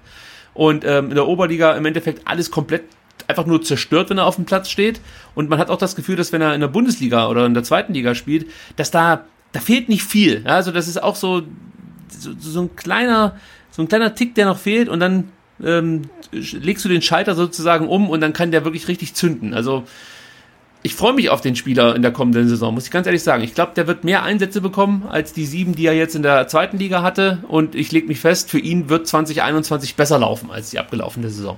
und ähm, in der Oberliga im Endeffekt alles komplett einfach nur zerstört, wenn er auf dem Platz steht. Und man hat auch das Gefühl, dass wenn er in der Bundesliga oder in der zweiten Liga spielt, dass da, da fehlt nicht viel. Ja, also das ist auch so, so, so ein kleiner, so ein kleiner Tick, der noch fehlt und dann ähm, legst du den Schalter sozusagen um und dann kann der wirklich richtig zünden. Also ich freue mich auf den Spieler in der kommenden Saison, muss ich ganz ehrlich sagen. Ich glaube, der wird mehr Einsätze bekommen als die sieben, die er jetzt in der zweiten Liga hatte. Und ich lege mich fest, für ihn wird 2021 besser laufen als die abgelaufene Saison.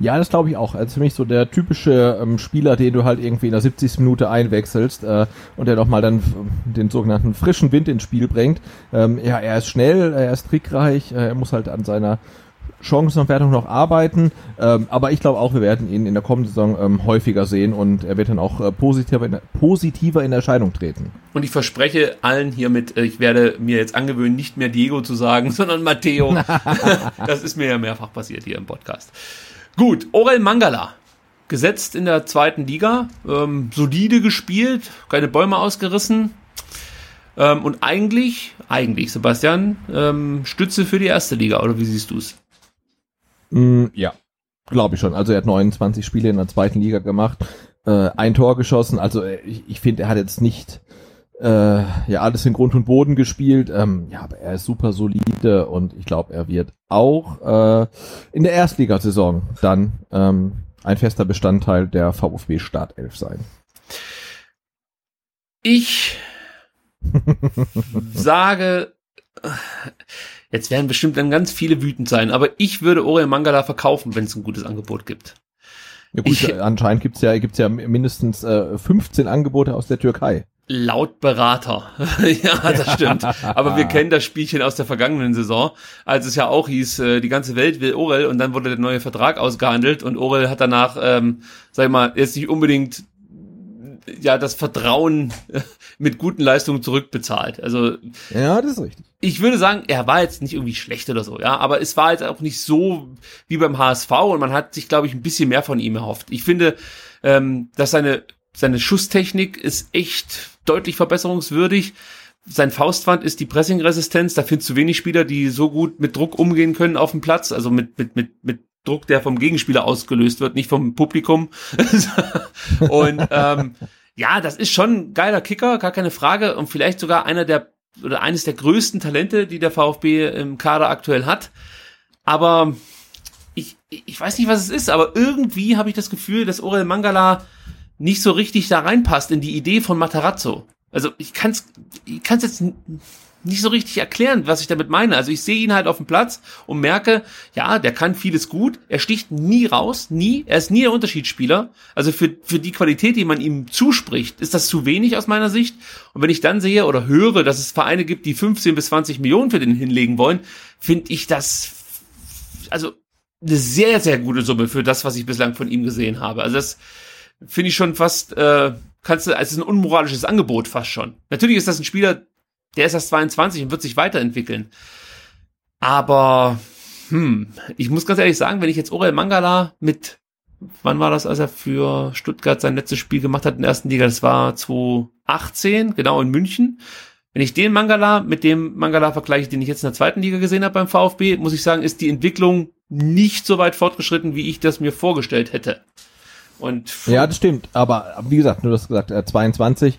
Ja, das glaube ich auch. Also für mich so der typische ähm, Spieler, den du halt irgendwie in der 70. Minute einwechselst äh, und der nochmal dann den sogenannten frischen Wind ins Spiel bringt. Ähm, ja, er ist schnell, er ist trickreich, äh, er muss halt an seiner Chancenverwertung noch arbeiten. Ähm, aber ich glaube auch, wir werden ihn in der kommenden Saison ähm, häufiger sehen und er wird dann auch äh, positiver, in, positiver in Erscheinung treten. Und ich verspreche allen hiermit, äh, ich werde mir jetzt angewöhnen, nicht mehr Diego zu sagen, *laughs* sondern Matteo. *laughs* das ist mir ja mehrfach passiert hier im Podcast. Gut, Orel Mangala. Gesetzt in der zweiten Liga, ähm, solide gespielt, keine Bäume ausgerissen, ähm, und eigentlich, eigentlich, Sebastian, ähm, Stütze für die erste Liga, oder wie siehst du es? Mm, ja, glaube ich schon. Also er hat 29 Spiele in der zweiten Liga gemacht, äh, ein Tor geschossen. Also äh, ich, ich finde, er hat jetzt nicht äh, ja alles in Grund und Boden gespielt. Ähm, ja, aber er ist super solide und ich glaube, er wird auch äh, in der Erstligasaison dann ähm, ein fester Bestandteil der VfB Startelf sein. Ich *laughs* sage, Jetzt werden bestimmt dann ganz viele wütend sein, aber ich würde Orel Mangala verkaufen, wenn es ein gutes Angebot gibt. Ja gut, Ich- anscheinend gibt's ja, gibt's ja mindestens äh, 15 Angebote aus der Türkei. Laut Berater. *laughs* ja, das stimmt. Aber wir *laughs* kennen das Spielchen aus der vergangenen Saison, als es ja auch hieß, äh, die ganze Welt will Orel und dann wurde der neue Vertrag ausgehandelt und Orel hat danach, ähm, sag ich mal, jetzt nicht unbedingt ja das Vertrauen *laughs* mit guten Leistungen zurückbezahlt. Also Ja, das ist richtig. ich würde sagen, er war jetzt nicht irgendwie schlecht oder so, ja, aber es war jetzt auch nicht so wie beim HSV und man hat sich, glaube ich, ein bisschen mehr von ihm erhofft. Ich finde, ähm, dass seine, seine Schusstechnik ist echt deutlich verbesserungswürdig. Sein Faustwand ist die Pressing-Resistenz. Da findest du wenig Spieler, die so gut mit Druck umgehen können auf dem Platz, also mit, mit, mit, mit Druck, der vom Gegenspieler ausgelöst wird, nicht vom Publikum. *laughs* und ähm, ja, das ist schon ein geiler Kicker, gar keine Frage. Und vielleicht sogar einer der oder eines der größten Talente, die der VfB im Kader aktuell hat. Aber ich, ich weiß nicht, was es ist, aber irgendwie habe ich das Gefühl, dass Orel Mangala nicht so richtig da reinpasst in die Idee von Matarazzo. Also ich kann es ich kann's jetzt nicht so richtig erklären, was ich damit meine. Also ich sehe ihn halt auf dem Platz und merke, ja, der kann vieles gut, er sticht nie raus, nie, er ist nie der Unterschiedsspieler. Also für, für die Qualität, die man ihm zuspricht, ist das zu wenig aus meiner Sicht. Und wenn ich dann sehe oder höre, dass es Vereine gibt, die 15 bis 20 Millionen für den hinlegen wollen, finde ich das also eine sehr, sehr gute Summe für das, was ich bislang von ihm gesehen habe. Also das finde ich schon fast, äh, kannst du, es ist ein unmoralisches Angebot fast schon. Natürlich ist das ein Spieler, der ist erst 22 und wird sich weiterentwickeln. Aber, hm, ich muss ganz ehrlich sagen, wenn ich jetzt Orel Mangala mit, wann war das, als er für Stuttgart sein letztes Spiel gemacht hat in der ersten Liga? Das war 2018, genau in München. Wenn ich den Mangala mit dem Mangala vergleiche, den ich jetzt in der zweiten Liga gesehen habe beim VfB, muss ich sagen, ist die Entwicklung nicht so weit fortgeschritten, wie ich das mir vorgestellt hätte. Und Ja, das stimmt. Aber, wie gesagt, du hast gesagt, äh, 22.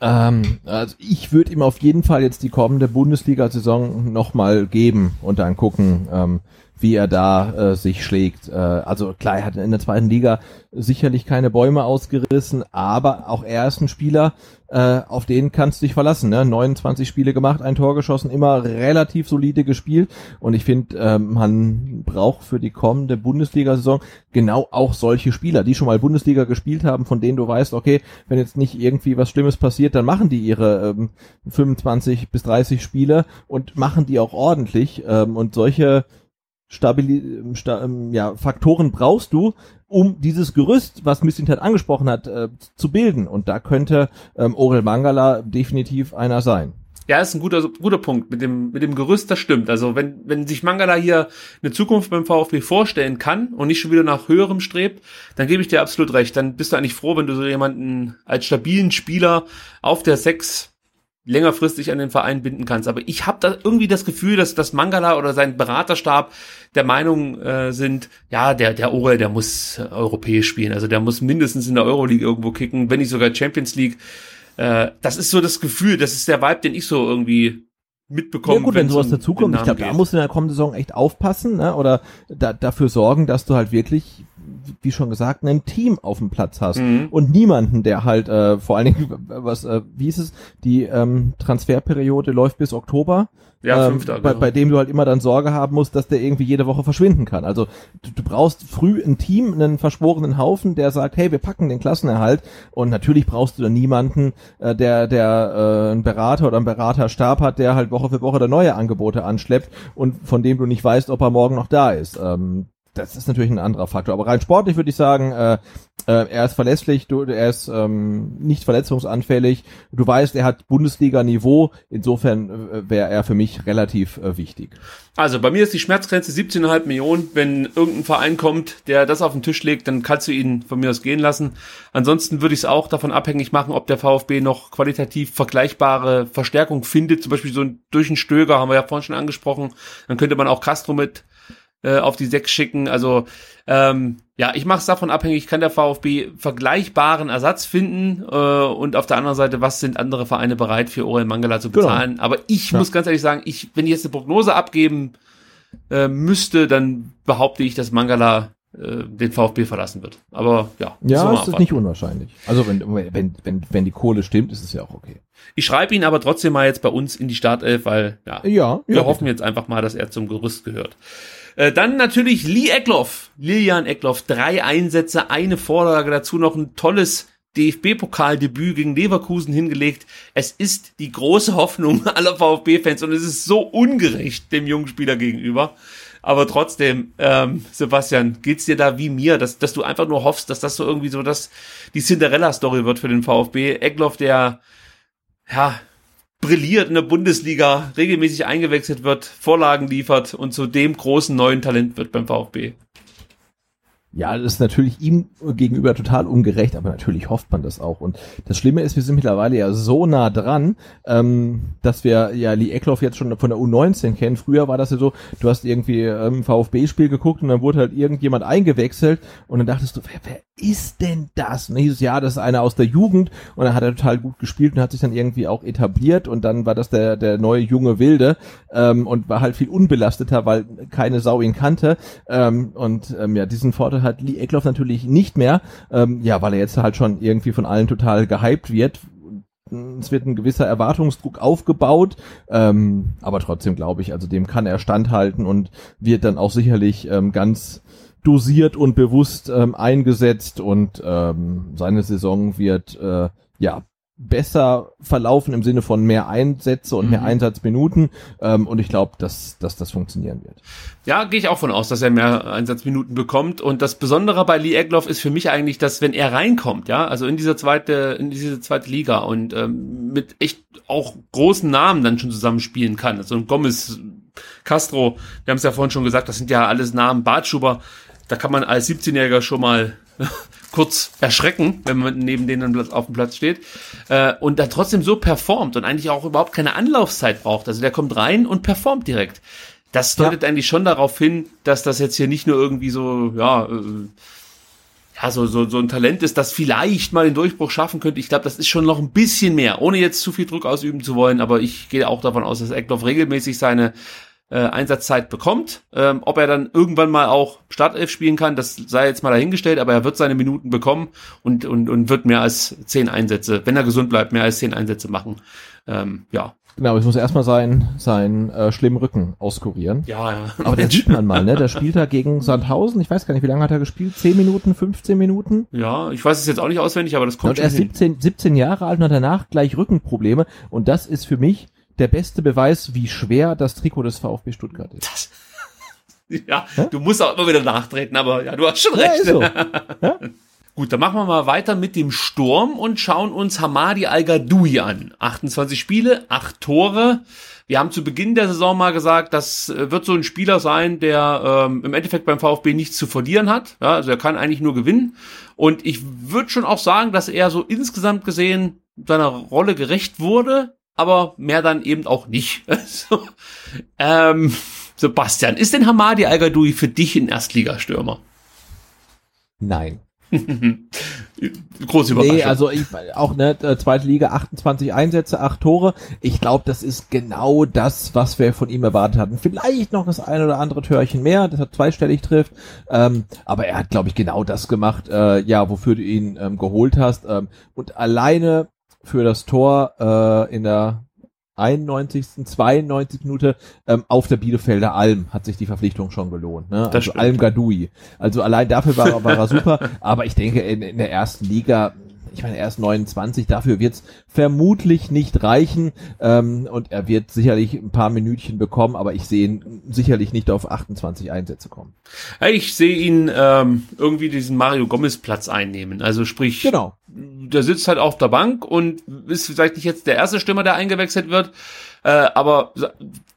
Ähm, also ich würde ihm auf jeden Fall jetzt die kommende Bundesliga-Saison nochmal geben und dann gucken, ähm, wie er da äh, sich schlägt. Äh, also klar, er hat in der zweiten Liga sicherlich keine Bäume ausgerissen, aber auch er ist ein Spieler, äh, auf den kannst du dich verlassen. Ne? 29 Spiele gemacht, ein Tor geschossen, immer relativ solide gespielt und ich finde, äh, man braucht für die kommende Bundesliga-Saison genau auch solche Spieler, die schon mal Bundesliga gespielt haben, von denen du weißt, okay, wenn jetzt nicht irgendwie was Schlimmes passiert, dann machen die ihre ähm, 25 bis 30 Spiele und machen die auch ordentlich ähm, und solche Stabili sta ähm, ja, Faktoren brauchst du, um dieses Gerüst, was Missintat angesprochen hat, äh, zu bilden. Und da könnte ähm, Orel Mangala definitiv einer sein. Ja, ist ein guter, guter Punkt. Mit dem, mit dem Gerüst, das stimmt. Also, wenn, wenn sich Mangala hier eine Zukunft beim VfB vorstellen kann und nicht schon wieder nach höherem strebt, dann gebe ich dir absolut recht. Dann bist du eigentlich froh, wenn du so jemanden als stabilen Spieler auf der Sechs längerfristig an den Verein binden kannst. Aber ich habe da irgendwie das Gefühl, dass das Mangala oder sein Beraterstab der Meinung äh, sind, ja, der der Orel, der muss europäisch spielen. Also der muss mindestens in der Euroleague irgendwo kicken, wenn nicht sogar Champions League. Äh, das ist so das Gefühl, das ist der Vibe, den ich so irgendwie mitbekomme. ja gut, wenn sowas dazukommt, ich glaube, da musst du in der kommenden Saison echt aufpassen, ne? oder da, dafür sorgen, dass du halt wirklich, wie schon gesagt, ein Team auf dem Platz hast Mhm. und niemanden, der halt äh, vor allen Dingen, *laughs* was, äh, wie ist es, die ähm, Transferperiode läuft bis Oktober. Ja, ähm, fünfter, bei, genau. bei dem du halt immer dann Sorge haben musst, dass der irgendwie jede Woche verschwinden kann. Also du, du brauchst früh ein Team, einen verschworenen Haufen, der sagt, hey, wir packen den Klassenerhalt. Und natürlich brauchst du dann niemanden, äh, der der äh, einen Berater oder einen Beraterstab hat, der halt Woche für Woche da neue Angebote anschleppt und von dem du nicht weißt, ob er morgen noch da ist. Ähm, das ist natürlich ein anderer Faktor. Aber rein sportlich würde ich sagen, äh, äh, er ist verlässlich, du, er ist ähm, nicht verletzungsanfällig. Du weißt, er hat Bundesliga-Niveau. Insofern äh, wäre er für mich relativ äh, wichtig. Also bei mir ist die Schmerzgrenze 17,5 Millionen. Wenn irgendein Verein kommt, der das auf den Tisch legt, dann kannst du ihn von mir aus gehen lassen. Ansonsten würde ich es auch davon abhängig machen, ob der VfB noch qualitativ vergleichbare Verstärkung findet. Zum Beispiel so ein, durch einen Stöger, haben wir ja vorhin schon angesprochen. Dann könnte man auch Castro mit äh, auf die Sechs schicken. Also ähm, ja, ich mache es davon abhängig, kann der VfB vergleichbaren Ersatz finden äh, und auf der anderen Seite, was sind andere Vereine bereit für Orel Mangala zu Genau. bezahlen. Aber ich Ja. muss ganz ehrlich sagen, ich, wenn ich jetzt eine Prognose abgeben äh, müsste, dann behaupte ich, dass Mangala äh, den VfB verlassen wird. Aber ja, ja, es ist nicht unwahrscheinlich. Also wenn, wenn, wenn, wenn die Kohle stimmt, ist es ja auch okay. Ich schreibe ihn aber trotzdem mal jetzt bei uns in die Startelf, weil ja, ja wir ja, hoffen jetzt einfach mal, dass er zum Gerüst gehört. Äh, dann natürlich Lee Eckloff, Lilian Eckloff, drei Einsätze, eine Vorlage, dazu noch ein tolles DFB-Pokaldebüt gegen Leverkusen hingelegt. Es ist die große Hoffnung *laughs* aller VfB-Fans und es ist so ungerecht dem jungen Spieler gegenüber. Aber trotzdem, ähm, Sebastian, geht's dir da wie mir, dass, dass du einfach nur hoffst, dass das so irgendwie so das die Cinderella-Story wird für den VfB. Eckloff, der ja brilliert in der Bundesliga, regelmäßig eingewechselt wird, Vorlagen liefert und zu dem großen neuen Talent wird beim VfB. Ja, das ist natürlich ihm gegenüber total ungerecht, aber natürlich hofft man das auch. Und das Schlimme ist, wir sind mittlerweile ja so nah dran, ähm, dass wir ja Lee Eckloff jetzt schon von der U19 kennen. Früher war das ja so, du hast irgendwie ähm, VfB-Spiel geguckt und dann wurde halt irgendjemand eingewechselt und dann dachtest du, wer, wer ist denn das? Und hieß es, ja, das ist einer aus der Jugend und dann hat er total gut gespielt und hat sich dann irgendwie auch etabliert und dann war das der, der neue junge Wilde ähm, und war halt viel unbelasteter, weil keine Sau ihn kannte. Ähm, und ähm, ja, diesen Vorteil hat Lee Eckloff natürlich nicht mehr, ähm, ja, weil er jetzt halt schon irgendwie von allen total gehypt wird. Es wird ein gewisser Erwartungsdruck aufgebaut, ähm, aber trotzdem glaube ich, also dem kann er standhalten und wird dann auch sicherlich ähm, ganz dosiert und bewusst ähm, eingesetzt und ähm, seine Saison wird äh, ja besser verlaufen im Sinne von mehr Einsätze und mhm. mehr Einsatzminuten. Ähm, und ich glaube, dass, dass das funktionieren wird. Ja, gehe ich auch von aus, dass er mehr Einsatzminuten bekommt. Und das Besondere bei Lee Egloff ist für mich eigentlich, dass wenn er reinkommt, ja, also in dieser zweite, in diese zweite Liga und ähm, mit echt auch großen Namen dann schon zusammenspielen kann. Also ein Gomez, Castro, wir haben es ja vorhin schon gesagt, das sind ja alles Namen, Bartschuber, da kann man als 17-Jähriger schon mal *laughs* kurz erschrecken, wenn man neben denen auf dem Platz steht äh, und da trotzdem so performt und eigentlich auch überhaupt keine Anlaufzeit braucht. Also der kommt rein und performt direkt. Das deutet ja. eigentlich schon darauf hin, dass das jetzt hier nicht nur irgendwie so, ja, äh, ja, so, so, so ein Talent ist, das vielleicht mal den Durchbruch schaffen könnte. Ich glaube, das ist schon noch ein bisschen mehr, ohne jetzt zu viel Druck ausüben zu wollen, aber ich gehe auch davon aus, dass Eckloff regelmäßig seine äh, Einsatzzeit bekommt. Ähm, ob er dann irgendwann mal auch Startelf spielen kann, das sei jetzt mal dahingestellt, aber er wird seine Minuten bekommen und, und, und wird mehr als zehn Einsätze, wenn er gesund bleibt, mehr als zehn Einsätze machen. Ähm, ja. Genau, ich muss erstmal seinen, seinen äh, schlimmen Rücken auskurieren. Ja, ja. Aber der sieht man mal, ne? Der spielt da gegen Sandhausen. Ich weiß gar nicht, wie lange hat er gespielt? Zehn Minuten, 15 Minuten? Ja, ich weiß es jetzt auch nicht auswendig, aber das kommt und schon. Und er ist 17, 17 Jahre alt und hat danach gleich Rückenprobleme. Und das ist für mich der beste Beweis, wie schwer das Trikot des VfB Stuttgart ist. Das, *laughs* ja, ja, du musst auch immer wieder nachtreten, aber ja, du hast schon recht. Ja, so. *laughs* ja? Gut, dann machen wir mal weiter mit dem Sturm und schauen uns Hamadi Al-Gadoui an. 28 Spiele, 8 Tore. Wir haben zu Beginn der Saison mal gesagt, das äh, wird so ein Spieler sein, der ähm, im Endeffekt beim VfB nichts zu verlieren hat. Ja, also er kann eigentlich nur gewinnen. Und ich würde schon auch sagen, dass er so insgesamt gesehen seiner Rolle gerecht wurde aber mehr dann eben auch nicht. *laughs* so, ähm, Sebastian, ist denn Hamadi al für dich ein Erstligastürmer? Nein. *laughs* Große Überraschung. Nee, also ich, auch ne, äh, zweite Liga, 28 Einsätze, 8 Tore. Ich glaube, das ist genau das, was wir von ihm erwartet hatten. Vielleicht noch das ein oder andere Törchen mehr, das er zweistellig trifft. Ähm, aber er hat, glaube ich, genau das gemacht, äh, ja, wofür du ihn ähm, geholt hast. Ähm, und alleine für das Tor äh, in der 91., 92. Minute ähm, auf der Bielefelder Alm hat sich die Verpflichtung schon gelohnt. Ne? Also Alm Gadoui. Also allein dafür war, war er super. *laughs* Aber ich denke, in, in der ersten Liga ich meine, er ist 29, dafür wird es vermutlich nicht reichen ähm, und er wird sicherlich ein paar Minütchen bekommen, aber ich sehe ihn sicherlich nicht auf 28 Einsätze kommen. Ich sehe ihn ähm, irgendwie diesen Mario Gomez Platz einnehmen, also sprich, genau. der sitzt halt auf der Bank und ist vielleicht nicht jetzt der erste Stürmer, der eingewechselt wird, äh, aber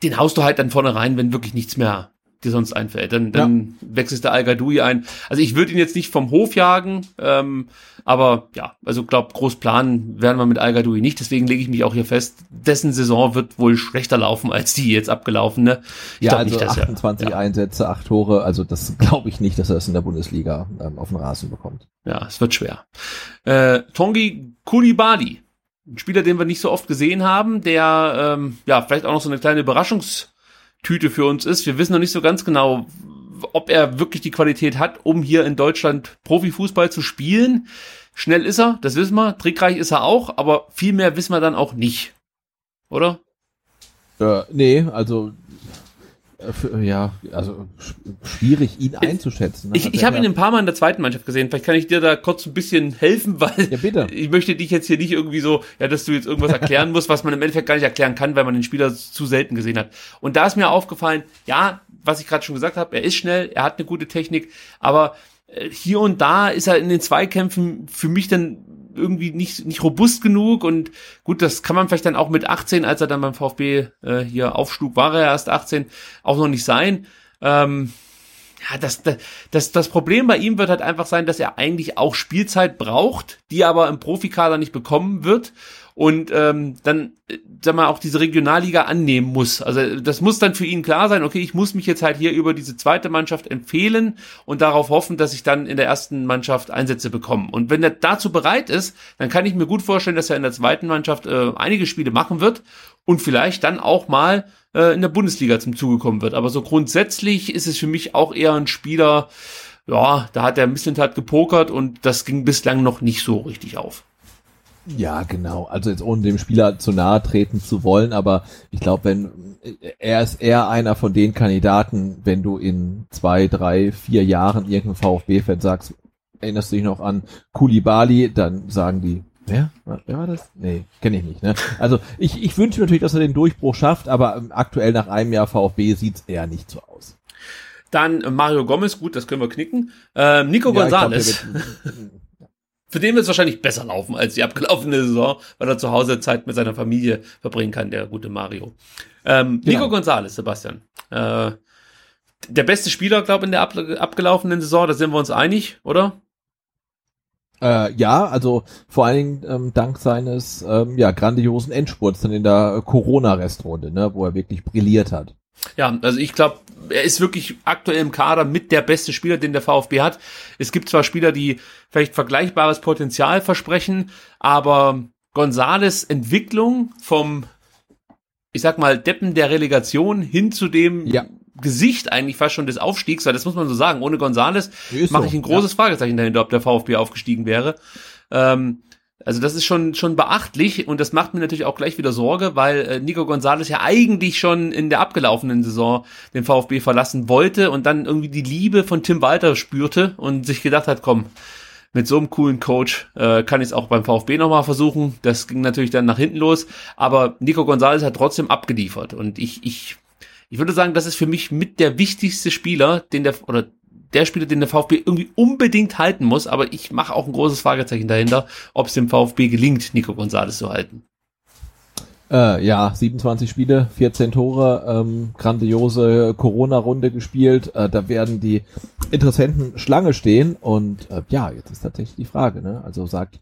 den haust du halt dann vorne rein, wenn wirklich nichts mehr dir sonst einfällt. Dann, dann ja. wechselst du Al Gadoui ein. Also ich würde ihn jetzt nicht vom Hof jagen, ähm, aber ja, also glaub, groß planen werden wir mit Al Gadoui nicht. Deswegen lege ich mich auch hier fest, dessen Saison wird wohl schlechter laufen *laughs* als die jetzt abgelaufene. Ich ja, also nicht, 28 er, ja. Einsätze, 8 Tore. Also das glaube ich nicht, dass er es in der Bundesliga ähm, auf den Rasen bekommt. Ja, es wird schwer. Äh, Tongi Kulibali, ein Spieler, den wir nicht so oft gesehen haben, der ähm, ja vielleicht auch noch so eine kleine Überraschungs Tüte für uns ist. Wir wissen noch nicht so ganz genau, ob er wirklich die Qualität hat, um hier in Deutschland Profifußball zu spielen. Schnell ist er, das wissen wir. Trickreich ist er auch, aber viel mehr wissen wir dann auch nicht. Oder? Äh, nee, also ja, also schwierig, ihn einzuschätzen. Ne? Ich, also ich habe ihn ein paar Mal in der zweiten Mannschaft gesehen. Vielleicht kann ich dir da kurz ein bisschen helfen, weil ja, *laughs* ich möchte dich jetzt hier nicht irgendwie so, ja, dass du jetzt irgendwas erklären musst, was man im Endeffekt gar nicht erklären kann, weil man den Spieler zu selten gesehen hat. Und da ist mir aufgefallen, ja, was ich gerade schon gesagt habe, er ist schnell, er hat eine gute Technik, aber äh, hier und da ist er in den Zweikämpfen für mich dann irgendwie nicht, nicht robust genug und gut, das kann man vielleicht dann auch mit 18, als er dann beim VfB äh, hier aufschlug, war er erst 18, auch noch nicht sein. Ähm, ja, das, das, das Problem bei ihm wird halt einfach sein, dass er eigentlich auch Spielzeit braucht, die aber im Profikader nicht bekommen wird und ähm, dann, äh, sag mal, auch diese Regionalliga annehmen muss. Also das muss dann für ihn klar sein, okay, ich muss mich jetzt halt hier über diese zweite Mannschaft empfehlen und darauf hoffen, dass ich dann in der ersten Mannschaft Einsätze bekomme. Und wenn er dazu bereit ist, dann kann ich mir gut vorstellen, dass er in der zweiten Mannschaft äh, einige Spiele machen wird und vielleicht dann auch mal äh, in der Bundesliga zum Zuge kommen wird. Aber so grundsätzlich ist es für mich auch eher ein Spieler, ja, da hat der Mislintat gepokert und das ging bislang noch nicht so richtig auf. Ja, genau. Also jetzt ohne dem Spieler zu nahe treten zu wollen, aber ich glaube, wenn er ist eher einer von den Kandidaten, wenn du in zwei, drei, vier Jahren irgendein VfB-Fan sagst, erinnerst du dich noch an Kulibali, dann sagen die, wer? Wer war das? Nee, kenne ich nicht. Ne? Also ich, ich wünsche natürlich, dass er den Durchbruch schafft, aber aktuell nach einem Jahr VfB sieht's eher nicht so aus. Dann Mario Gomez, gut, das können wir knicken. Ähm, Nico ja, Gonzalez. Für den wird es wahrscheinlich besser laufen als die abgelaufene Saison, weil er zu Hause Zeit mit seiner Familie verbringen kann, der gute Mario. Ähm, Nico ja. Gonzalez, Sebastian. Äh, der beste Spieler, glaube ich, in der ab, abgelaufenen Saison, da sind wir uns einig, oder? Äh, ja, also vor allen Dingen ähm, dank seines ähm, ja grandiosen Endspurts dann in der Corona-Restrunde, ne, wo er wirklich brilliert hat. Ja, also ich glaube, er ist wirklich aktuell im Kader mit der beste Spieler, den der VfB hat. Es gibt zwar Spieler, die vielleicht vergleichbares Potenzial versprechen, aber Gonzales Entwicklung vom, ich sag mal, Deppen der Relegation hin zu dem ja. Gesicht eigentlich fast schon des Aufstiegs, weil das muss man so sagen. Ohne Gonzales mache ich ein großes ja. Fragezeichen dahinter, ob der VfB aufgestiegen wäre. Ähm, also das ist schon schon beachtlich und das macht mir natürlich auch gleich wieder Sorge, weil äh, Nico Gonzalez ja eigentlich schon in der abgelaufenen Saison den VfB verlassen wollte und dann irgendwie die Liebe von Tim Walter spürte und sich gedacht hat, komm, mit so einem coolen Coach äh, kann ich es auch beim VfB nochmal versuchen. Das ging natürlich dann nach hinten los, aber Nico Gonzalez hat trotzdem abgeliefert und ich ich ich würde sagen, das ist für mich mit der wichtigste Spieler, den der oder der Spieler, den der VfB irgendwie unbedingt halten muss, aber ich mache auch ein großes Fragezeichen dahinter, ob es dem VfB gelingt, Nico Gonzalez zu halten. Äh, ja, 27 Spiele, 14 Tore, ähm, grandiose Corona-Runde gespielt. Äh, da werden die Interessenten Schlange stehen und äh, ja, jetzt ist tatsächlich die Frage. Ne? Also sagt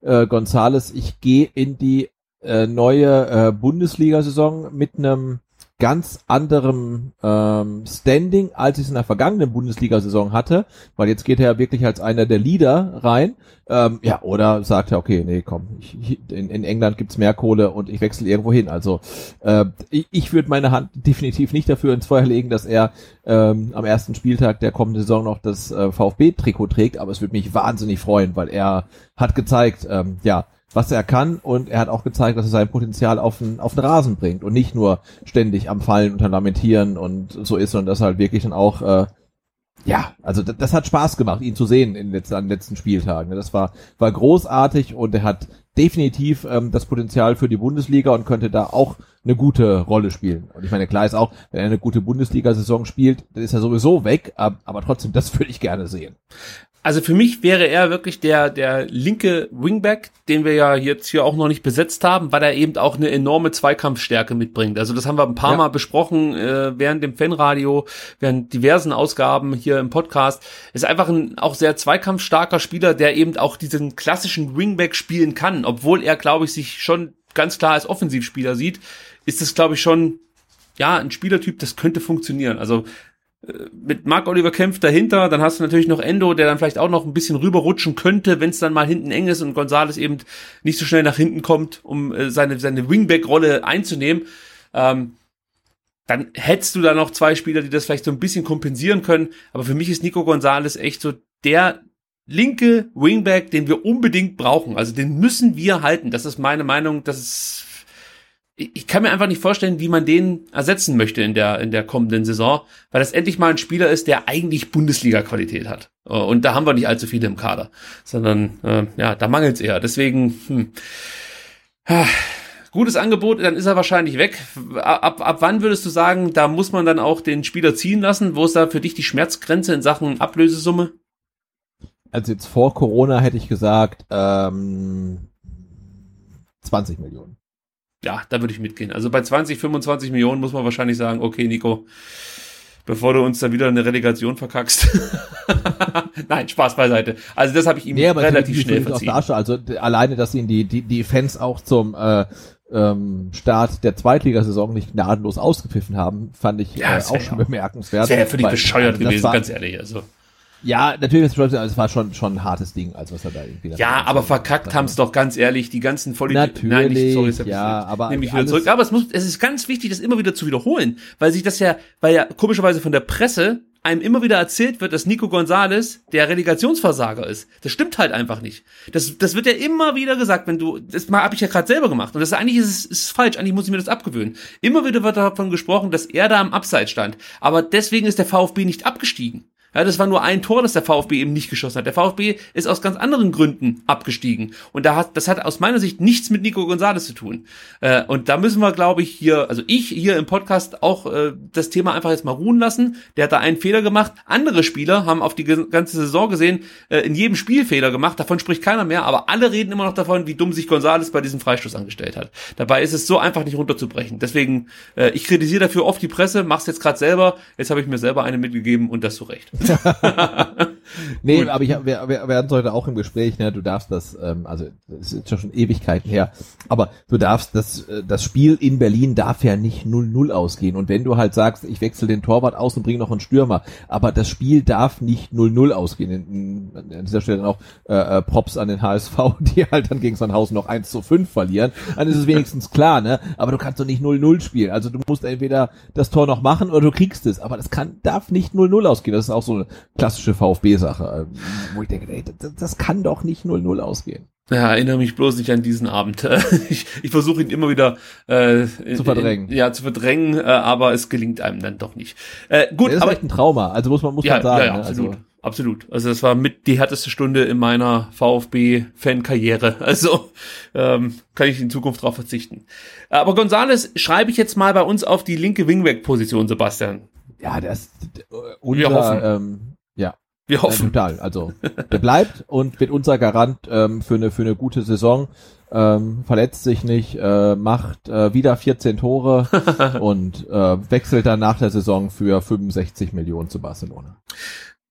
äh, Gonzales, ich gehe in die äh, neue äh, Bundesliga-Saison mit einem ganz anderem ähm, Standing, als ich es in der vergangenen Bundesliga-Saison hatte, weil jetzt geht er ja wirklich als einer der Leader rein. Ähm, ja, oder sagt er, okay, nee, komm, ich, in, in England gibt's mehr Kohle und ich wechsle irgendwo hin. Also äh, ich, ich würde meine Hand definitiv nicht dafür ins Feuer legen, dass er ähm, am ersten Spieltag der kommenden Saison noch das äh, VfB-Trikot trägt, aber es würde mich wahnsinnig freuen, weil er hat gezeigt, ähm, ja, was er kann und er hat auch gezeigt, dass er sein Potenzial auf den, auf den Rasen bringt und nicht nur ständig am Fallen und am Lamentieren und so ist, sondern dass er halt wirklich dann auch, äh, ja, also das, das hat Spaß gemacht, ihn zu sehen in den letzten, an den letzten Spieltagen. Das war, war großartig und er hat definitiv ähm, das Potenzial für die Bundesliga und könnte da auch eine gute Rolle spielen. Und ich meine, klar ist auch, wenn er eine gute Bundesliga-Saison spielt, dann ist er sowieso weg, aber trotzdem, das *laughs* würde ich gerne sehen. Also für mich wäre er wirklich der, der linke Wingback, den wir ja jetzt hier auch noch nicht besetzt haben, weil er eben auch eine enorme Zweikampfstärke mitbringt. Also das haben wir ein paar ja. Mal besprochen äh, während dem Fanradio, während diversen Ausgaben hier im Podcast. Ist einfach ein auch sehr zweikampfstarker Spieler, der eben auch diesen klassischen Wingback spielen kann, obwohl er, glaube ich, sich schon ganz klar als Offensivspieler sieht, ist es, glaube ich, schon ja, ein Spielertyp, das könnte funktionieren. Also mit Mark Oliver Kempf dahinter, dann hast du natürlich noch Endo, der dann vielleicht auch noch ein bisschen rüberrutschen könnte, wenn es dann mal hinten eng ist und Gonzales eben nicht so schnell nach hinten kommt, um äh, seine, seine Wingback-Rolle einzunehmen. Ähm, dann hättest du da noch zwei Spieler, die das vielleicht so ein bisschen kompensieren können. Aber für mich ist Nico Gonzalez echt so der linke Wingback, den wir unbedingt brauchen. Also den müssen wir halten. Das ist meine Meinung. Das ist, ich kann mir einfach nicht vorstellen, wie man den ersetzen möchte in der, in der kommenden Saison, weil das endlich mal ein Spieler ist, der eigentlich Bundesliga-Qualität hat. Und da haben wir nicht allzu viele im Kader, sondern, äh, ja, da mangelt es eher. Deswegen, hm. Gutes Angebot, dann ist er wahrscheinlich weg. Ab, ab wann würdest du sagen, da muss man dann auch den Spieler ziehen lassen? Wo ist da für dich die Schmerzgrenze in Sachen Ablösesumme? Also jetzt vor Corona hätte ich gesagt ähm, 20 Millionen. Ja, da würde ich mitgehen. Also bei 20, 25 Millionen muss man wahrscheinlich sagen, okay, Nico, bevor du uns da wieder eine Relegation verkackst. *laughs* Nein, Spaß beiseite. Also das habe ich ihm nee, relativ schnell verziehen. Also alleine, dass ihn die, die, die Fans auch zum äh, ähm, Start der Zweitligasaison nicht gnadenlos ausgepfiffen haben, fand ich ja, äh, auch schon auch. bemerkenswert. Wäre für dich bescheuert gewesen, war, ganz ehrlich. Also. Ja, natürlich ist es war schon schon ein hartes Ding, als was er da irgendwie. Ja, aber verkackt haben es doch ganz ehrlich die ganzen Vollidioten. Natürlich, Nein, nicht, sorry, ja, aber nehme ich wieder zurück. Aber es muss, es ist ganz wichtig, das immer wieder zu wiederholen, weil sich das ja, weil ja komischerweise von der Presse einem immer wieder erzählt wird, dass Nico Gonzalez der Relegationsversager ist. Das stimmt halt einfach nicht. Das, das wird ja immer wieder gesagt, wenn du, das habe ich ja gerade selber gemacht. Und das eigentlich ist ist falsch, eigentlich muss ich mir das abgewöhnen. Immer wieder wird davon gesprochen, dass er da am Abseits stand. Aber deswegen ist der VfB nicht abgestiegen. Ja, das war nur ein Tor, das der VfB eben nicht geschossen hat. Der VfB ist aus ganz anderen Gründen abgestiegen. Und da hat, das hat aus meiner Sicht nichts mit Nico González zu tun. Äh, und da müssen wir, glaube ich, hier, also ich hier im Podcast auch äh, das Thema einfach jetzt mal ruhen lassen. Der hat da einen Fehler gemacht. Andere Spieler haben auf die ganze Saison gesehen, äh, in jedem Spiel Fehler gemacht. Davon spricht keiner mehr, aber alle reden immer noch davon, wie dumm sich González bei diesem Freistoß angestellt hat. Dabei ist es so einfach nicht runterzubrechen. Deswegen, äh, ich kritisiere dafür oft die Presse, mach's jetzt gerade selber. Jetzt habe ich mir selber eine mitgegeben und das zu Recht. *laughs* nee, Gut. aber ich, wir, wir, wir hatten heute auch im Gespräch, ne, du darfst das, ähm, also das ist schon Ewigkeiten her, aber du darfst das, äh, das Spiel in Berlin darf ja nicht 0-0 ausgehen. Und wenn du halt sagst, ich wechsle den Torwart aus und bringe noch einen Stürmer, aber das Spiel darf nicht 0-0 ausgehen. An dieser Stelle dann auch äh, äh Props an den HSV, *laughs* die halt dann gegen Sandhausen noch 1 zu 5 verlieren. Dann ist es wenigstens klar, ne? Aber du kannst doch nicht 0-0 spielen. Also du musst entweder das Tor noch machen oder du kriegst es. Aber das kann, darf nicht 0-0 ausgehen. Das ist auch so eine klassische VfB-Sache, wo ich denke, ey, das, das kann doch nicht 0-0 ausgehen. Ja, erinnere mich bloß nicht an diesen Abend. *laughs* Ich, ich versuche ihn immer wieder äh, zu verdrängen. In, ja, zu verdrängen, äh, aber es gelingt einem dann doch nicht. Äh, gut, das ist aber ein Trauma. Also muss man muss ja, man sagen. Ja, ja, ne? absolut. Also, absolut. Also das war mit die härteste Stunde in meiner VfB-Fan-Karriere. *laughs* Also ähm, kann ich in Zukunft darauf verzichten. Aber Gonzales schreibe ich jetzt mal bei uns auf die linke Wingback-Position, Sebastian. Ja, das unser, Wir hoffen. Ähm, ja. Wir hoffen. Ja, total. Also *laughs* der bleibt und wird unser Garant ähm, für eine für eine gute Saison. Ähm, verletzt sich nicht, äh, macht äh, wieder 14 Tore *laughs* und äh, wechselt dann nach der Saison für 65 Millionen zu Barcelona.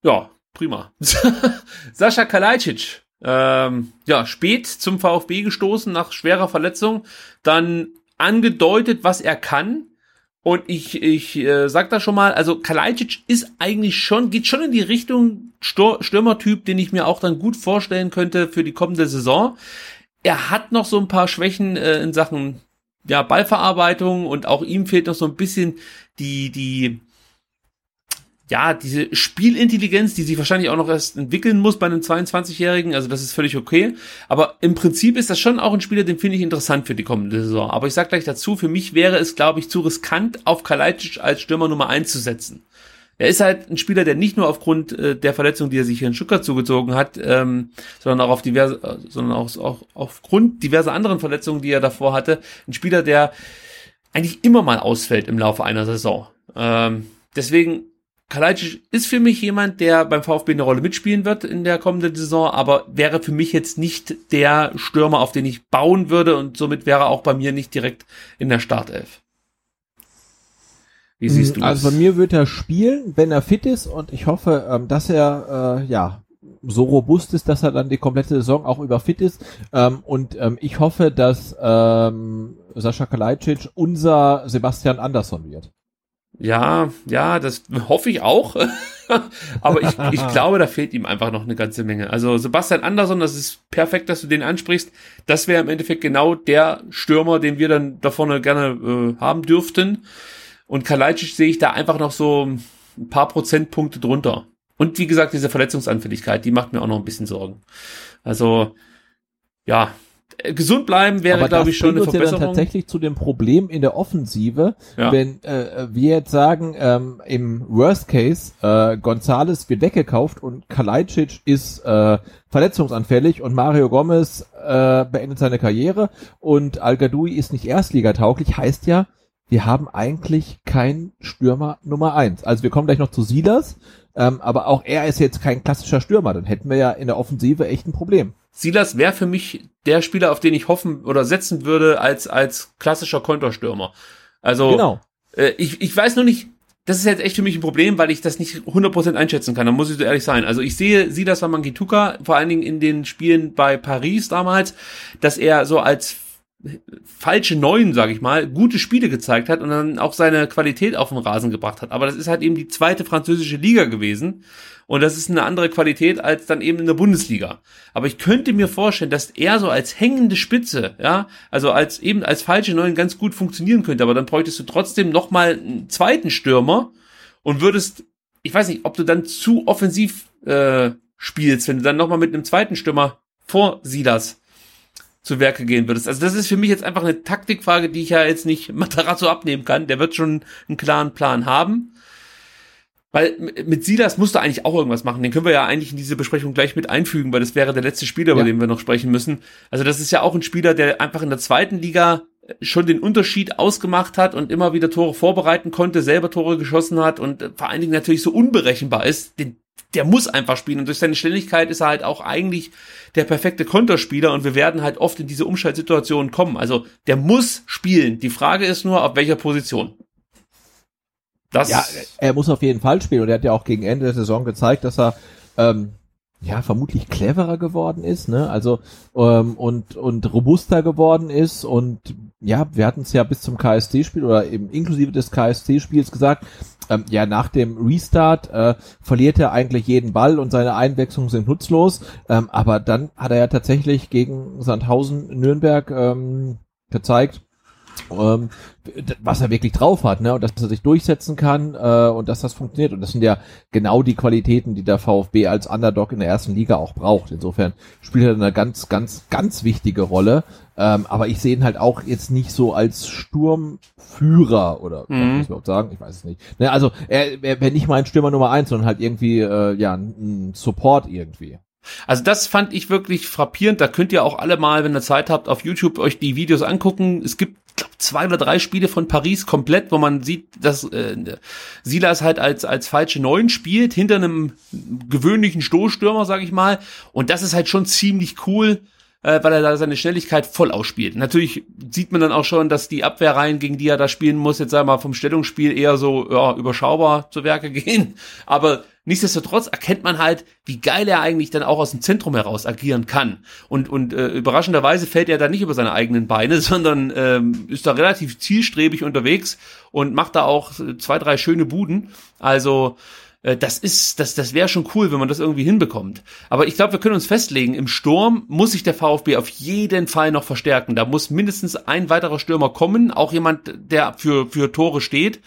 Ja, prima. *laughs* Sascha Kalajdzic, ähm, ja, spät zum VfB gestoßen nach schwerer Verletzung, dann angedeutet, was er kann, und ich, ich äh, sag da schon mal, also Kalajdzic ist eigentlich schon, geht schon in die Richtung Stor Stürmertyp, den ich mir auch dann gut vorstellen könnte für die kommende Saison. Er hat noch so ein paar Schwächen äh, in Sachen ja, Ballverarbeitung und auch ihm fehlt noch so ein bisschen die, die, ja, diese Spielintelligenz, die sich wahrscheinlich auch noch erst entwickeln muss bei einem 22-Jährigen, also das ist völlig okay. Aber im Prinzip ist das schon auch ein Spieler, den finde ich interessant für die kommende Saison. Aber ich sag gleich dazu, für mich wäre es, glaube ich, zu riskant, auf Kalajdzic als Stürmer Nummer 1 zu setzen. Er ist halt ein Spieler, der nicht nur aufgrund äh, der Verletzung, die er sich hier in Stuttgart zugezogen hat, ähm, sondern auch auf diverse, äh, sondern auch, auch aufgrund diverser anderen Verletzungen, die er davor hatte, ein Spieler, der eigentlich immer mal ausfällt im Laufe einer Saison. Ähm, deswegen Kalajdzic ist für mich jemand, der beim VfB eine Rolle mitspielen wird in der kommenden Saison, aber wäre für mich jetzt nicht der Stürmer, auf den ich bauen würde und somit wäre auch bei mir nicht direkt in der Startelf. Wie siehst du das? Also bei mir wird er spielen, wenn er fit ist und ich hoffe, ähm, dass er äh, ja so robust ist, dass er dann die komplette Saison auch über fit ist. Ähm, und ähm, ich hoffe, dass ähm, Sascha Kalajdzic unser Sebastian Andersson wird. Ja, ja, das hoffe ich auch. *laughs* Aber ich, ich *laughs* glaube, da fehlt ihm einfach noch eine ganze Menge. Also Sebastian Andersson, das ist perfekt, dass du den ansprichst. Das wäre im Endeffekt genau der Stürmer, den wir dann da vorne gerne äh, haben dürften. Und Kalajdzic sehe ich da einfach noch so ein paar Prozentpunkte drunter. Und wie gesagt, diese Verletzungsanfälligkeit, die macht mir auch noch ein bisschen Sorgen. Also, ja, gesund bleiben wäre, glaube ich, schon eine Verbesserung. Ja dann tatsächlich zu dem Problem in der Offensive, ja. wenn äh, wir jetzt sagen, ähm, im Worst Case, äh, Gonzales wird weggekauft und Kalajdzic ist äh, verletzungsanfällig und Mario Gomez äh, beendet seine Karriere und Al ist nicht erstligatauglich, heißt ja, wir haben eigentlich keinen Stürmer Nummer eins. Also wir kommen gleich noch zu Silas, ähm, aber auch er ist jetzt kein klassischer Stürmer. Dann hätten wir ja in der Offensive echt ein Problem. Silas wäre für mich der Spieler, auf den ich hoffen oder setzen würde als als klassischer Konterstürmer. Also genau. Äh, ich, ich weiß noch nicht, das ist jetzt echt für mich ein Problem, weil ich das nicht 100% einschätzen kann. Da muss ich so ehrlich sein. Also ich sehe Silas Wamangituka vor allen Dingen in den Spielen bei Paris damals, dass er so als falsche Neuen, sage ich mal, gute Spiele gezeigt hat und dann auch seine Qualität auf den Rasen gebracht hat. Aber das ist halt eben die zweite französische Liga gewesen und das ist eine andere Qualität als dann eben in der Bundesliga. Aber ich könnte mir vorstellen, dass er so als hängende Spitze, ja, also als eben als falsche Neuen ganz gut funktionieren könnte. Aber dann bräuchtest du trotzdem noch mal einen zweiten Stürmer und würdest, ich weiß nicht, ob du dann zu offensiv äh, spielst, wenn du dann noch mal mit einem zweiten Stürmer vor Silas zu Werke gehen würdest. Also das ist für mich jetzt einfach eine Taktikfrage, die ich ja jetzt nicht *laughs* Matarazzo abnehmen kann. Der wird schon einen klaren Plan haben. Weil mit Silas musst du eigentlich auch irgendwas machen. Den können wir ja eigentlich in diese Besprechung gleich mit einfügen, weil das wäre der letzte Spieler, über ja. den wir noch sprechen müssen. Also das ist ja auch ein Spieler, der einfach in der zweiten Liga schon den Unterschied ausgemacht hat und immer wieder Tore vorbereiten konnte, selber Tore geschossen hat und vor allen Dingen natürlich so unberechenbar ist. Den, der muss einfach spielen und durch seine Schnelligkeit ist er halt auch eigentlich der perfekte Konterspieler und wir werden halt oft in diese Umschaltsituationen kommen. Also der muss spielen. Die Frage ist nur, auf welcher Position. Das ja, er muss auf jeden Fall spielen und er hat ja auch gegen Ende der Saison gezeigt, dass er ähm, ja vermutlich cleverer geworden ist, ne? Also ähm, und und robuster geworden ist und ja, wir hatten es ja bis zum KSC-Spiel oder eben inklusive des KSC-Spiels gesagt, ähm, ja, nach dem Restart äh, verliert er eigentlich jeden Ball und seine Einwechslungen sind nutzlos. Ähm, aber dann hat er ja tatsächlich gegen Sandhausen Nürnberg ähm, gezeigt, ähm, was er wirklich drauf hat, ne? Und dass er sich durchsetzen kann äh, und dass das funktioniert. Und das sind ja genau die Qualitäten, die der VfB als Underdog in der ersten Liga auch braucht. Insofern spielt er eine ganz, ganz, ganz wichtige Rolle. Ähm, aber ich sehe ihn halt auch jetzt nicht so als Sturmführer oder mhm. muss ich überhaupt sagen, ich weiß es nicht. Ne, also er, er wäre nicht mal ein Stürmer Nummer eins, sondern halt irgendwie äh, ja ein Support irgendwie. Also das fand ich wirklich frappierend. Da könnt ihr auch alle mal, wenn ihr Zeit habt, auf YouTube euch die Videos angucken. Es gibt glaub, zwei oder drei Spiele von Paris komplett, wo man sieht, dass äh, Silas halt als als falsche Neun spielt hinter einem gewöhnlichen Stoßstürmer, sag ich mal. Und das ist halt schon ziemlich cool, äh, weil er da seine Schnelligkeit voll ausspielt. Natürlich sieht man dann auch schon, dass die Abwehrreihen, gegen die er da spielen muss, jetzt sagen wir mal vom Stellungsspiel eher so ja, überschaubar zu Werke *laughs* gehen. Aber Nichtsdestotrotz erkennt man halt, wie geil er eigentlich dann auch aus dem Zentrum heraus agieren kann. Und, und äh, überraschenderweise fällt er da nicht über seine eigenen Beine, *laughs* sondern ähm, ist da relativ zielstrebig unterwegs und macht da auch zwei, drei schöne Buden. Also äh, das ist, das, das wäre schon cool, wenn man das irgendwie hinbekommt. Aber ich glaube, wir können uns festlegen, im Sturm muss sich der VfB auf jeden Fall noch verstärken. Da muss mindestens ein weiterer Stürmer kommen, auch jemand, der für, für Tore steht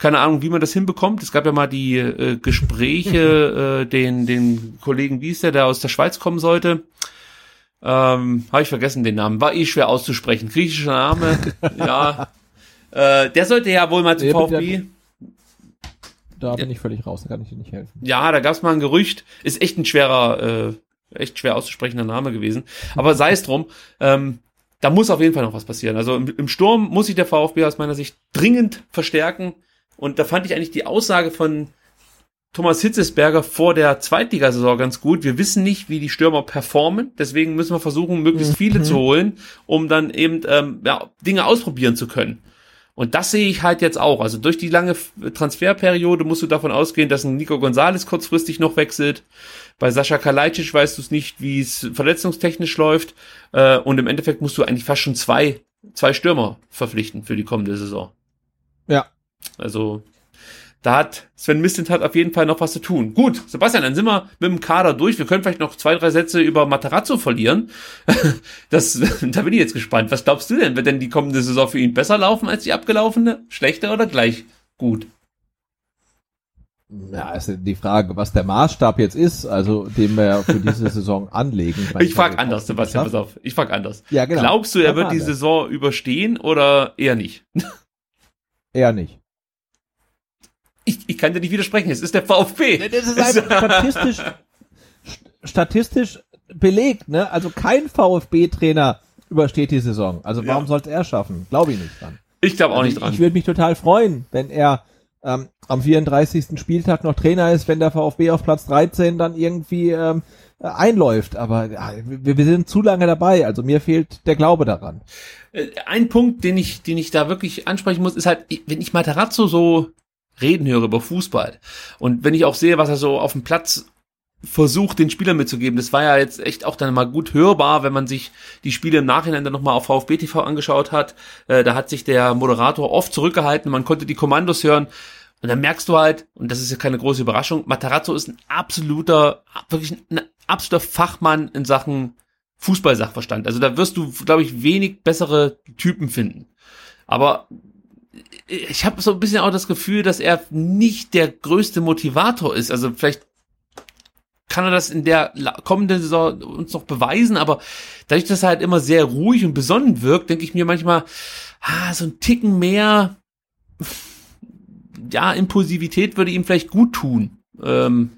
keine Ahnung, wie man das hinbekommt. Es gab ja mal die äh, Gespräche, *laughs* äh, den, den Kollegen, wie ist der, der aus der Schweiz kommen sollte. Ähm, Habe ich vergessen den Namen. War eh schwer auszusprechen. Griechischer Name. *laughs* ja. Äh, der sollte ja wohl mal zu VfB. Da bin ich völlig raus, da kann ich dir nicht helfen. Ja, da gab's mal ein Gerücht. Ist echt ein schwerer, äh, echt schwer auszusprechender Name gewesen. Aber sei es drum. Ähm, da muss auf jeden Fall noch was passieren. Also im, im Sturm muss sich der VfB aus meiner Sicht dringend verstärken. Und da fand ich eigentlich die Aussage von Thomas Hitzesberger vor der Zweitligasaison ganz gut. Wir wissen nicht, wie die Stürmer performen, deswegen müssen wir versuchen, möglichst viele mhm. zu holen, um dann eben ähm, ja, Dinge ausprobieren zu können. Und das sehe ich halt jetzt auch. Also durch die lange Transferperiode musst du davon ausgehen, dass ein Nico Gonzalez kurzfristig noch wechselt. Bei Sascha Kalajdzic weißt du es nicht, wie es verletzungstechnisch läuft. Äh, und im Endeffekt musst du eigentlich fast schon zwei, zwei Stürmer verpflichten für die kommende Saison. Ja, also da hat Sven Mislintat auf jeden Fall noch was zu tun. Gut, Sebastian, dann sind wir mit dem Kader durch. Wir können vielleicht noch zwei, drei Sätze über Matarazzo verlieren. *laughs* Das, *laughs* da bin ich jetzt gespannt. Was glaubst du denn? Wird denn die kommende Saison für ihn besser laufen als die abgelaufene? Schlechter oder gleich gut. Ja, ist die Frage, was der Maßstab jetzt ist, also den wir für diese *laughs* Saison anlegen. Ich, ich frage anders, Sebastian, pass auf. Ich frage anders. Ja, genau. Glaubst du, er wird die Saison überstehen oder eher nicht? Eher nicht. Ich, ich kann dir nicht widersprechen, es ist der VfB. Das ist einfach statistisch, statistisch belegt, ne? Also kein VfB-Trainer übersteht die Saison. Also warum ja. soll es er schaffen? Glaube ich nicht dran. Ich glaube auch also nicht dran. Ich, ich würde mich total freuen, wenn er ähm, am 34. Spieltag noch Trainer ist, wenn der VfB auf Platz 13 dann irgendwie ähm, einläuft. Aber ja, wir, wir sind zu lange dabei. Also mir fehlt der Glaube daran. Äh, ein Punkt, den ich, den ich da wirklich ansprechen muss, ist halt, wenn ich Materazzo so reden höre über Fußball und wenn ich auch sehe, was er so auf dem Platz versucht, den Spielern mitzugeben. Das war ja jetzt echt auch dann mal gut hörbar, wenn man sich die Spiele im Nachhinein dann nochmal auf VfB TV angeschaut hat. Äh, da hat sich der Moderator oft zurückgehalten, man konnte die Kommandos hören. Und dann merkst du halt, und das ist ja keine große Überraschung, Matarazzo ist ein absoluter, wirklich ein absoluter Fachmann in Sachen Fußballsachverstand. Also da wirst du, glaube ich, wenig bessere Typen finden. Aber ich habe so ein bisschen auch das Gefühl, dass er nicht der größte Motivator ist. Also vielleicht kann er das in der kommenden Saison uns noch beweisen, aber dadurch, dass er halt immer sehr ruhig und besonnen wirkt, denke ich mir manchmal, ah, so ein Ticken mehr, ja, Impulsivität würde ihm vielleicht gut tun. Ähm,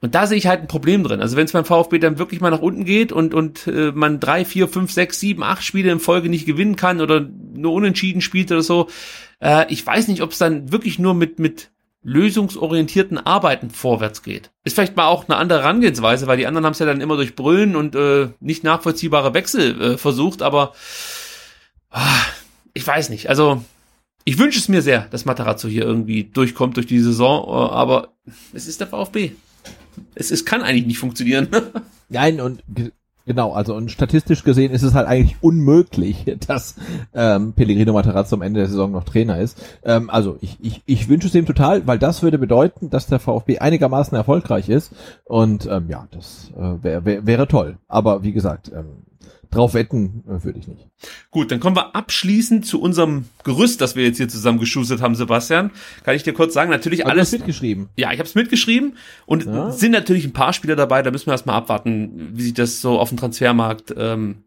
und da sehe ich halt ein Problem drin. Also wenn es beim VfB dann wirklich mal nach unten geht und, und äh, man drei, vier, fünf, sechs, sieben, acht Spiele in Folge nicht gewinnen kann oder nur unentschieden spielt oder so, äh, ich weiß nicht, ob es dann wirklich nur mit, mit lösungsorientierten Arbeiten vorwärts geht. Ist vielleicht mal auch eine andere Herangehensweise, weil die anderen haben es ja dann immer durch Brüllen und äh, nicht nachvollziehbare Wechsel äh, versucht, aber ah, ich weiß nicht. Also ich wünsche es mir sehr, dass Matarazzo hier irgendwie durchkommt durch die Saison, äh, aber es ist der VfB. Es, es kann eigentlich nicht funktionieren. *laughs* Nein, und Genau, also und statistisch gesehen ist es halt eigentlich unmöglich, *laughs* dass ähm, Pellegrino Materazzo am Ende der Saison noch Trainer ist. Ähm, also ich, ich, ich wünsche es ihm total, weil das würde bedeuten, dass der VfB einigermaßen erfolgreich ist. Und ähm, ja, das äh, wär, wär, wäre toll. Aber wie gesagt, ähm, drauf wetten äh, würde ich nicht. Gut, dann kommen wir abschließend zu unserem Gerüst, das wir jetzt hier zusammen geschustert haben, Sebastian. Kann ich dir kurz sagen, natürlich Hat alles. mitgeschrieben. Ja, ich habe es mitgeschrieben und ja. sind natürlich ein paar Spieler dabei, da müssen wir erstmal abwarten, wie sich das so auf dem Transfermarkt ähm,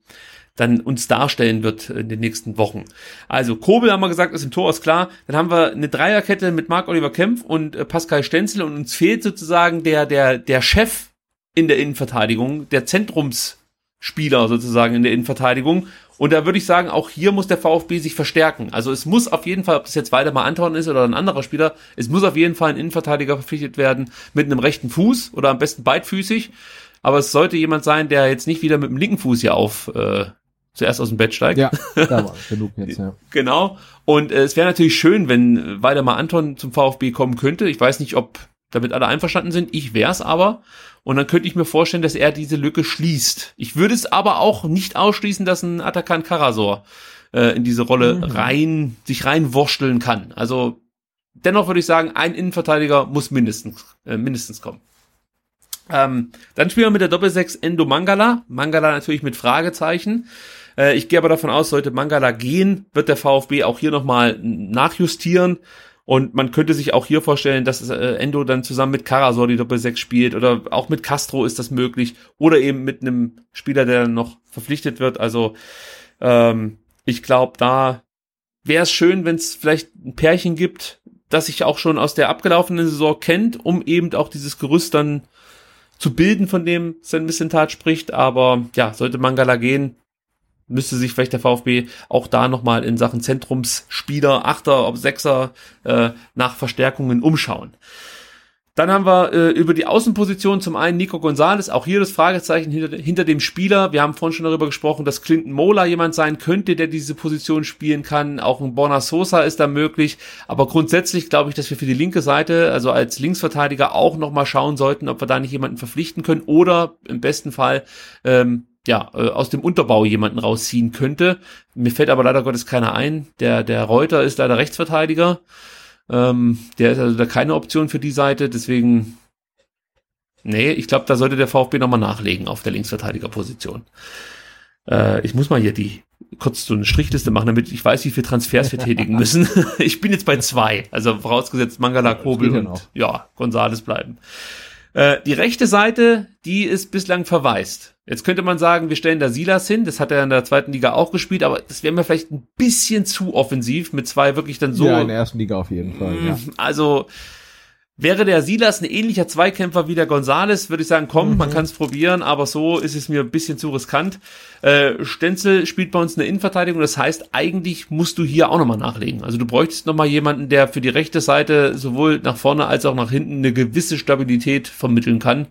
dann uns darstellen wird in den nächsten Wochen. Also Kobel haben wir gesagt, ist im Tor ist klar. Dann haben wir eine Dreierkette mit Marc-Oliver Kempf und äh, Pascal Stenzel und uns fehlt sozusagen der der der Chef in der Innenverteidigung, der Zentrums Spieler sozusagen in der Innenverteidigung. Und da würde ich sagen, auch hier muss der VfB sich verstärken. Also es muss auf jeden Fall, ob das jetzt weiter mal Anton ist oder ein anderer Spieler, es muss auf jeden Fall ein Innenverteidiger verpflichtet werden mit einem rechten Fuß oder am besten beidfüßig. Aber es sollte jemand sein, der jetzt nicht wieder mit dem linken Fuß hier auf äh, zuerst aus dem Bett steigt. Ja, *laughs* da war genug jetzt, ja. Genau. Und äh, es wäre natürlich schön, wenn weiter mal Anton zum VfB kommen könnte. Ich weiß nicht, ob damit alle einverstanden sind. Ich wär's aber. Und dann könnte ich mir vorstellen, dass er diese Lücke schließt. Ich würde es aber auch nicht ausschließen, dass ein Atakan Karasor äh, in diese Rolle mhm. rein, sich reinwurschteln kann. Also dennoch würde ich sagen, ein Innenverteidiger muss mindestens, äh, mindestens kommen. Ähm, dann spielen wir mit der Doppelsechs Endo Mangala. Mangala natürlich mit Fragezeichen. Äh, ich gehe aber davon aus, sollte Mangala gehen, wird der VfB auch hier nochmal nachjustieren. Und man könnte sich auch hier vorstellen, dass äh, Endo dann zusammen mit Karasor die Doppel-6 spielt oder auch mit Castro ist das möglich oder eben mit einem Spieler, der dann noch verpflichtet wird. Also ähm, ich glaube, da wäre es schön, wenn es vielleicht ein Pärchen gibt, das sich auch schon aus der abgelaufenen Saison kennt, um eben auch dieses Gerüst dann zu bilden, von dem Sven Missentat spricht. Aber ja, sollte Mangala gehen, müsste sich vielleicht der VfB auch da nochmal in Sachen Zentrumsspieler, Achter, ob Sechser äh, nach Verstärkungen umschauen. Dann haben wir äh, über die Außenposition zum einen Nico Gonzalez, auch hier das Fragezeichen hinter, hinter dem Spieler. Wir haben vorhin schon darüber gesprochen, dass Clinton Mola jemand sein könnte, der diese Position spielen kann. Auch ein Borna Sosa ist da möglich. Aber grundsätzlich glaube ich, dass wir für die linke Seite, also als Linksverteidiger, auch nochmal schauen sollten, ob wir da nicht jemanden verpflichten können oder im besten Fall ähm, ja, äh, aus dem Unterbau jemanden rausziehen könnte. Mir fällt aber leider Gottes keiner ein. Der, der Reuter ist leider Rechtsverteidiger. Ähm, der ist also da keine Option für die Seite, deswegen, nee, ich glaube, da sollte der VfB nochmal nachlegen auf der Linksverteidigerposition. Äh, ich muss mal hier die kurz so eine Strichliste machen, damit ich weiß, wie viele Transfers wir tätigen müssen. *laughs* ich bin jetzt bei zwei, also vorausgesetzt Mangala, Kobel und ja, Gonzales bleiben. Äh, die rechte Seite, die ist bislang verwaist. Jetzt könnte man sagen, wir stellen da Silas hin, das hat er in der zweiten Liga auch gespielt, aber das wäre mir vielleicht ein bisschen zu offensiv mit zwei wirklich dann so. Ja, in der ersten Liga auf jeden Fall. Ja. Also wäre der Silas ein ähnlicher Zweikämpfer wie der Gonzales, würde ich sagen, komm, man kann es probieren, aber so ist es mir ein bisschen zu riskant. Äh, Stenzel spielt bei uns eine Innenverteidigung, das heißt, eigentlich musst du hier auch nochmal nachlegen. Also du bräuchtest nochmal jemanden, der für die rechte Seite sowohl nach vorne als auch nach hinten eine gewisse Stabilität vermitteln kann.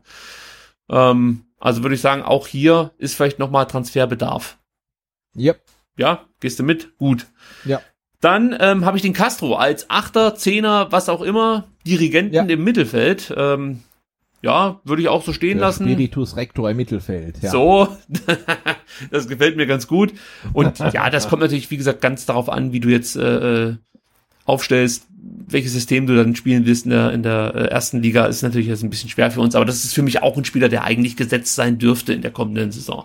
Ähm, also würde ich sagen, auch hier ist vielleicht nochmal Transferbedarf. Yep. Ja, gehst du mit? Gut. Ja. Dann ähm, habe ich den Castro als Achter, Zehner, was auch immer, Dirigenten Ja. im Mittelfeld. Ähm, ja, würde ich auch so stehen Der lassen. Spiritus Rector im Mittelfeld. Ja. So, *laughs* das gefällt mir ganz gut. Und *laughs* ja, das kommt natürlich, wie gesagt, ganz darauf an, wie du jetzt äh, äh, aufstellst, welches System du dann spielen willst in der, in der äh, ersten Liga, ist natürlich jetzt ein bisschen schwer für uns, aber das ist für mich auch ein Spieler, der eigentlich gesetzt sein dürfte in der kommenden Saison.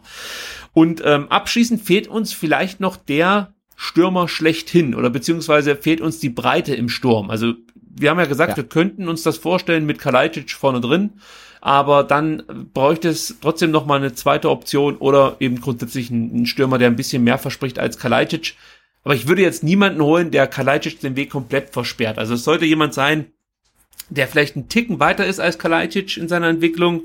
Und ähm, abschließend fehlt uns vielleicht noch der Stürmer schlechthin oder beziehungsweise fehlt uns die Breite im Sturm. Also wir haben ja gesagt, Ja. wir könnten uns das vorstellen mit Kalajdzic vorne drin, aber dann bräuchte es trotzdem noch mal eine zweite Option oder eben grundsätzlich einen Stürmer, der ein bisschen mehr verspricht als Kalajdzic. Aber ich würde jetzt niemanden holen, der Kalajdzic den Weg komplett versperrt. Also es sollte jemand sein, der vielleicht einen Ticken weiter ist als Kalajdzic in seiner Entwicklung,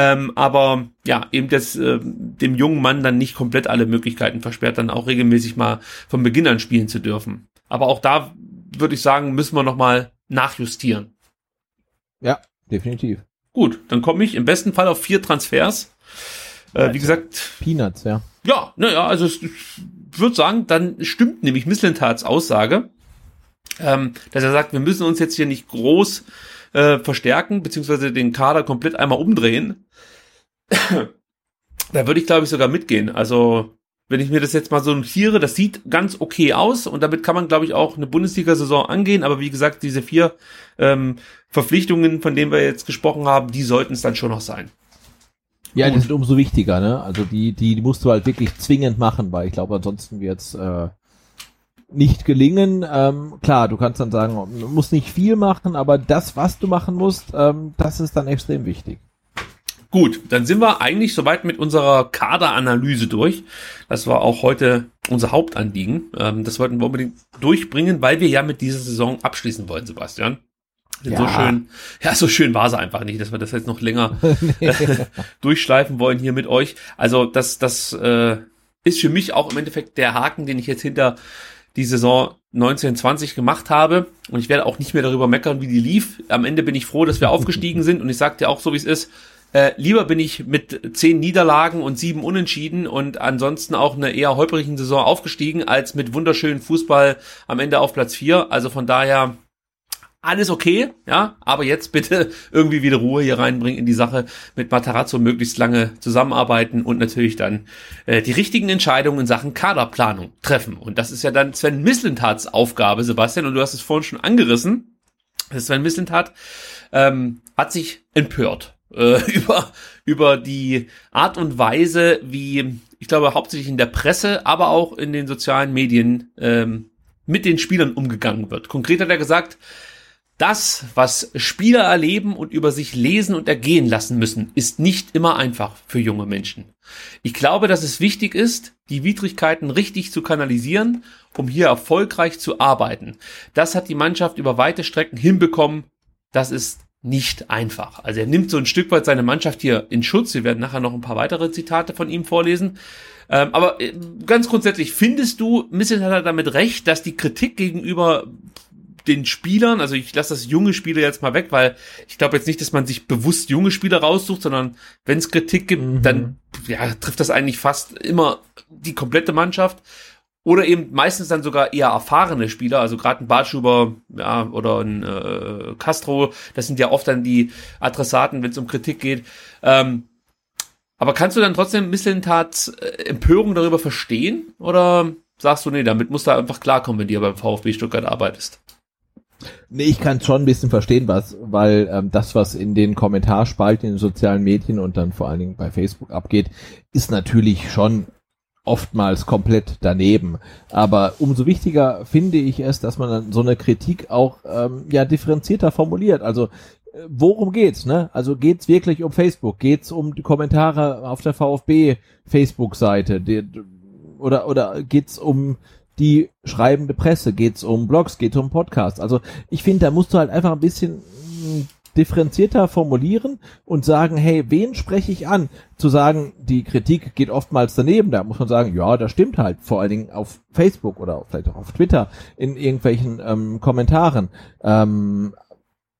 ähm, aber ja, eben das, äh, dem jungen Mann dann nicht komplett alle Möglichkeiten versperrt, dann auch regelmäßig mal von Beginn an spielen zu dürfen. Aber auch da würde ich sagen, müssen wir noch mal nachjustieren. ja, definitiv. Gut, dann komme ich im besten Fall auf vier Transfers. Äh, wie gesagt, Peanuts, ja. ja, naja, also ich würde sagen, dann stimmt nämlich Misslintats Aussage, ähm, dass er sagt, wir müssen uns jetzt hier nicht groß äh, verstärken, beziehungsweise den Kader komplett einmal umdrehen. *clears throat* da würde ich, glaube ich, sogar mitgehen. Also, wenn ich mir das jetzt mal so notiere, das sieht ganz okay aus und damit kann man, glaube ich, auch eine Bundesliga-Saison angehen. Aber wie gesagt, diese vier ähm, Verpflichtungen, von denen wir jetzt gesprochen haben, die sollten es dann schon noch sein. Ja, die sind umso wichtiger, ne? Also die, die, die musst du halt wirklich zwingend machen, weil ich glaube, ansonsten wird's äh, nicht gelingen. Ähm, klar, du kannst dann sagen, du musst nicht viel machen, aber das, was du machen musst, ähm, das ist dann extrem wichtig. Gut, dann sind wir eigentlich soweit mit unserer Kaderanalyse durch. Das war auch heute unser Hauptanliegen. Ähm, das wollten wir unbedingt durchbringen, weil wir ja mit dieser Saison abschließen wollen, Sebastian. Denn So Ja. schön, ja, so schön war es einfach nicht, dass wir das jetzt noch länger *laughs* *laughs* durchschleifen wollen hier mit euch. Also das, das äh, ist für mich auch im Endeffekt der Haken, den ich jetzt hinter die Saison 1920 gemacht habe. Und ich werde auch nicht mehr darüber meckern, wie die lief. Am Ende bin ich froh, dass wir aufgestiegen sind. Und ich sage dir auch so, wie es ist. Äh, lieber bin ich mit zehn Niederlagen und sieben Unentschieden und ansonsten auch eine eher holprigen Saison aufgestiegen, als mit wunderschönen Fußball am Ende auf Platz vier. Also von daher alles okay, ja, aber jetzt bitte *laughs* irgendwie wieder Ruhe hier reinbringen in die Sache, mit Matarazzo möglichst lange zusammenarbeiten und natürlich dann äh, die richtigen Entscheidungen in Sachen Kaderplanung treffen. Und das ist ja dann Sven Mislintats Aufgabe, Sebastian, und du hast es vorhin schon angerissen. Sven Mislintat ähm, hat sich empört äh, *laughs* über, über die Art und Weise, wie, ich glaube, hauptsächlich in der Presse, aber auch in den sozialen Medien ähm, mit den Spielern umgegangen wird. Konkret hat er gesagt, das, was Spieler erleben und über sich lesen und ergehen lassen müssen, ist nicht immer einfach für junge Menschen. Ich glaube, dass es wichtig ist, die Widrigkeiten richtig zu kanalisieren, um hier erfolgreich zu arbeiten. Das hat die Mannschaft über weite Strecken hinbekommen. Das ist nicht einfach. Also er nimmt so ein Stück weit seine Mannschaft hier in Schutz. Wir werden nachher noch ein paar weitere Zitate von ihm vorlesen. Ähm, aber äh, ganz grundsätzlich, findest du, Missel hat er damit recht, dass die Kritik gegenüber den Spielern, also ich lasse das junge Spieler jetzt mal weg, weil ich glaube jetzt nicht, dass man sich bewusst junge Spieler raussucht, sondern wenn es Kritik gibt, Mhm. dann ja, trifft das eigentlich fast immer die komplette Mannschaft. Oder eben meistens dann sogar eher erfahrene Spieler, also gerade ein Bartschuber ja, oder ein äh, Castro, das sind ja oft dann die Adressaten, wenn es um Kritik geht. Ähm, aber kannst du dann trotzdem Mislintats äh, Empörung darüber verstehen? Oder sagst du, nee, damit musst du einfach klarkommen, wenn du beim VfB Stuttgart arbeitest? Nee, ich kann schon ein bisschen verstehen, was, weil ähm, das, was in den Kommentarspalten in den sozialen Medien und dann vor allen Dingen bei Facebook abgeht, ist natürlich schon oftmals komplett daneben. Aber umso wichtiger finde ich es, dass man dann so eine Kritik auch ähm, ja differenzierter formuliert. Also äh, worum geht's, ne? Also geht's wirklich um Facebook? Geht's um die Kommentare auf der VfB Facebook-Seite? Oder oder geht's um die schreibende Presse? Geht's um Blogs? Geht's um Podcasts? Also ich finde, da musst du halt einfach ein bisschen differenzierter formulieren und sagen, hey, wen spreche ich an? Zu sagen, die Kritik geht oftmals daneben, da muss man sagen, ja, das stimmt halt, vor allen Dingen auf Facebook oder vielleicht auch auf Twitter in irgendwelchen ähm, Kommentaren. Ähm,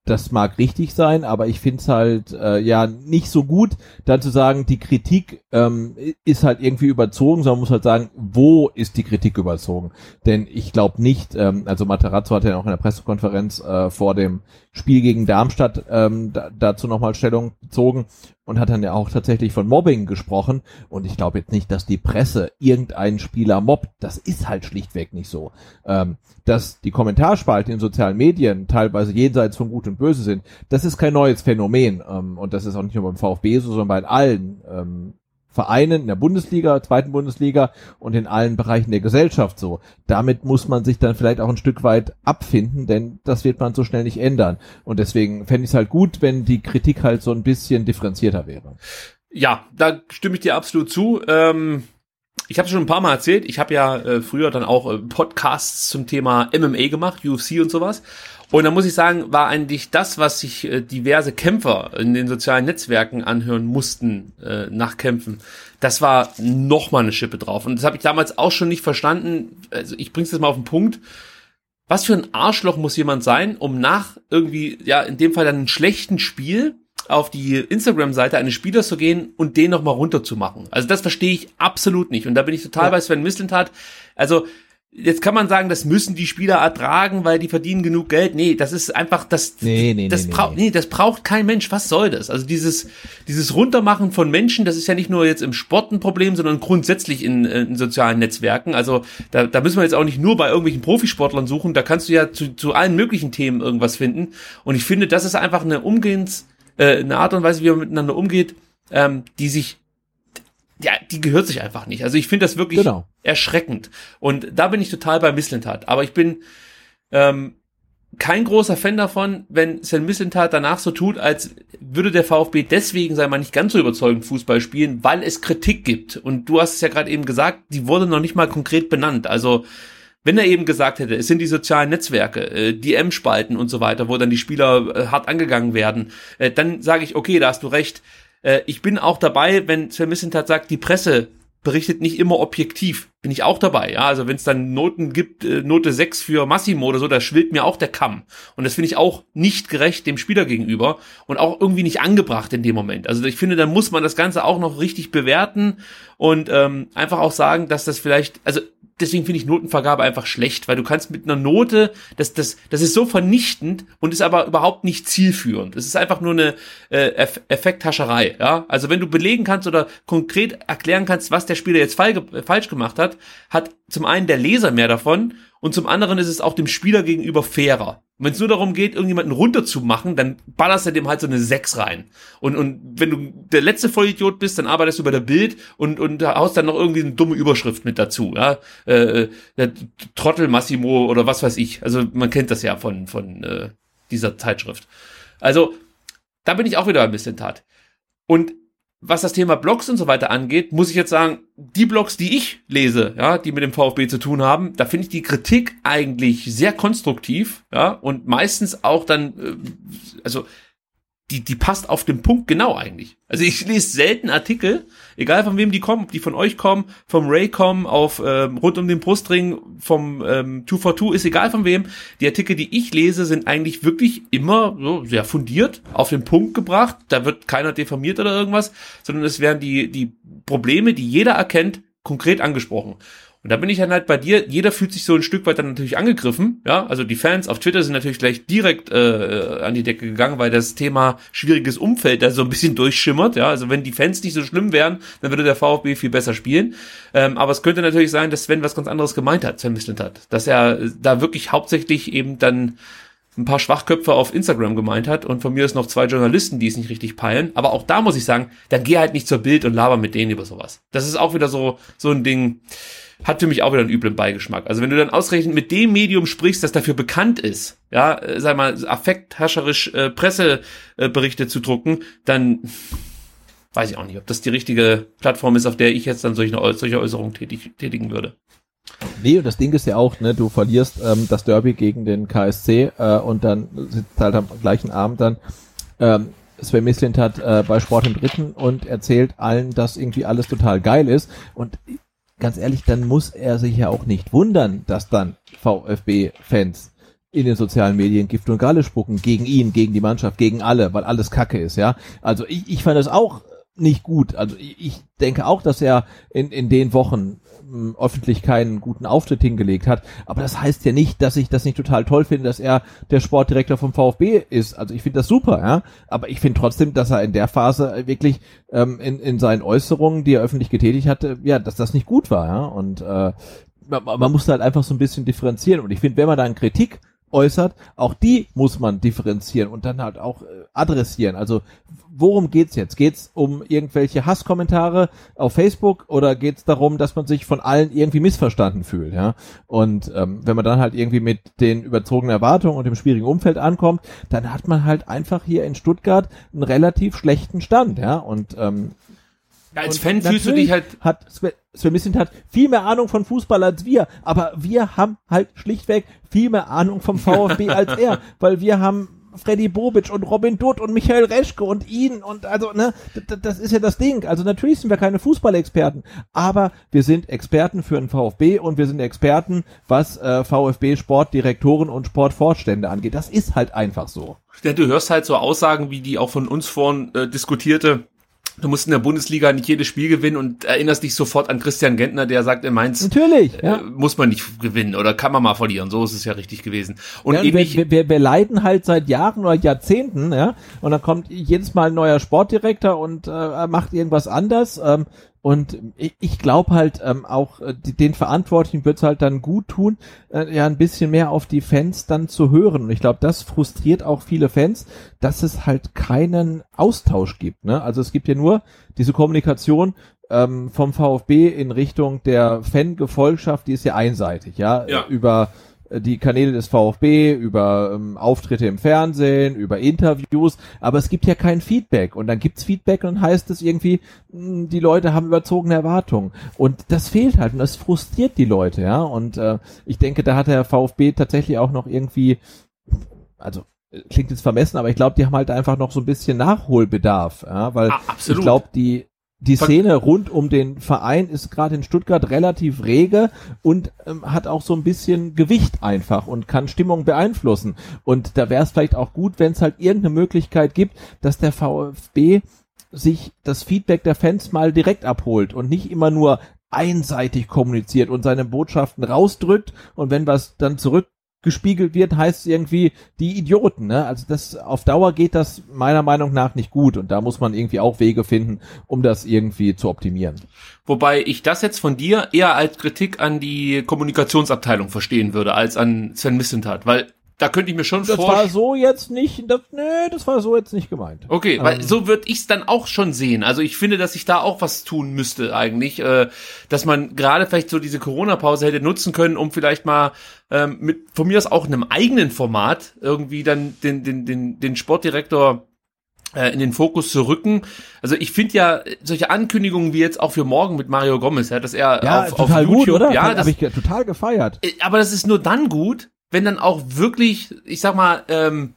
das mag richtig sein, aber ich finde es halt äh, ja nicht so gut, dann zu sagen, die Kritik ähm, ist halt irgendwie überzogen, sondern muss halt sagen, wo ist die Kritik überzogen? Denn ich glaube nicht, ähm, also Materazzo hat ja auch in der Pressekonferenz äh, vor dem Spiel gegen Darmstadt ähm, da, dazu nochmal Stellung bezogen und hat dann ja auch tatsächlich von Mobbing gesprochen. Und ich glaube jetzt nicht, dass die Presse irgendeinen Spieler mobbt. Das ist halt schlichtweg nicht so. Ähm, dass die Kommentarspalten in sozialen Medien teilweise jenseits von Gut und Böse sind, das ist kein neues Phänomen. Ähm, und das ist auch nicht nur beim VfB so, sondern bei allen ähm, Vereinen in der Bundesliga, zweiten Bundesliga und in allen Bereichen der Gesellschaft so. Damit muss man sich dann vielleicht auch ein Stück weit abfinden, denn das wird man so schnell nicht ändern. Und deswegen fände ich es halt gut, wenn die Kritik halt so ein bisschen differenzierter wäre. Ja, da stimme ich dir absolut zu. Ähm ich habe schon ein paar Mal erzählt, ich habe ja äh, früher dann auch äh, Podcasts zum Thema MMA gemacht, UFC und sowas. Und da muss ich sagen, war eigentlich das, was sich äh, diverse Kämpfer in den sozialen Netzwerken anhören mussten äh, nach Kämpfen, das war noch mal eine Schippe drauf. Und das habe ich damals auch schon nicht verstanden. Also ich bring's jetzt mal auf den Punkt. Was für ein Arschloch muss jemand sein, um nach irgendwie, ja, in dem Fall dann einem schlechten Spiel auf die Instagram-Seite eines Spielers zu gehen und den nochmal runterzumachen. Also das verstehe ich absolut nicht. Und da bin ich total ja. bei Sven Mislintat. Also Jetzt kann man sagen, das müssen die Spieler ertragen, weil die verdienen genug Geld. Nee, das ist einfach das nee, nee, das nee, braucht nee. nee, das braucht kein Mensch. Was soll das? Also dieses dieses Runtermachen von Menschen, das ist ja nicht nur jetzt im Sport ein Problem, sondern grundsätzlich in, in sozialen Netzwerken. Also da, da müssen wir jetzt auch nicht nur bei irgendwelchen Profisportlern suchen, da kannst du ja zu, zu allen möglichen Themen irgendwas finden und ich finde, das ist einfach eine Umgehens äh, eine Art und Weise, wie man miteinander umgeht, ähm, die sich ja, die gehört sich einfach nicht. Also ich finde das wirklich genau. erschreckend. Und da bin ich total bei Misslintat. Aber ich bin ähm, kein großer Fan davon, wenn Sven Misslintat danach so tut, als würde der VfB deswegen, sei mal nicht ganz so überzeugend Fußball spielen, weil es Kritik gibt. Und du hast es ja gerade eben gesagt, die wurde noch nicht mal konkret benannt. Also wenn er eben gesagt hätte, es sind die sozialen Netzwerke, äh, die M-Spalten und so weiter, wo dann die Spieler äh, hart angegangen werden, äh, dann sage ich, okay, da hast du recht. Äh, ich bin auch dabei, wenn Sven Missentat sagt, die Presse berichtet nicht immer objektiv. Bin ich auch dabei, ja. Also wenn es dann Noten gibt, äh, Note 6 für Massimo oder so, da schwillt mir auch der Kamm. Und das finde ich auch nicht gerecht dem Spieler gegenüber und auch irgendwie nicht angebracht in dem Moment. Also ich finde, da muss man das Ganze auch noch richtig bewerten und ähm, einfach auch sagen, dass das vielleicht, also deswegen finde ich Notenvergabe einfach schlecht, weil du kannst mit einer Note, das, das, das ist so vernichtend und ist aber überhaupt nicht zielführend. Es ist einfach nur eine äh, Eff Effekthascherei. Ja? Also wenn du belegen kannst oder konkret erklären kannst, was der Spieler jetzt fall falsch gemacht hat, hat zum einen der Leser mehr davon und zum anderen ist es auch dem Spieler gegenüber fairer. Wenn es nur darum geht, irgendjemanden runterzumachen, dann ballerst du dem halt so eine 6 rein. Und, und wenn du der letzte Vollidiot bist, dann arbeitest du bei der Bild und, und haust dann noch irgendwie eine dumme Überschrift mit dazu. Ja? Äh, der Trottel Massimo oder was weiß ich. Also man kennt das ja von, von äh, dieser Zeitschrift. Also da bin ich auch wieder ein bisschen tat. Und was das Thema Blogs und so weiter angeht, muss ich jetzt sagen, die Blogs, die ich lese, ja, die mit dem VfB zu tun haben, da finde ich die Kritik eigentlich sehr konstruktiv, ja, und meistens auch dann, äh, also die, die passt auf den Punkt genau eigentlich. Also ich lese selten Artikel, egal von wem die kommen, ob die von euch kommen, vom Ray kommen, auf ähm, rund um den Brustring, vom ähm, 242, ist egal von wem. Die Artikel, die ich lese, sind eigentlich wirklich immer so sehr fundiert, auf den Punkt gebracht. Da wird keiner deformiert oder irgendwas, sondern es werden die, die Probleme, die jeder erkennt, konkret angesprochen. Und da bin ich dann halt bei dir, jeder fühlt sich so ein Stück weit dann natürlich angegriffen, ja, also die Fans auf Twitter sind natürlich gleich direkt äh, an die Decke gegangen, weil das Thema schwieriges Umfeld da so ein bisschen *laughs* durchschimmert, ja, also wenn die Fans nicht so schlimm wären, dann würde der VfB viel besser spielen, ähm, aber es könnte natürlich sein, dass Sven was ganz anderes gemeint hat, Sven Mislintat, dass er da wirklich hauptsächlich eben dann ein paar Schwachköpfe auf Instagram gemeint hat. Und von mir ist noch zwei Journalisten, die es nicht richtig peilen. Aber auch da muss ich sagen, dann geh halt nicht zur Bild und laber mit denen über sowas. Das ist auch wieder so, so ein Ding, hat für mich auch wieder einen üblen Beigeschmack. Also wenn du dann ausgerechnet mit dem Medium sprichst, das dafür bekannt ist, ja, äh, sag mal, affekthascherisch äh, Presseberichte äh, zu drucken, dann weiß ich auch nicht, ob das die richtige Plattform ist, auf der ich jetzt dann solche, solche Äußerungen tätig, tätigen würde. Nee, und das Ding ist ja auch, ne, du verlierst ähm, das Derby gegen den KSC äh, und dann sitzt halt am gleichen Abend dann ähm, Sven Mislint hat äh, bei Sport im Dritten und erzählt allen, dass irgendwie alles total geil ist. Und ganz ehrlich, dann muss er sich ja auch nicht wundern, dass dann VfB-Fans in den sozialen Medien Gift und Galle spucken gegen ihn, gegen die Mannschaft, gegen alle, weil alles Kacke ist, ja. Also ich, ich fand das auch nicht gut. Also ich, ich denke auch, dass er in, in den Wochen öffentlich keinen guten Auftritt hingelegt hat. Aber das heißt ja nicht, dass ich das nicht total toll finde, dass er der Sportdirektor vom VfB ist. Also ich finde das super, ja. Aber ich finde trotzdem, dass er in der Phase wirklich ähm, in, in seinen Äußerungen, die er öffentlich getätigt hatte, ja, dass das nicht gut war, ja. Und äh, man, man muss halt einfach so ein bisschen differenzieren. Und ich finde, wenn man dann Kritik äußert, auch die muss man differenzieren und dann halt auch äh, adressieren. Also worum geht's jetzt? Geht's um irgendwelche Hasskommentare auf Facebook oder geht's darum, dass man sich von allen irgendwie missverstanden fühlt? Ja. Und ähm, wenn man dann halt irgendwie mit den überzogenen Erwartungen und dem schwierigen Umfeld ankommt, dann hat man halt einfach hier in Stuttgart einen relativ schlechten Stand. Ja. Und ähm, ja, als Fan fühlst du dich halt. Hat Sven, Sven Missint hat viel mehr Ahnung von Fußball als wir, aber wir haben halt schlichtweg viel mehr Ahnung vom VfB *laughs* als er, weil wir haben Freddy Bobic und Robin Dutt und Michael Reschke und ihn und also, ne, das ist ja das Ding. Also natürlich sind wir keine Fußballexperten, aber wir sind Experten für den VfB und wir sind Experten, was äh, VfB Sportdirektoren und Sportvorstände angeht. Das ist halt einfach so. Ja, du hörst halt so Aussagen, wie die auch von uns vorhin äh, diskutierte, Du musst in der Bundesliga nicht jedes Spiel gewinnen und erinnerst dich sofort an Christian Gentner, der sagt, in Mainz Natürlich, äh, ja. muss man nicht gewinnen oder kann man mal verlieren. So ist es ja richtig gewesen. Und, ja, und wir, wir, wir leiden halt seit Jahren oder Jahrzehnten, ja, und dann kommt jedes Mal ein neuer Sportdirektor und äh, macht irgendwas anders. Ähm, und ich, ich glaube halt ähm, auch äh, den Verantwortlichen wird es halt dann gut tun, äh, ja ein bisschen mehr auf die Fans dann zu hören. Und ich glaube, das frustriert auch viele Fans, dass es halt keinen Austausch gibt. Ne? Also es gibt ja nur diese Kommunikation ähm, vom VfB in Richtung der Fangefolgschaft, die ist ja einseitig, ja, ja. über die Kanäle des VfB, über ähm, Auftritte im Fernsehen, über Interviews, aber es gibt ja kein Feedback. Und dann gibt's Feedback und heißt es irgendwie, mh, hm, die Leute haben überzogene Erwartungen. Und das fehlt halt und das frustriert die Leute, ja. Und äh, ich denke, da hat der VfB tatsächlich auch noch irgendwie, also klingt jetzt vermessen, aber ich glaube, die haben halt einfach noch so ein bisschen Nachholbedarf, ja, weil ah, ich glaube, die die Szene rund um den Verein ist gerade in Stuttgart relativ rege und ähm, hat auch so ein bisschen Gewicht einfach und kann Stimmung beeinflussen. Und da wäre es vielleicht auch gut, wenn es halt irgendeine Möglichkeit gibt, dass der VfB sich das Feedback der Fans mal direkt abholt und nicht immer nur einseitig kommuniziert und seine Botschaften rausdrückt und wenn was dann zurück gespiegelt wird, heißt irgendwie die Idioten. Ne? Also das auf Dauer geht das meiner Meinung nach nicht gut und da muss man irgendwie auch Wege finden, um das irgendwie zu optimieren. Wobei ich das jetzt von dir eher als Kritik an die Kommunikationsabteilung verstehen würde, als an Sven Missentat, weil da könnte ich mir schon vorstellen. Das war so jetzt nicht, das, nee, das war so jetzt nicht gemeint. Okay, ähm. weil so würde ich es dann auch schon sehen. Also ich finde, dass ich da auch was tun müsste eigentlich, äh, dass man gerade vielleicht so diese Corona-Pause hätte nutzen können, um vielleicht mal ähm, mit von mir aus auch einem eigenen Format irgendwie dann den den den den Sportdirektor äh, in den Fokus zu rücken. Also ich finde ja solche Ankündigungen wie jetzt auch für morgen mit Mario Gomez, ja, dass er ja, auf, total auf YouTube, gut, oder? ja, das habe ich total gefeiert. Äh, aber das ist nur dann gut, wenn dann auch wirklich, ich sag mal, ähm,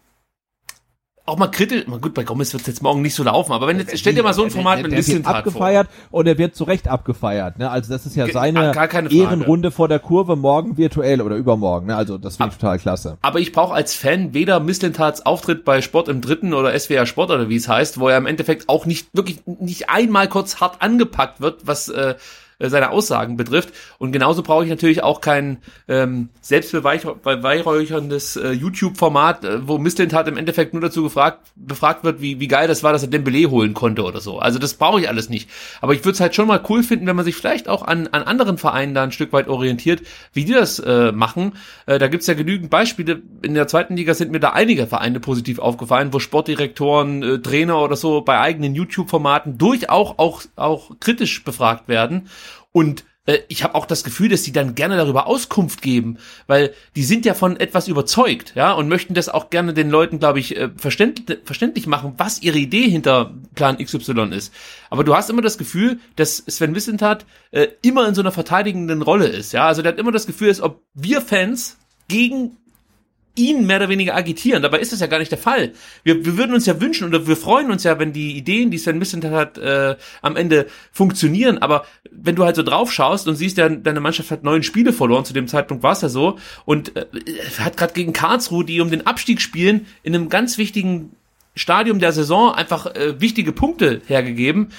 auch mal kritisch, gut, bei Gomez wird es jetzt morgen nicht so laufen, aber wenn jetzt, stell dir mal so ein Format der, der, mit ein bisschen abgefeiert vor. und er wird zu Recht abgefeiert, ne? Also das ist ja seine Ehrenrunde vor der Kurve morgen virtuell oder übermorgen, ne? Also das finde ich total klasse. Aber ich brauche als Fan weder Mislintats Auftritt bei Sport im Dritten oder SWR Sport oder wie es heißt, wo er im Endeffekt auch nicht wirklich nicht einmal kurz hart angepackt wird, was äh, äh, seine Aussagen betrifft. Und genauso brauche ich natürlich auch kein ähm, selbstbeweihräucherndes äh, YouTube-Format, äh, wo Mislintat im Endeffekt nur dazu gefragt, befragt wird, wie, wie geil das war, dass er Dembele holen konnte oder so. Also das brauche ich alles nicht. Aber ich würde es halt schon mal cool finden, wenn man sich vielleicht auch an, an anderen Vereinen da ein Stück weit orientiert, wie die das äh, machen. Äh, da gibt's ja genügend Beispiele. In der zweiten Liga sind mir da einige Vereine positiv aufgefallen, wo Sportdirektoren, äh, Trainer oder so bei eigenen YouTube-Formaten durchaus auch, auch kritisch befragt werden. Und äh, ich habe auch das Gefühl, dass die dann gerne darüber Auskunft geben, weil die sind ja von etwas überzeugt, ja, und möchten das auch gerne den Leuten, glaube ich, äh, verständlich, verständlich machen, was ihre Idee hinter Plan XY ist. Aber du hast immer das Gefühl, dass Sven Wissentat äh, immer in so einer verteidigenden Rolle ist, ja, also der hat immer das Gefühl, als ob wir Fans gegen ihn mehr oder weniger agitieren. Dabei ist das ja gar nicht der Fall. Wir, wir würden uns ja wünschen oder wir freuen uns ja, wenn die Ideen, die Sven Mislintat hat, äh, am Ende funktionieren. Aber wenn du halt so drauf schaust und siehst, ja, deine Mannschaft hat neun Spiele verloren, zu dem Zeitpunkt war es ja so, und äh, hat gerade gegen Karlsruhe, die um den Abstieg spielen, in einem ganz wichtigen Stadium der Saison einfach äh, wichtige Punkte hergegeben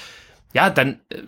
ja, dann äh,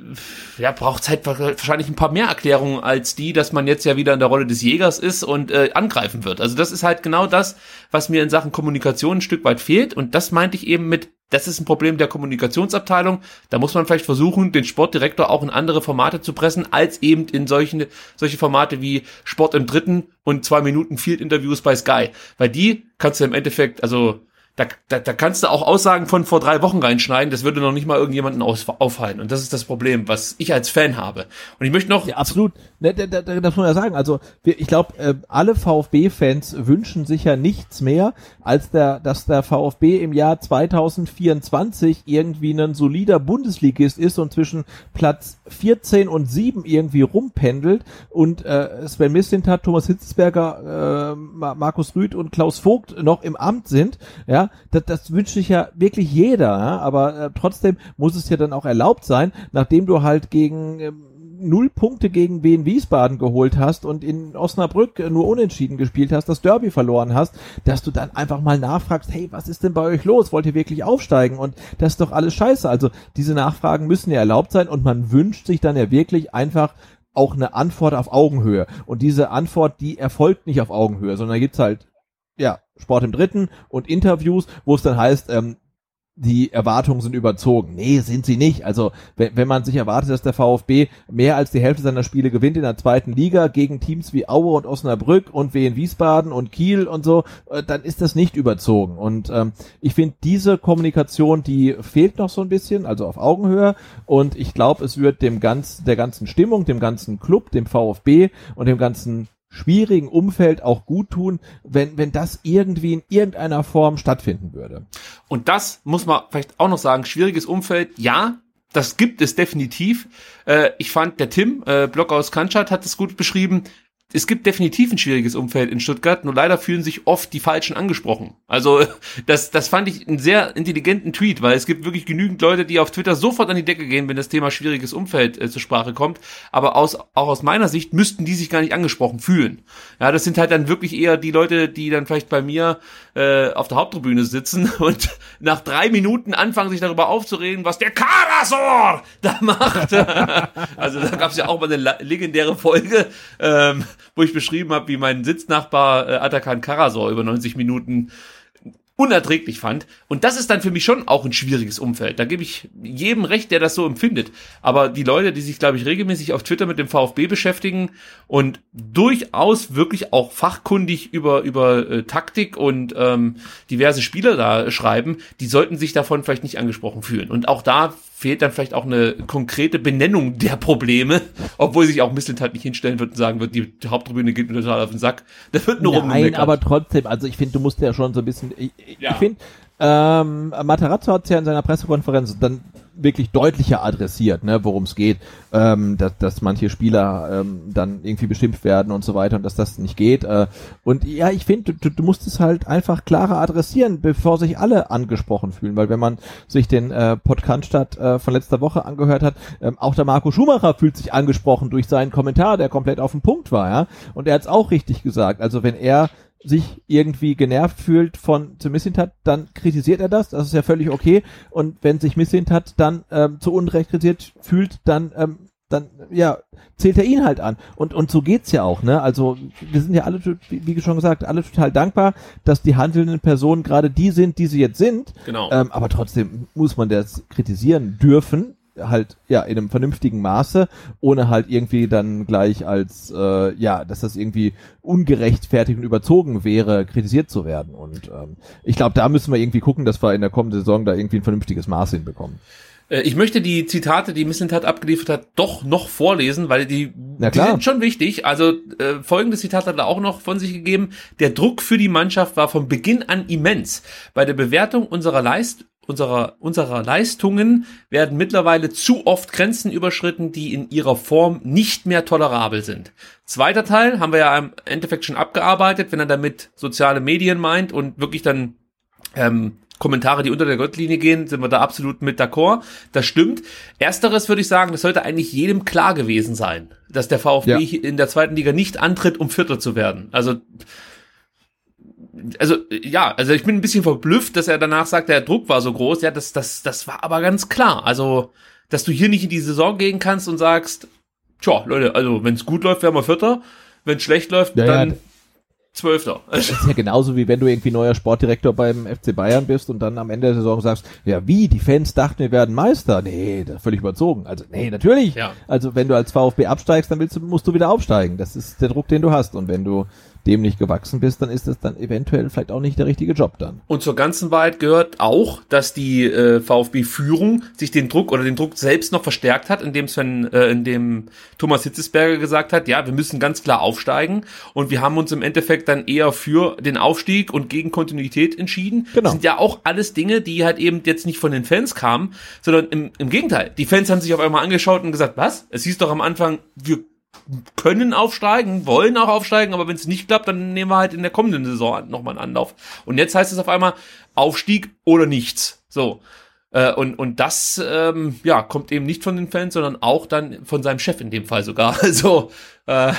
ja, braucht halt wahrscheinlich ein paar mehr Erklärungen als die, dass man jetzt ja wieder in der Rolle des Jägers ist und äh, angreifen wird. Also das ist halt genau das, was mir in Sachen Kommunikation ein Stück weit fehlt. Und das meinte ich eben mit, das ist ein Problem der Kommunikationsabteilung. Da muss man vielleicht versuchen, den Sportdirektor auch in andere Formate zu pressen, als eben in solchen, solche Formate wie Sport im Dritten und zwei Minuten Field Interviews bei Sky. Weil die kannst du im Endeffekt, also da, da, da kannst du auch Aussagen von vor drei Wochen reinschneiden, das würde noch nicht mal irgendjemanden aus, aufhalten. Und das ist das Problem, was ich als Fan habe. Und ich möchte noch. Ja, absolut. Ne, da, da, da, das muss man ja sagen. Also, wir, ich glaube, äh, alle VfB-Fans wünschen sich ja nichts mehr, als der, dass der VfB im Jahr 2024 irgendwie ein solider Bundesligist ist und zwischen Platz 14 und 7 irgendwie rumpendelt und äh, Sven Mislintat, Thomas Hitzberger, äh, Markus Rüth und Klaus Vogt noch im Amt sind. Ja, das, das wünscht sich ja wirklich jeder, ja? aber äh, trotzdem muss es ja dann auch erlaubt sein, nachdem du halt gegen ähm, null Punkte gegen Wien Wiesbaden geholt hast und in Osnabrück nur unentschieden gespielt hast, das Derby verloren hast, dass du dann einfach mal nachfragst, hey, was ist denn bei euch los? Wollt ihr wirklich aufsteigen? Und das ist doch alles scheiße. Also diese Nachfragen müssen ja erlaubt sein und man wünscht sich dann ja wirklich einfach auch eine Antwort auf Augenhöhe. Und diese Antwort, die erfolgt nicht auf Augenhöhe, sondern gibt's halt, ja, Sport im Dritten und Interviews, wo es dann heißt, ähm, die Erwartungen sind überzogen. Nee, sind sie nicht. Also, wenn, wenn man sich erwartet, dass der VfB mehr als die Hälfte seiner Spiele gewinnt in der zweiten Liga gegen Teams wie Aue und Osnabrück und Wien Wiesbaden und Kiel und so, äh, dann ist das nicht überzogen. Und ähm, ich finde, diese Kommunikation, die fehlt noch so ein bisschen, also auf Augenhöhe. Und ich glaube, es wird dem ganz, der ganzen Stimmung, dem ganzen Club, dem VfB und dem ganzen schwierigen Umfeld auch gut tun, wenn, wenn das irgendwie in irgendeiner Form stattfinden würde. Und das muss man vielleicht auch noch sagen, schwieriges Umfeld, ja, das gibt es definitiv. Äh, ich fand, der Tim, äh, Block aus Kanschat, hat es gut beschrieben es gibt definitiv ein schwieriges Umfeld in Stuttgart, nur leider fühlen sich oft die Falschen angesprochen. Also *laughs* das, das fand ich einen sehr intelligenten Tweet, weil es gibt wirklich genügend Leute, die auf Twitter sofort an die Decke gehen, wenn das Thema schwieriges Umfeld äh, zur Sprache kommt. Aber aus, auch aus meiner Sicht müssten die sich gar nicht angesprochen fühlen. Ja, das sind halt dann wirklich eher die Leute, die dann vielleicht bei mir äh, auf der Haupttribüne sitzen *laughs* und nach drei Minuten anfangen, sich darüber aufzureden, was der Karasor da macht. *laughs* also da gab es ja auch mal eine legendäre Folge. Ähm, wo ich beschrieben habe, wie mein Sitznachbar äh, Atakan Karasor über 90 Minuten unerträglich fand. Und das ist dann für mich schon auch ein schwieriges Umfeld. Da gebe ich jedem recht, der das so empfindet. Aber die Leute, die sich, glaube ich, regelmäßig auf Twitter mit dem VfB beschäftigen und durchaus wirklich auch fachkundig über, über äh, Taktik und ähm, diverse Spieler da schreiben, die sollten sich davon vielleicht nicht angesprochen fühlen. Und auch da fehlt dann vielleicht auch eine konkrete Benennung der Probleme, obwohl sich auch Misselt halt nicht hinstellen wird und sagen wird, die, Haupttribüne geht mir total auf den Sack. Da wird nur Nein, aber trotzdem, also ich finde, du musst ja schon so ein bisschen, ich, ja. ich finde, ähm, Matarazzo hat es ja in seiner Pressekonferenz dann wirklich deutlicher adressiert, ne, worum es geht, ähm, dass, dass manche Spieler ähm, dann irgendwie beschimpft werden und so weiter und dass das nicht geht. Äh, und ja, ich finde, du, du musst es halt einfach klarer adressieren, bevor sich alle angesprochen fühlen, weil wenn man sich den äh, Podcast äh, von letzter Woche angehört hat, ähm, auch der Marco Schumacher fühlt sich angesprochen durch seinen Kommentar, der komplett auf dem Punkt war, ja. Und er hat es auch richtig gesagt. Also wenn er sich irgendwie genervt fühlt von zu Missintat, dann kritisiert er das, das ist ja völlig okay. Und wenn sich Missintat dann ähm, zu Unrecht kritisiert fühlt, dann ähm, dann ja zählt er ihn halt an. Und und so geht's ja auch, ne? Also wir sind ja alle, wie schon gesagt, alle total dankbar, dass die handelnden Personen gerade die sind, die sie jetzt sind. Genau. Ähm, aber trotzdem muss man das kritisieren dürfen, halt ja in einem vernünftigen Maße, ohne halt irgendwie dann gleich als äh, ja, dass das irgendwie ungerechtfertigt und überzogen wäre, kritisiert zu werden. Und ähm, ich glaube, da müssen wir irgendwie gucken, dass wir in der kommenden Saison da irgendwie ein vernünftiges Maß hinbekommen. Äh, ich möchte die Zitate, die Missentat abgeliefert hat, doch noch vorlesen, weil die, die sind schon wichtig. Also äh, folgendes Zitat hat er auch noch von sich gegeben. Der Druck für die Mannschaft war von Beginn an immens. Bei der Bewertung unserer Leist unserer, unserer Leistungen werden mittlerweile zu oft Grenzen überschritten, die in ihrer Form nicht mehr tolerabel sind. Zweiter Teil haben wir ja im Endeffekt schon abgearbeitet, wenn er damit soziale Medien meint und wirklich dann ähm, Kommentare, die unter der Gottlinie gehen, sind wir da absolut mit d'accord. Das stimmt. Ersteres würde ich sagen, das sollte eigentlich jedem klar gewesen sein, dass der VfB ja. in der zweiten Liga nicht antritt, um Vierter zu werden. Also also ja, also ich bin ein bisschen verblüfft, dass er danach sagt, der Druck war so groß. Ja, das, das, das war aber ganz klar. Also, dass du hier nicht in die Saison gehen kannst und sagst, tja, Leute, also wenn es gut läuft, werden wir Vierter. Wenn es schlecht läuft, ja, dann ja. Zwölfter. Das ist ja genauso wie wenn du irgendwie neuer Sportdirektor beim FC Bayern bist und dann am Ende der Saison sagst, ja wie, die Fans dachten, wir werden Meister. Nee, das ist völlig überzogen. Also nee, natürlich. Ja. Also wenn du als VfB absteigst, dann willst du, musst du wieder aufsteigen. Das ist der Druck, den du hast. Und wenn du dem nicht gewachsen bist, dann ist das dann eventuell vielleicht auch nicht der richtige Job dann. Und zur ganzen Wahrheit gehört auch, dass die äh, VfB-Führung sich den Druck oder den Druck selbst noch verstärkt hat, indem Sven, äh, indem Thomas Hitzesberger gesagt hat, ja, wir müssen ganz klar aufsteigen und wir haben uns im Endeffekt dann eher für den Aufstieg und gegen Kontinuität entschieden. Genau. Das sind ja auch alles Dinge, die halt eben jetzt nicht von den Fans kamen, sondern im, im Gegenteil. Die Fans haben sich auf einmal angeschaut und gesagt, was? Es hieß doch am Anfang, wir können aufsteigen, wollen auch aufsteigen, aber wenn es nicht klappt, dann nehmen wir halt in der kommenden Saison nochmal einen Anlauf. Und jetzt heißt es auf einmal Aufstieg oder nichts. So. Äh, und, und das ähm, ja, kommt eben nicht von den Fans, sondern auch dann von seinem Chef in dem Fall sogar. *laughs* Also äh,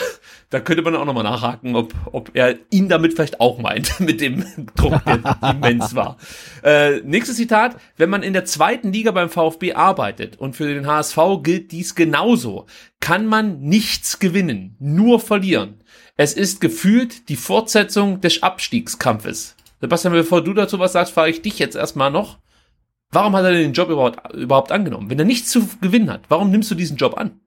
da könnte man auch nochmal nachhaken, ob, ob er ihn damit vielleicht auch meint, *laughs* mit dem Druck, der immens war. Äh, nächstes Zitat, wenn man in der zweiten Liga beim VfB arbeitet und für den HSV gilt dies genauso, kann man nichts gewinnen, nur verlieren. Es ist gefühlt die Fortsetzung des Abstiegskampfes. Sebastian, bevor du dazu was sagst, frage ich dich jetzt erstmal noch. Warum hat er den Job überhaupt, überhaupt angenommen? Wenn er nichts zu gewinnen hat, warum nimmst du diesen Job an?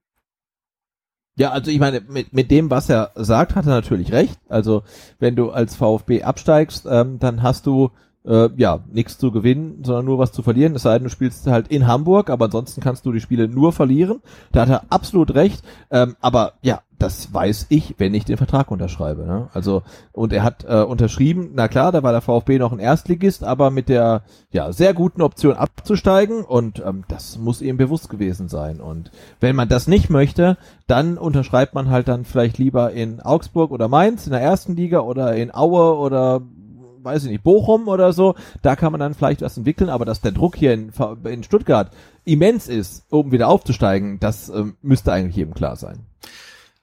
Ja, also ich meine, mit, mit dem, was er sagt, hat er natürlich recht. Also wenn du als VfB absteigst, ähm, dann hast du äh, ja nichts zu gewinnen, sondern nur was zu verlieren. Es sei denn, du spielst halt in Hamburg, aber ansonsten kannst du die Spiele nur verlieren. Da hat er absolut recht. Ähm, aber ja, das weiß ich, wenn ich den Vertrag unterschreibe. Ne? Also und er hat äh, unterschrieben. Na klar, da war der VfB noch ein Erstligist, aber mit der ja sehr guten Option abzusteigen und ähm, das muss ihm bewusst gewesen sein. Und wenn man das nicht möchte, dann unterschreibt man halt dann vielleicht lieber in Augsburg oder Mainz in der ersten Liga oder in Aue oder weiß ich nicht, Bochum oder so, da kann man dann vielleicht was entwickeln, aber dass der Druck hier in, in Stuttgart immens ist, um wieder aufzusteigen, das ähm, müsste eigentlich jedem klar sein.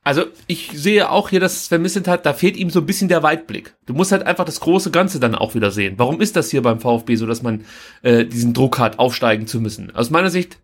Also ich sehe auch hier, dass Sven hat, da fehlt ihm so ein bisschen der Weitblick. Du musst halt einfach das große Ganze dann auch wieder sehen. Warum ist das hier beim VfB so, dass man äh, diesen Druck hat, aufsteigen zu müssen? Aus meiner Sicht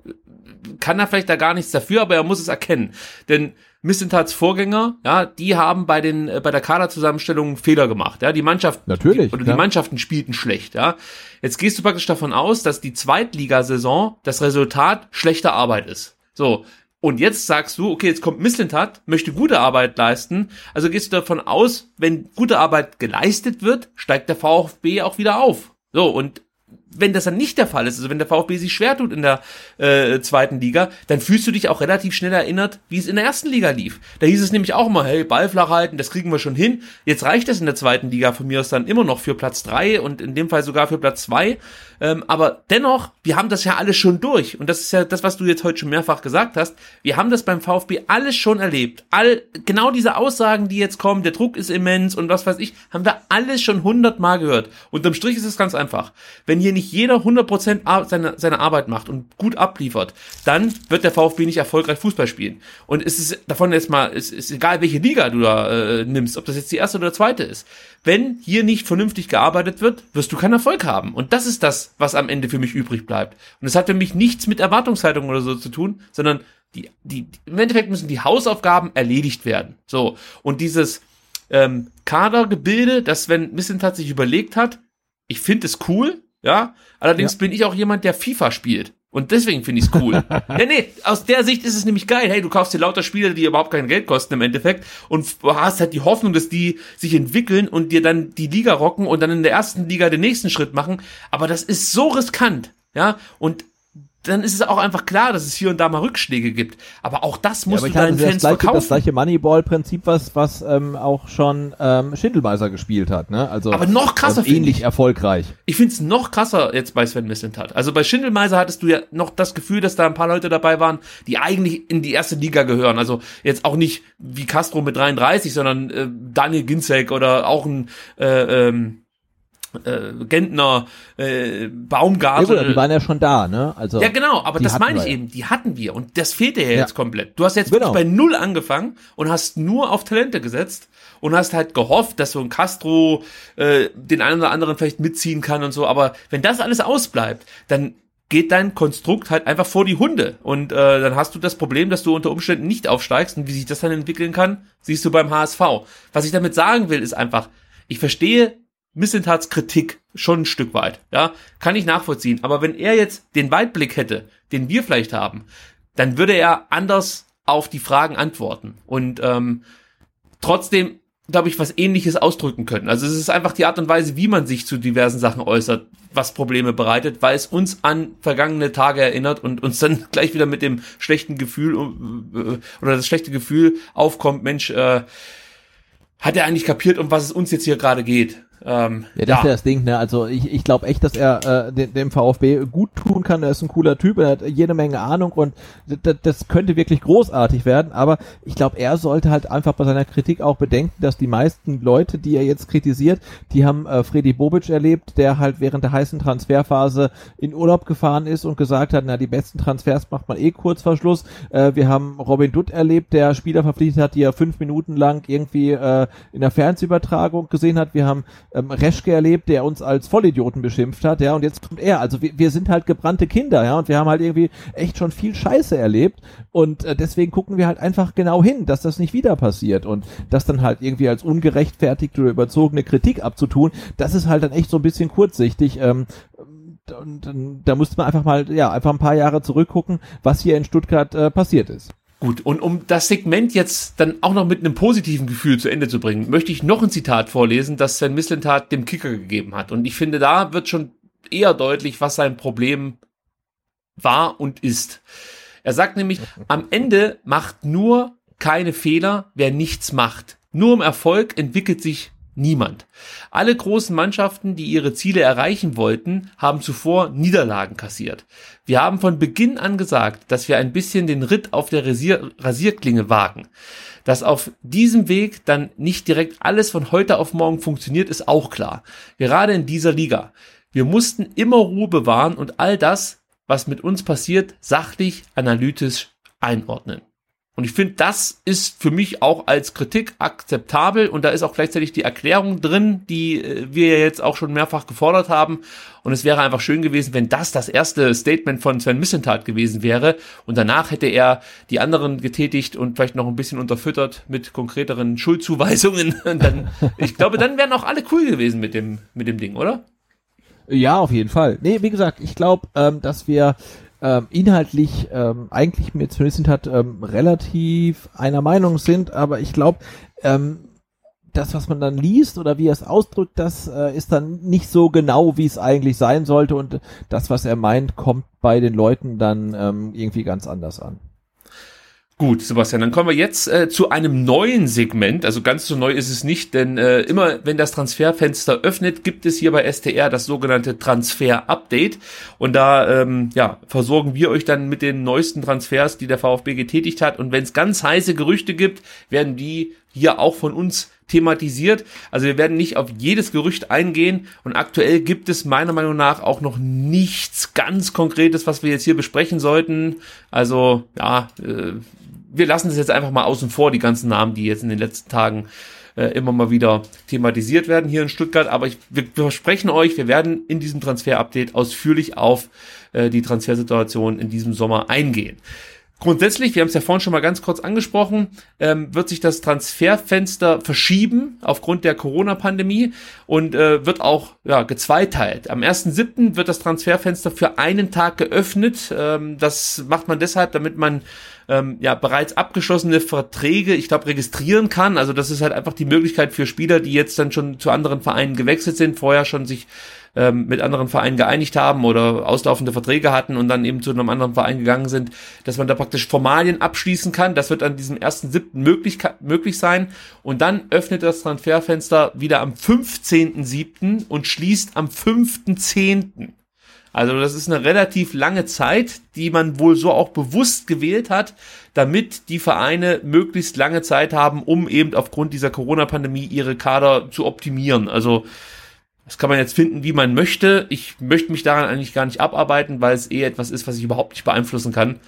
kann er vielleicht da gar nichts dafür, aber er muss es erkennen. Denn Missentats Vorgänger, ja, die haben bei den äh, bei der Kaderzusammenstellung Fehler gemacht, ja, die Mannschaft natürlich oder die Mannschaften spielten schlecht, ja. Jetzt gehst du praktisch davon aus, dass die Zweitligasaison das Resultat schlechter Arbeit ist. So, und jetzt sagst du, okay, jetzt kommt Misslintat, möchte gute Arbeit leisten. Also gehst du davon aus, wenn gute Arbeit geleistet wird, steigt der VfB auch wieder auf. So, und wenn das dann nicht der Fall ist, also wenn der VfB sich schwer tut in der äh, zweiten Liga, dann fühlst du dich auch relativ schnell erinnert, wie es in der ersten Liga lief. Da hieß es nämlich auch immer, hey, Ball flach halten, das kriegen wir schon hin. Jetzt reicht das in der zweiten Liga von mir aus dann immer noch für Platz drei und in dem Fall sogar für Platz zwei. Ähm, aber dennoch, wir haben das ja alles schon durch. Und das ist ja das, was du jetzt heute schon mehrfach gesagt hast. Wir haben das beim VfB alles schon erlebt. All, genau diese Aussagen, die jetzt kommen, der Druck ist immens und was weiß ich, haben wir alles schon hundertmal gehört. Unterm Strich ist es ganz einfach. Wenn hier nicht jeder 100% seine, seine Arbeit macht und gut abliefert, dann wird der VfB nicht erfolgreich Fußball spielen. Und es ist davon jetzt mal, es ist egal, welche Liga du da äh, nimmst, ob das jetzt die erste oder zweite ist. Wenn hier nicht vernünftig gearbeitet wird, wirst du keinen Erfolg haben. Und das ist das, was am Ende für mich übrig bleibt. Und es hat für mich nichts mit Erwartungshaltung oder so zu tun, sondern die, die, im Endeffekt müssen die Hausaufgaben erledigt werden. So. Und dieses ähm, Kadergebilde, das Sven Missentat sich überlegt hat, ich finde es cool, ja. Allerdings ja. bin ich auch jemand, der FIFA spielt. Und deswegen finde ich es cool. *laughs* ja, nee, aus der Sicht ist es nämlich geil. Hey, du kaufst dir lauter Spiele, die überhaupt kein Geld kosten im Endeffekt und hast halt die Hoffnung, dass die sich entwickeln und dir dann die Liga rocken und dann in der ersten Liga den nächsten Schritt machen. Aber das ist so riskant. Ja, und dann ist es auch einfach klar, dass es hier und da mal Rückschläge gibt. Aber auch das musst ja, du deinen Fans das gleiche, verkaufen. Das gleiche Moneyball-Prinzip, was, was ähm, auch schon ähm, Schindelmeiser gespielt hat. Ne? Also, Aber noch krasser ähm, Ähnlich ich. erfolgreich. Ich finde es noch krasser jetzt bei Sven Mislintat. Also bei Schindelmeiser hattest du ja noch das Gefühl, dass da ein paar Leute dabei waren, die eigentlich in die erste Liga gehören. Also jetzt auch nicht wie Castro mit 33, sondern äh, Daniel Ginzek oder auch ein äh, ähm, äh, Gentner, äh, Baumgartel. Ja, gut, die waren ja schon da, ne? Also, ja, genau, aber das meine ich eben, die hatten wir und das fehlte ja, ja. jetzt komplett. Du hast jetzt genau. wirklich bei Null angefangen und hast nur auf Talente gesetzt und hast halt gehofft, dass so ein Castro äh, den einen oder anderen vielleicht mitziehen kann und so, aber wenn das alles ausbleibt, dann geht dein Konstrukt halt einfach vor die Hunde und äh, dann hast du das Problem, dass du unter Umständen nicht aufsteigst und wie sich das dann entwickeln kann, siehst du beim HSV. Was ich damit sagen will, ist einfach, ich verstehe Missentats Kritik schon ein Stück weit, ja, kann ich nachvollziehen. Aber wenn er jetzt den Weitblick hätte, den wir vielleicht haben, dann würde er anders auf die Fragen antworten und ähm, trotzdem, glaube ich, was Ähnliches ausdrücken können. Also es ist einfach die Art und Weise, wie man sich zu diversen Sachen äußert, was Probleme bereitet, weil es uns an vergangene Tage erinnert und uns dann *laughs* gleich wieder mit dem schlechten Gefühl äh, oder das schlechte Gefühl aufkommt, Mensch, äh, hat er eigentlich kapiert, um was es uns jetzt hier gerade geht? Ähm, ja, das ja. ist ja das Ding, ne? Also ich, ich glaube echt, dass er äh, dem, dem VfB gut tun kann. Er ist ein cooler Typ, er hat jede Menge Ahnung und das könnte wirklich großartig werden. Aber ich glaube, er sollte halt einfach bei seiner Kritik auch bedenken, dass die meisten Leute, die er jetzt kritisiert, die haben äh, Freddy Bobic erlebt, der halt während der heißen Transferphase in Urlaub gefahren ist und gesagt hat, na die besten Transfers macht man eh kurz vor Schluss. Äh, wir haben Robin Dutt erlebt, der Spieler verpflichtet hat, die er fünf Minuten lang irgendwie äh, in der Fernsehübertragung gesehen hat. Wir haben ähm, Reschke erlebt, der uns als Vollidioten beschimpft hat, ja, und jetzt kommt er. Also wir, wir sind halt gebrannte Kinder, ja, und wir haben halt irgendwie echt schon viel Scheiße erlebt und äh, deswegen gucken wir halt einfach genau hin, dass das nicht wieder passiert und das dann halt irgendwie als ungerechtfertigte oder überzogene Kritik abzutun, das ist halt dann echt so ein bisschen kurzsichtig. Ähm, und, und da musste man einfach mal, ja, einfach ein paar Jahre zurückgucken, was hier in Stuttgart äh, passiert ist. Gut, und um das Segment jetzt dann auch noch mit einem positiven Gefühl zu Ende zu bringen, möchte ich noch ein Zitat vorlesen, das Sven Mislintat dem Kicker gegeben hat. Und ich finde, da wird schon eher deutlich, was sein Problem war und ist. Er sagt nämlich, am Ende macht nur keine Fehler, wer nichts macht. Nur im Erfolg entwickelt sich Niemand. Alle großen Mannschaften, die ihre Ziele erreichen wollten, haben zuvor Niederlagen kassiert. Wir haben von Beginn an gesagt, dass wir ein bisschen den Ritt auf der Rasier Rasierklinge wagen. Dass auf diesem Weg dann nicht direkt alles von heute auf morgen funktioniert, ist auch klar. Gerade in dieser Liga. Wir mussten immer Ruhe bewahren und all das, was mit uns passiert, sachlich, analytisch einordnen. Und ich finde, das ist für mich auch als Kritik akzeptabel und da ist auch gleichzeitig die Erklärung drin, die äh, wir jetzt auch schon mehrfach gefordert haben. Und es wäre einfach schön gewesen, wenn das das erste Statement von Sven Missentat gewesen wäre und danach hätte er die anderen getätigt und vielleicht noch ein bisschen unterfüttert mit konkreteren Schuldzuweisungen. *laughs* Und dann, ich glaube, dann wären auch alle cool gewesen mit dem, mit dem Ding, oder? Ja, auf jeden Fall. Nee, wie gesagt, ich glaube, ähm, dass wir ähm, inhaltlich ähm, eigentlich mit Smith hat ähm, relativ einer Meinung sind, aber ich glaube, ähm, das, was man dann liest oder wie er es ausdrückt, das äh, ist dann nicht so genau, wie es eigentlich sein sollte und das, was er meint, kommt bei den Leuten dann ähm, irgendwie ganz anders an. Gut, Sebastian, dann kommen wir jetzt äh, zu einem neuen Segment. Also ganz so neu ist es nicht, denn äh, immer wenn das Transferfenster öffnet, gibt es hier bei STR das sogenannte Transfer-Update. Und da ähm, ja, versorgen wir euch dann mit den neuesten Transfers, die der VfB getätigt hat. Und wenn es ganz heiße Gerüchte gibt, werden die hier auch von uns thematisiert. Also wir werden nicht auf jedes Gerücht eingehen und aktuell gibt es meiner Meinung nach auch noch nichts ganz Konkretes, was wir jetzt hier besprechen sollten. Also ja, äh, wir lassen das jetzt einfach mal außen vor, die ganzen Namen, die jetzt in den letzten Tagen äh, immer mal wieder thematisiert werden hier in Stuttgart. Aber ich, wir, versprechen euch, wir werden in diesem Transfer-Update ausführlich auf äh, die Transfersituation in diesem Sommer eingehen. Grundsätzlich, wir haben es ja vorhin schon mal ganz kurz angesprochen, ähm, wird sich das Transferfenster verschieben aufgrund der Corona-Pandemie und äh, wird auch ja, gezweiteilt. Am 1.7. wird das Transferfenster für einen Tag geöffnet. Ähm, das macht man deshalb, damit man ähm, ja bereits abgeschlossene Verträge, ich glaube, registrieren kann. Also das ist halt einfach die Möglichkeit für Spieler, die jetzt dann schon zu anderen Vereinen gewechselt sind, vorher schon sich ähm, mit anderen Vereinen geeinigt haben oder auslaufende Verträge hatten und dann eben zu einem anderen Verein gegangen sind, dass man da praktisch Formalien abschließen kann. Das wird an diesem 1.7. möglich, möglich sein. Und dann öffnet das Transferfenster wieder am 15.7. und schließt am 5.10. Also das ist eine relativ lange Zeit, die man wohl so auch bewusst gewählt hat, damit die Vereine möglichst lange Zeit haben, um eben aufgrund dieser Corona-Pandemie ihre Kader zu optimieren. Also das kann man jetzt finden, wie man möchte. Ich möchte mich daran eigentlich gar nicht abarbeiten, weil es eh etwas ist, was ich überhaupt nicht beeinflussen kann.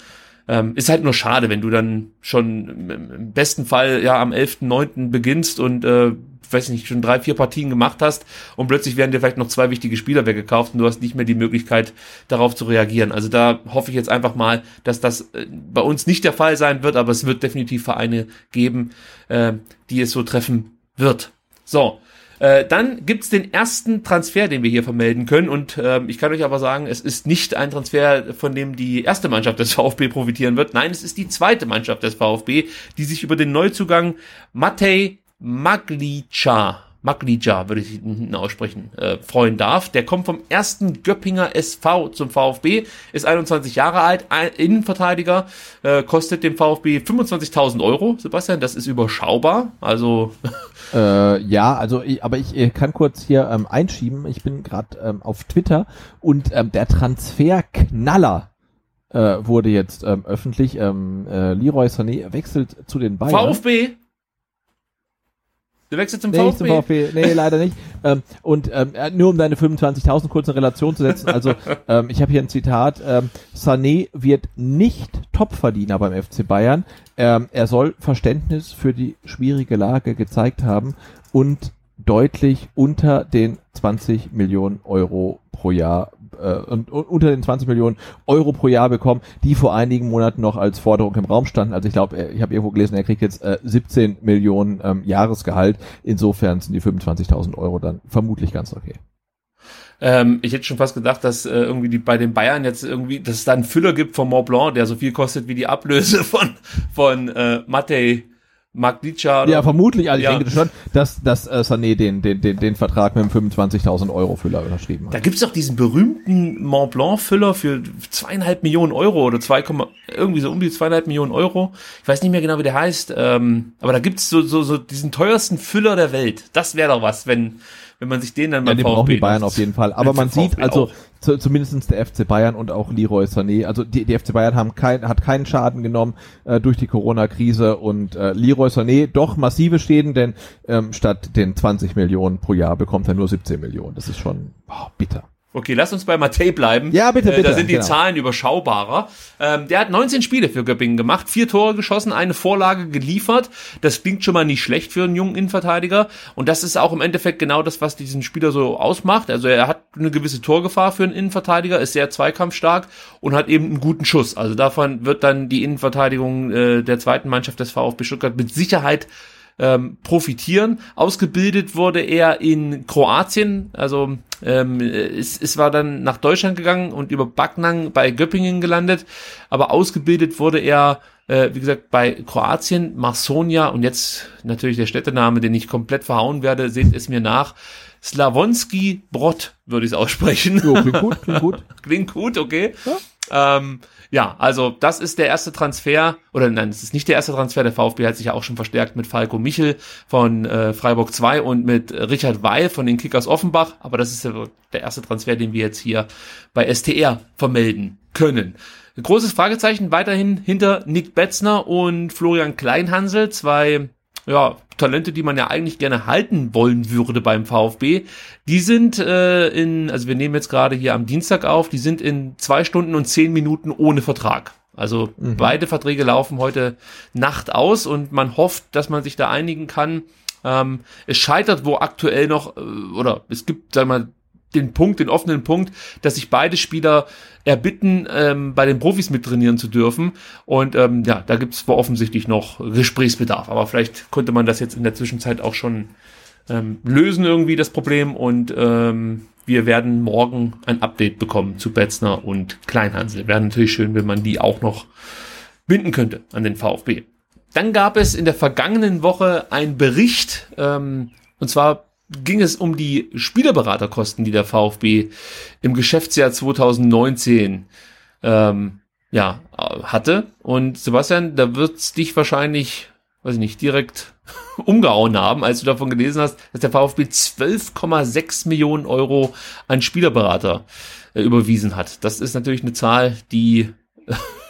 Ähm, ist halt nur schade, wenn du dann schon im besten Fall ja am 11.9. beginnst und äh, weiß nicht, schon drei, vier Partien gemacht hast und plötzlich werden dir vielleicht noch zwei wichtige Spieler weggekauft und du hast nicht mehr die Möglichkeit, darauf zu reagieren. Also da hoffe ich jetzt einfach mal, dass das äh, bei uns nicht der Fall sein wird, aber es wird definitiv Vereine geben, äh, die es so treffen wird. So, äh, dann gibt's den ersten Transfer, den wir hier vermelden können. Und äh, ich kann euch aber sagen, es ist nicht ein Transfer, von dem die erste Mannschaft des *laughs* VfB profitieren wird. Nein, es ist die zweite Mannschaft des VfB, die sich über den Neuzugang Matej Maglica Maglija, würde ich hinten aussprechen, äh, freuen darf. Der kommt vom ersten Göppinger SV zum VfB, ist 21 Jahre alt, ein Innenverteidiger, äh, kostet dem VfB 25.000 Euro, Sebastian, das ist überschaubar, also... *laughs* Äh, ja, also ich, aber ich äh, kann kurz hier ähm, einschieben, ich bin gerade ähm, auf Twitter und ähm, der Transferknaller äh, wurde jetzt ähm, öffentlich. Ähm, äh, Leroy Sané wechselt zu den Bayern. VfB? Du wechselst zum nee, VfB? Zum VfB. Nee, leider nicht. *laughs* Ähm, und ähm, nur um deine 25.000 kurz in Relation zu setzen. Also *laughs* ähm, ich habe hier ein Zitat. Ähm, Sané wird nicht Topverdiener beim FC Bayern. Ähm, er soll Verständnis für die schwierige Lage gezeigt haben und deutlich unter den 20 Millionen Euro pro Jahr äh, unter den 20 Millionen Euro pro Jahr bekommen, die vor einigen Monaten noch als Forderung im Raum standen. Also ich glaube, ich habe irgendwo gelesen, er kriegt jetzt äh, 17 Millionen ähm, Jahresgehalt. Insofern sind die 25.000 Euro dann vermutlich ganz okay. Ähm, ich hätte schon fast gedacht, dass äh, irgendwie die bei den Bayern jetzt irgendwie, dass es da einen Füller gibt von Mont Blanc, der so viel kostet wie die Ablöse von von äh, Matej Maglica. Ja, vermutlich. Also ja. ich denke schon, dass, dass äh, Sané den, den, den, den Vertrag mit dem 25.000 Euro Füller unterschrieben hat. Da gibt's doch diesen berühmten Mont Blanc Füller für zweieinhalb Millionen Euro oder zwei, irgendwie so um die zweieinhalb Millionen Euro. Ich weiß nicht mehr genau, wie der heißt. Ähm, aber da gibt's so, so, so diesen teuersten Füller der Welt. Das wäre doch was, wenn wenn man sich den dann mal ja, brauchen die Bayern auf jeden Fall. Aber man sieht also zu, zumindestens der FC Bayern und auch Leroy Sané, also die, die FC Bayern haben kein, hat keinen Schaden genommen äh, durch die Corona-Krise und äh, Leroy Sané doch massive Schäden, denn ähm, statt den 20 Millionen pro Jahr bekommt er nur 17 Millionen. Das ist schon oh, bitter. Okay, lass uns bei Matej bleiben. Ja, bitte, bitte. Äh, da sind die genau. Zahlen überschaubarer. Ähm, der hat 19 Spiele für Göppingen gemacht, vier Tore geschossen, eine Vorlage geliefert. Das klingt schon mal nicht schlecht für einen jungen Innenverteidiger. Und das ist auch im Endeffekt genau das, was diesen Spieler so ausmacht. Also er hat eine gewisse Torgefahr für einen Innenverteidiger, ist sehr zweikampfstark und hat eben einen guten Schuss. Also davon wird dann die Innenverteidigung äh, der zweiten Mannschaft des VfB Stuttgart mit Sicherheit ähm, profitieren. Ausgebildet wurde er in Kroatien, also ähm, es, es war dann nach Deutschland gegangen und über Backnang bei Göppingen gelandet, aber ausgebildet wurde er äh, wie gesagt, bei Kroatien, Marsonia und jetzt natürlich der Städtename, den ich komplett verhauen werde, seht es mir nach. Slavonski Brod würde ich es aussprechen. Jo, klingt gut, klingt gut. *laughs* klingt gut, okay. Ja. Ähm, ja, also das ist der erste Transfer, oder nein, es ist nicht der erste Transfer, der VfB hat sich ja auch schon verstärkt mit Falco Michel von äh, Freiburg 2 und mit Richard Weil von den Kickers Offenbach, aber das ist ja der erste Transfer, den wir jetzt hier bei STR vermelden können. Ein großes Fragezeichen weiterhin hinter Nick Betzner und Florian Kleinhansel, zwei ja, Talente, die man ja eigentlich gerne halten wollen würde beim VfB, die sind äh, in, also wir nehmen jetzt gerade hier am Dienstag auf, die sind in zwei Stunden und zehn Minuten ohne Vertrag. Also mhm. beide Verträge laufen heute Nacht aus und man hofft, dass man sich da einigen kann. Ähm, es scheitert wo aktuell noch, äh, oder es gibt, sagen wir mal, den Punkt, den offenen Punkt, dass sich beide Spieler erbitten, ähm, bei den Profis mittrainieren zu dürfen. Und ähm, ja, da gibt es offensichtlich noch Gesprächsbedarf. Aber vielleicht konnte man das jetzt in der Zwischenzeit auch schon ähm, lösen, irgendwie das Problem. Und ähm, wir werden morgen ein Update bekommen zu Betzner und Kleinhansel. Wäre natürlich schön, wenn man die auch noch binden könnte an den VfB. Dann gab es in der vergangenen Woche einen Bericht, ähm, und zwar ging es um die Spielerberaterkosten, die der VfB im Geschäftsjahr 2019 ähm, ja, hatte. Und Sebastian, da wird's dich wahrscheinlich, weiß ich nicht, direkt *laughs* umgehauen haben, als du davon gelesen hast, dass der VfB 12,6 Millionen Euro an Spielerberater äh, überwiesen hat. Das ist natürlich eine Zahl, die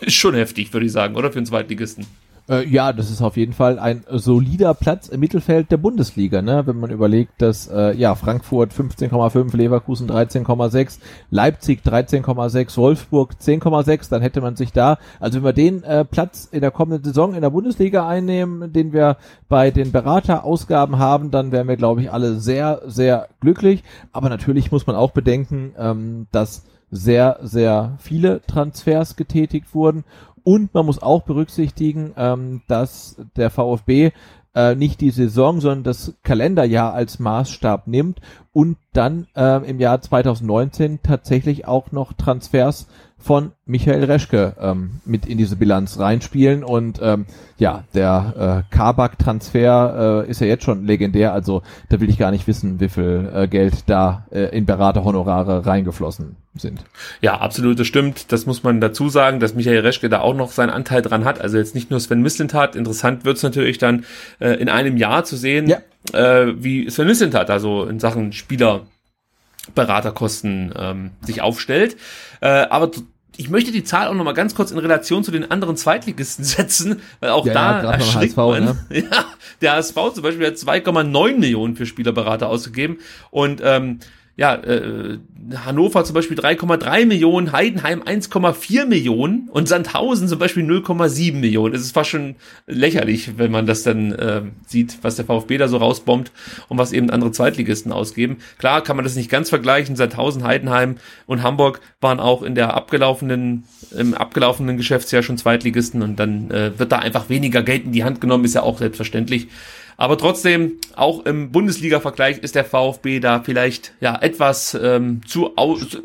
ist *laughs* schon heftig, würde ich sagen, oder für einen Zweitligisten. Äh, ja, das ist auf jeden Fall ein solider Platz im Mittelfeld der Bundesliga, ne? Wenn man überlegt, dass äh, ja Frankfurt 15,5, Leverkusen 13,6, Leipzig 13,6, Wolfsburg 10,6, dann hätte man sich da, also wenn wir den äh, Platz in der kommenden Saison in der Bundesliga einnehmen, den wir bei den Beraterausgaben haben, dann wären wir, glaube ich, alle sehr, sehr glücklich. Aber natürlich muss man auch bedenken, ähm, dass sehr, sehr viele Transfers getätigt wurden und man muss auch berücksichtigen, ähm, dass der VfB äh, nicht die Saison, sondern das Kalenderjahr als Maßstab nimmt und dann äh, im Jahr 2019 tatsächlich auch noch Transfers von Michael Reschke ähm, mit in diese Bilanz reinspielen und ähm, ja, der äh, Kabak-Transfer äh, ist ja jetzt schon legendär, also da will ich gar nicht wissen, wie viel äh, Geld da äh, in Beraterhonorare reingeflossen sind. Ja, absolut, das stimmt. Das muss man dazu sagen, dass Michael Reschke da auch noch seinen Anteil dran hat. Also jetzt nicht nur Sven Mislintat. Interessant wird's natürlich dann äh, in einem Jahr zu sehen, ja. äh, wie Sven Mislintat also in Sachen Spielerberaterkosten ähm, sich aufstellt. Äh, aber ich möchte die Zahl auch noch mal ganz kurz in Relation zu den anderen Zweitligisten *laughs* setzen, weil auch ja, da ja, erschrickt HSV, man. Ne? *laughs* Ja, der HSV zum Beispiel hat 2,9 Millionen für Spielerberater ausgegeben und ähm, ja, äh, Hannover zum Beispiel 3,3 Millionen, Heidenheim 1,4 Millionen und Sandhausen zum Beispiel 0,7 Millionen. Es ist fast schon lächerlich, wenn man das dann äh, sieht, was der VfB da so rausbombt und was eben andere Zweitligisten ausgeben. Klar kann man das nicht ganz vergleichen. Sandhausen, Heidenheim und Hamburg waren auch in der abgelaufenen, im abgelaufenen Geschäftsjahr schon Zweitligisten und dann äh, wird da einfach weniger Geld in die Hand genommen, ist ja auch selbstverständlich. Aber trotzdem, auch im Bundesliga-Vergleich ist der VfB da vielleicht ja etwas ähm, zu aus, äh,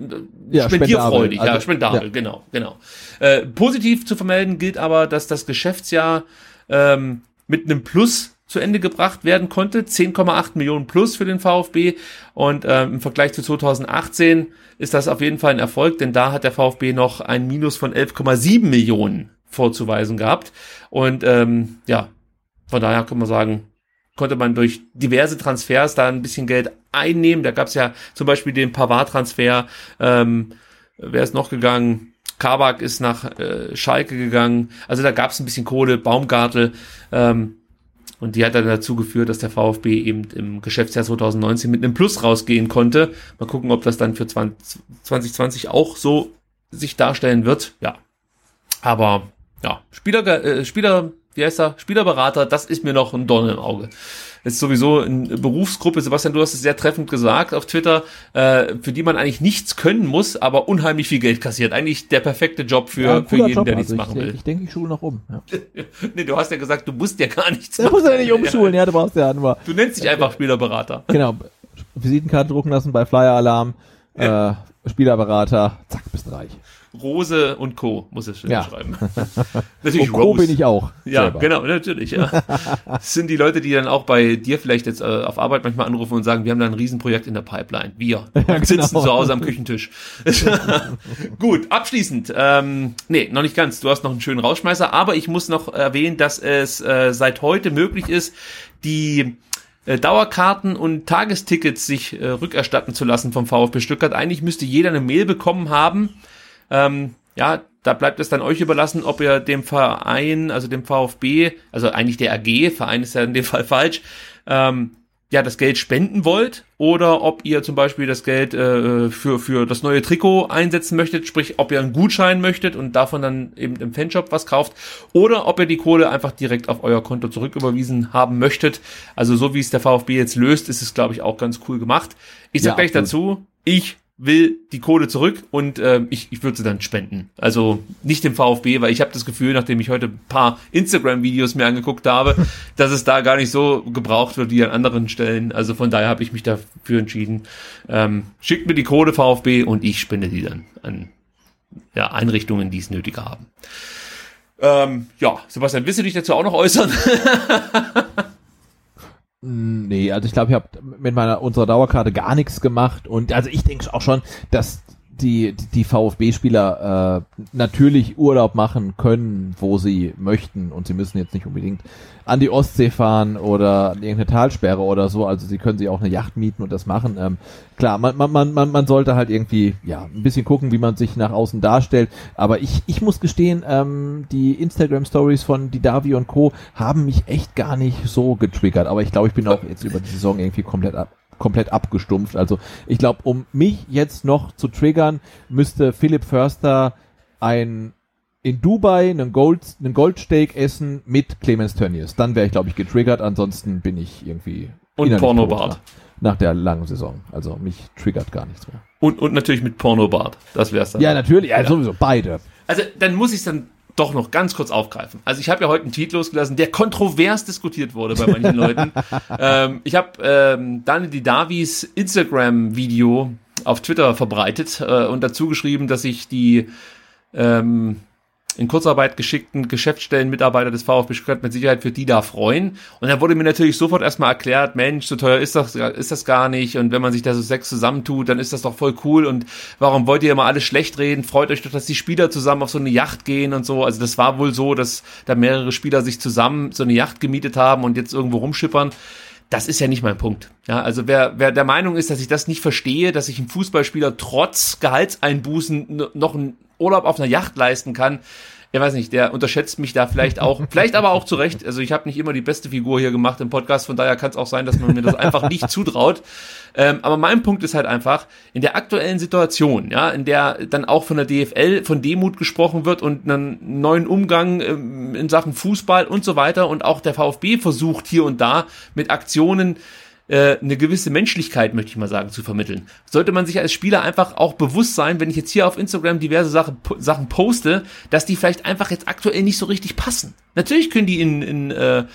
ja, spendierfreudig. Also, ja, spendabel, ja. genau, genau. Äh, positiv zu vermelden gilt aber, dass das Geschäftsjahr ähm, mit einem Plus zu Ende gebracht werden konnte. 10,8 Millionen plus für den VfB. Und ähm, im Vergleich zu 2018 ist das auf jeden Fall ein Erfolg, denn da hat der VfB noch ein Minus von 11,7 Millionen vorzuweisen gehabt. Und ähm, ja, von daher kann man sagen, konnte man durch diverse Transfers da ein bisschen Geld einnehmen. Da gab es ja zum Beispiel den Pavard-Transfer. Ähm, wer ist noch gegangen? Kabak ist nach äh, Schalke gegangen. Also da gab es ein bisschen Kohle, Baumgartel. Ähm, und die hat dann dazu geführt, dass der VfB eben im Geschäftsjahr 2019 mit einem Plus rausgehen konnte. Mal gucken, ob das dann für 20, 2020 auch so sich darstellen wird. Ja. Aber ja, Spieler, äh, Spieler wie heißt er, Spielerberater, das ist mir noch ein Dorn im Auge. Das ist sowieso eine Berufsgruppe, Sebastian, du hast es sehr treffend gesagt auf Twitter, äh, für die man eigentlich nichts können muss, aber unheimlich viel Geld kassiert. Eigentlich der perfekte Job für, ja, für jeden, Job. der nichts also machen will. Ich denke, ich schule noch um. Ja. *laughs* nee, du hast ja gesagt, du musst ja gar nichts machen. Du musst ja nicht umschulen, *laughs* ja, du brauchst ja nur. Du nennst dich einfach Spielerberater. *laughs* Genau. Visitenkarte drucken lassen bei Flyer Alarm, äh, Spielerberater, zack, bist reich. Rose und Co. muss es ja. schreiben. *laughs* natürlich und Co. bin ich auch. Ja, selber. genau, natürlich. Ja. Das *laughs* sind die Leute, die dann auch bei dir vielleicht jetzt äh, auf Arbeit manchmal anrufen und sagen, wir haben da ein Riesenprojekt in der Pipeline. Wir *laughs* ja, sitzen genau. zu Hause am Küchentisch. Gut, abschließend. Ähm, nee, noch nicht ganz. Du hast noch einen schönen Rausschmeißer, aber ich muss noch erwähnen, dass es äh, seit heute möglich ist, die äh, Dauerkarten und Tagestickets sich äh, rückerstatten zu lassen vom VfB Stuttgart. Eigentlich müsste jeder eine Mail bekommen haben, ähm, ja, da bleibt es dann euch überlassen, ob ihr dem Verein, also dem VfB, also eigentlich der AG, Verein ist ja in dem Fall falsch, ähm, ja das Geld spenden wollt oder ob ihr zum Beispiel das Geld äh, für für das neue Trikot einsetzen möchtet, sprich ob ihr einen Gutschein möchtet und davon dann eben im Fanshop was kauft oder ob ihr die Kohle einfach direkt auf euer Konto zurücküberwiesen haben möchtet. Also so wie es der VfB jetzt löst, ist es glaube ich auch ganz cool gemacht. Ich sag Ja, gleich absolut. dazu, ich will die Kohle zurück und ähm, ich, ich würde sie dann spenden. Also nicht dem VfB, weil ich habe das Gefühl, nachdem ich heute ein paar Instagram-Videos mir angeguckt habe, *laughs* dass es da gar nicht so gebraucht wird wie an anderen Stellen. Also von daher habe ich mich dafür entschieden. Ähm, schickt mir die Kohle VfB und ich spende die dann an ja, Einrichtungen, die es nötiger haben. Ähm, ja, Sebastian, willst du dich dazu auch noch äußern? *laughs* Nee, also ich glaube, ich habe mit meiner unserer Dauerkarte gar nichts gemacht und also ich denke auch schon, dass die die VfB-Spieler äh, natürlich Urlaub machen können, wo sie möchten. Und sie müssen jetzt nicht unbedingt an die Ostsee fahren oder an irgendeine Talsperre oder so, also sie können sich auch eine Yacht mieten und das machen. Ähm, klar, man, man, man, man sollte halt irgendwie ja ein bisschen gucken, wie man sich nach außen darstellt, aber ich ich muss gestehen, ähm, die Instagram Stories von Didavi und Co. haben mich echt gar nicht so getriggert, aber ich glaube, ich bin auch jetzt über die Saison irgendwie komplett ab komplett abgestumpft. Also ich glaube, um mich jetzt noch zu triggern, müsste Philipp Förster ein in Dubai einen Gold einen Goldsteak essen mit Clemens Tönnies. Dann wäre ich glaube ich getriggert. Ansonsten bin ich irgendwie Und Pornobart. Nach, nach der langen Saison. Also mich triggert gar nichts mehr. Und, und natürlich mit Pornobart. Das wär's dann. Ja, natürlich. Ja, sowieso beide. Also dann muss ich es dann doch noch ganz kurz aufgreifen. Also ich habe ja heute einen Tweet losgelassen, der kontrovers diskutiert wurde bei manchen *laughs* Leuten. Ähm, ich habe ähm, Daniel Didavis Instagram-Video auf Twitter verbreitet äh, und dazu geschrieben, dass ich die ähm, in Kurzarbeit geschickten Geschäftsstellenmitarbeiter des VfB Stuttgart mit Sicherheit für die da freuen. Und da wurde mir natürlich sofort erstmal erklärt, Mensch, so teuer ist das, ist das gar nicht. Und wenn man sich da so sechs zusammentut, dann ist das doch voll cool. Und warum wollt ihr immer alles schlecht reden? Freut euch doch, dass die Spieler zusammen auf so eine Yacht gehen und so. Also das war wohl so, dass da mehrere Spieler sich zusammen so eine Yacht gemietet haben und jetzt irgendwo rumschippern. Das ist ja nicht mein Punkt. Ja, also wer, wer der Meinung ist, dass ich das nicht verstehe, dass sich ein Fußballspieler trotz Gehaltseinbußen noch einen Urlaub auf einer Yacht leisten kann, ich weiß nicht, der unterschätzt mich da vielleicht auch, *laughs* vielleicht aber auch zu Recht. Also ich habe nicht immer die beste Figur hier gemacht im Podcast, von daher kann es auch sein, dass man mir das einfach nicht *laughs* zutraut. Ähm, aber mein Punkt ist halt einfach, in der aktuellen Situation, ja, in der dann auch von der DFL von Demut gesprochen wird und einen neuen Umgang ähm, in Sachen Fußball und so weiter und auch der VfB versucht hier und da mit Aktionen äh, eine gewisse Menschlichkeit, möchte ich mal sagen, zu vermitteln. Sollte man sich als Spieler einfach auch bewusst sein, wenn ich jetzt hier auf Instagram diverse Sachen, Sachen poste, dass die vielleicht einfach jetzt aktuell nicht so richtig passen. Natürlich können die in, in äh,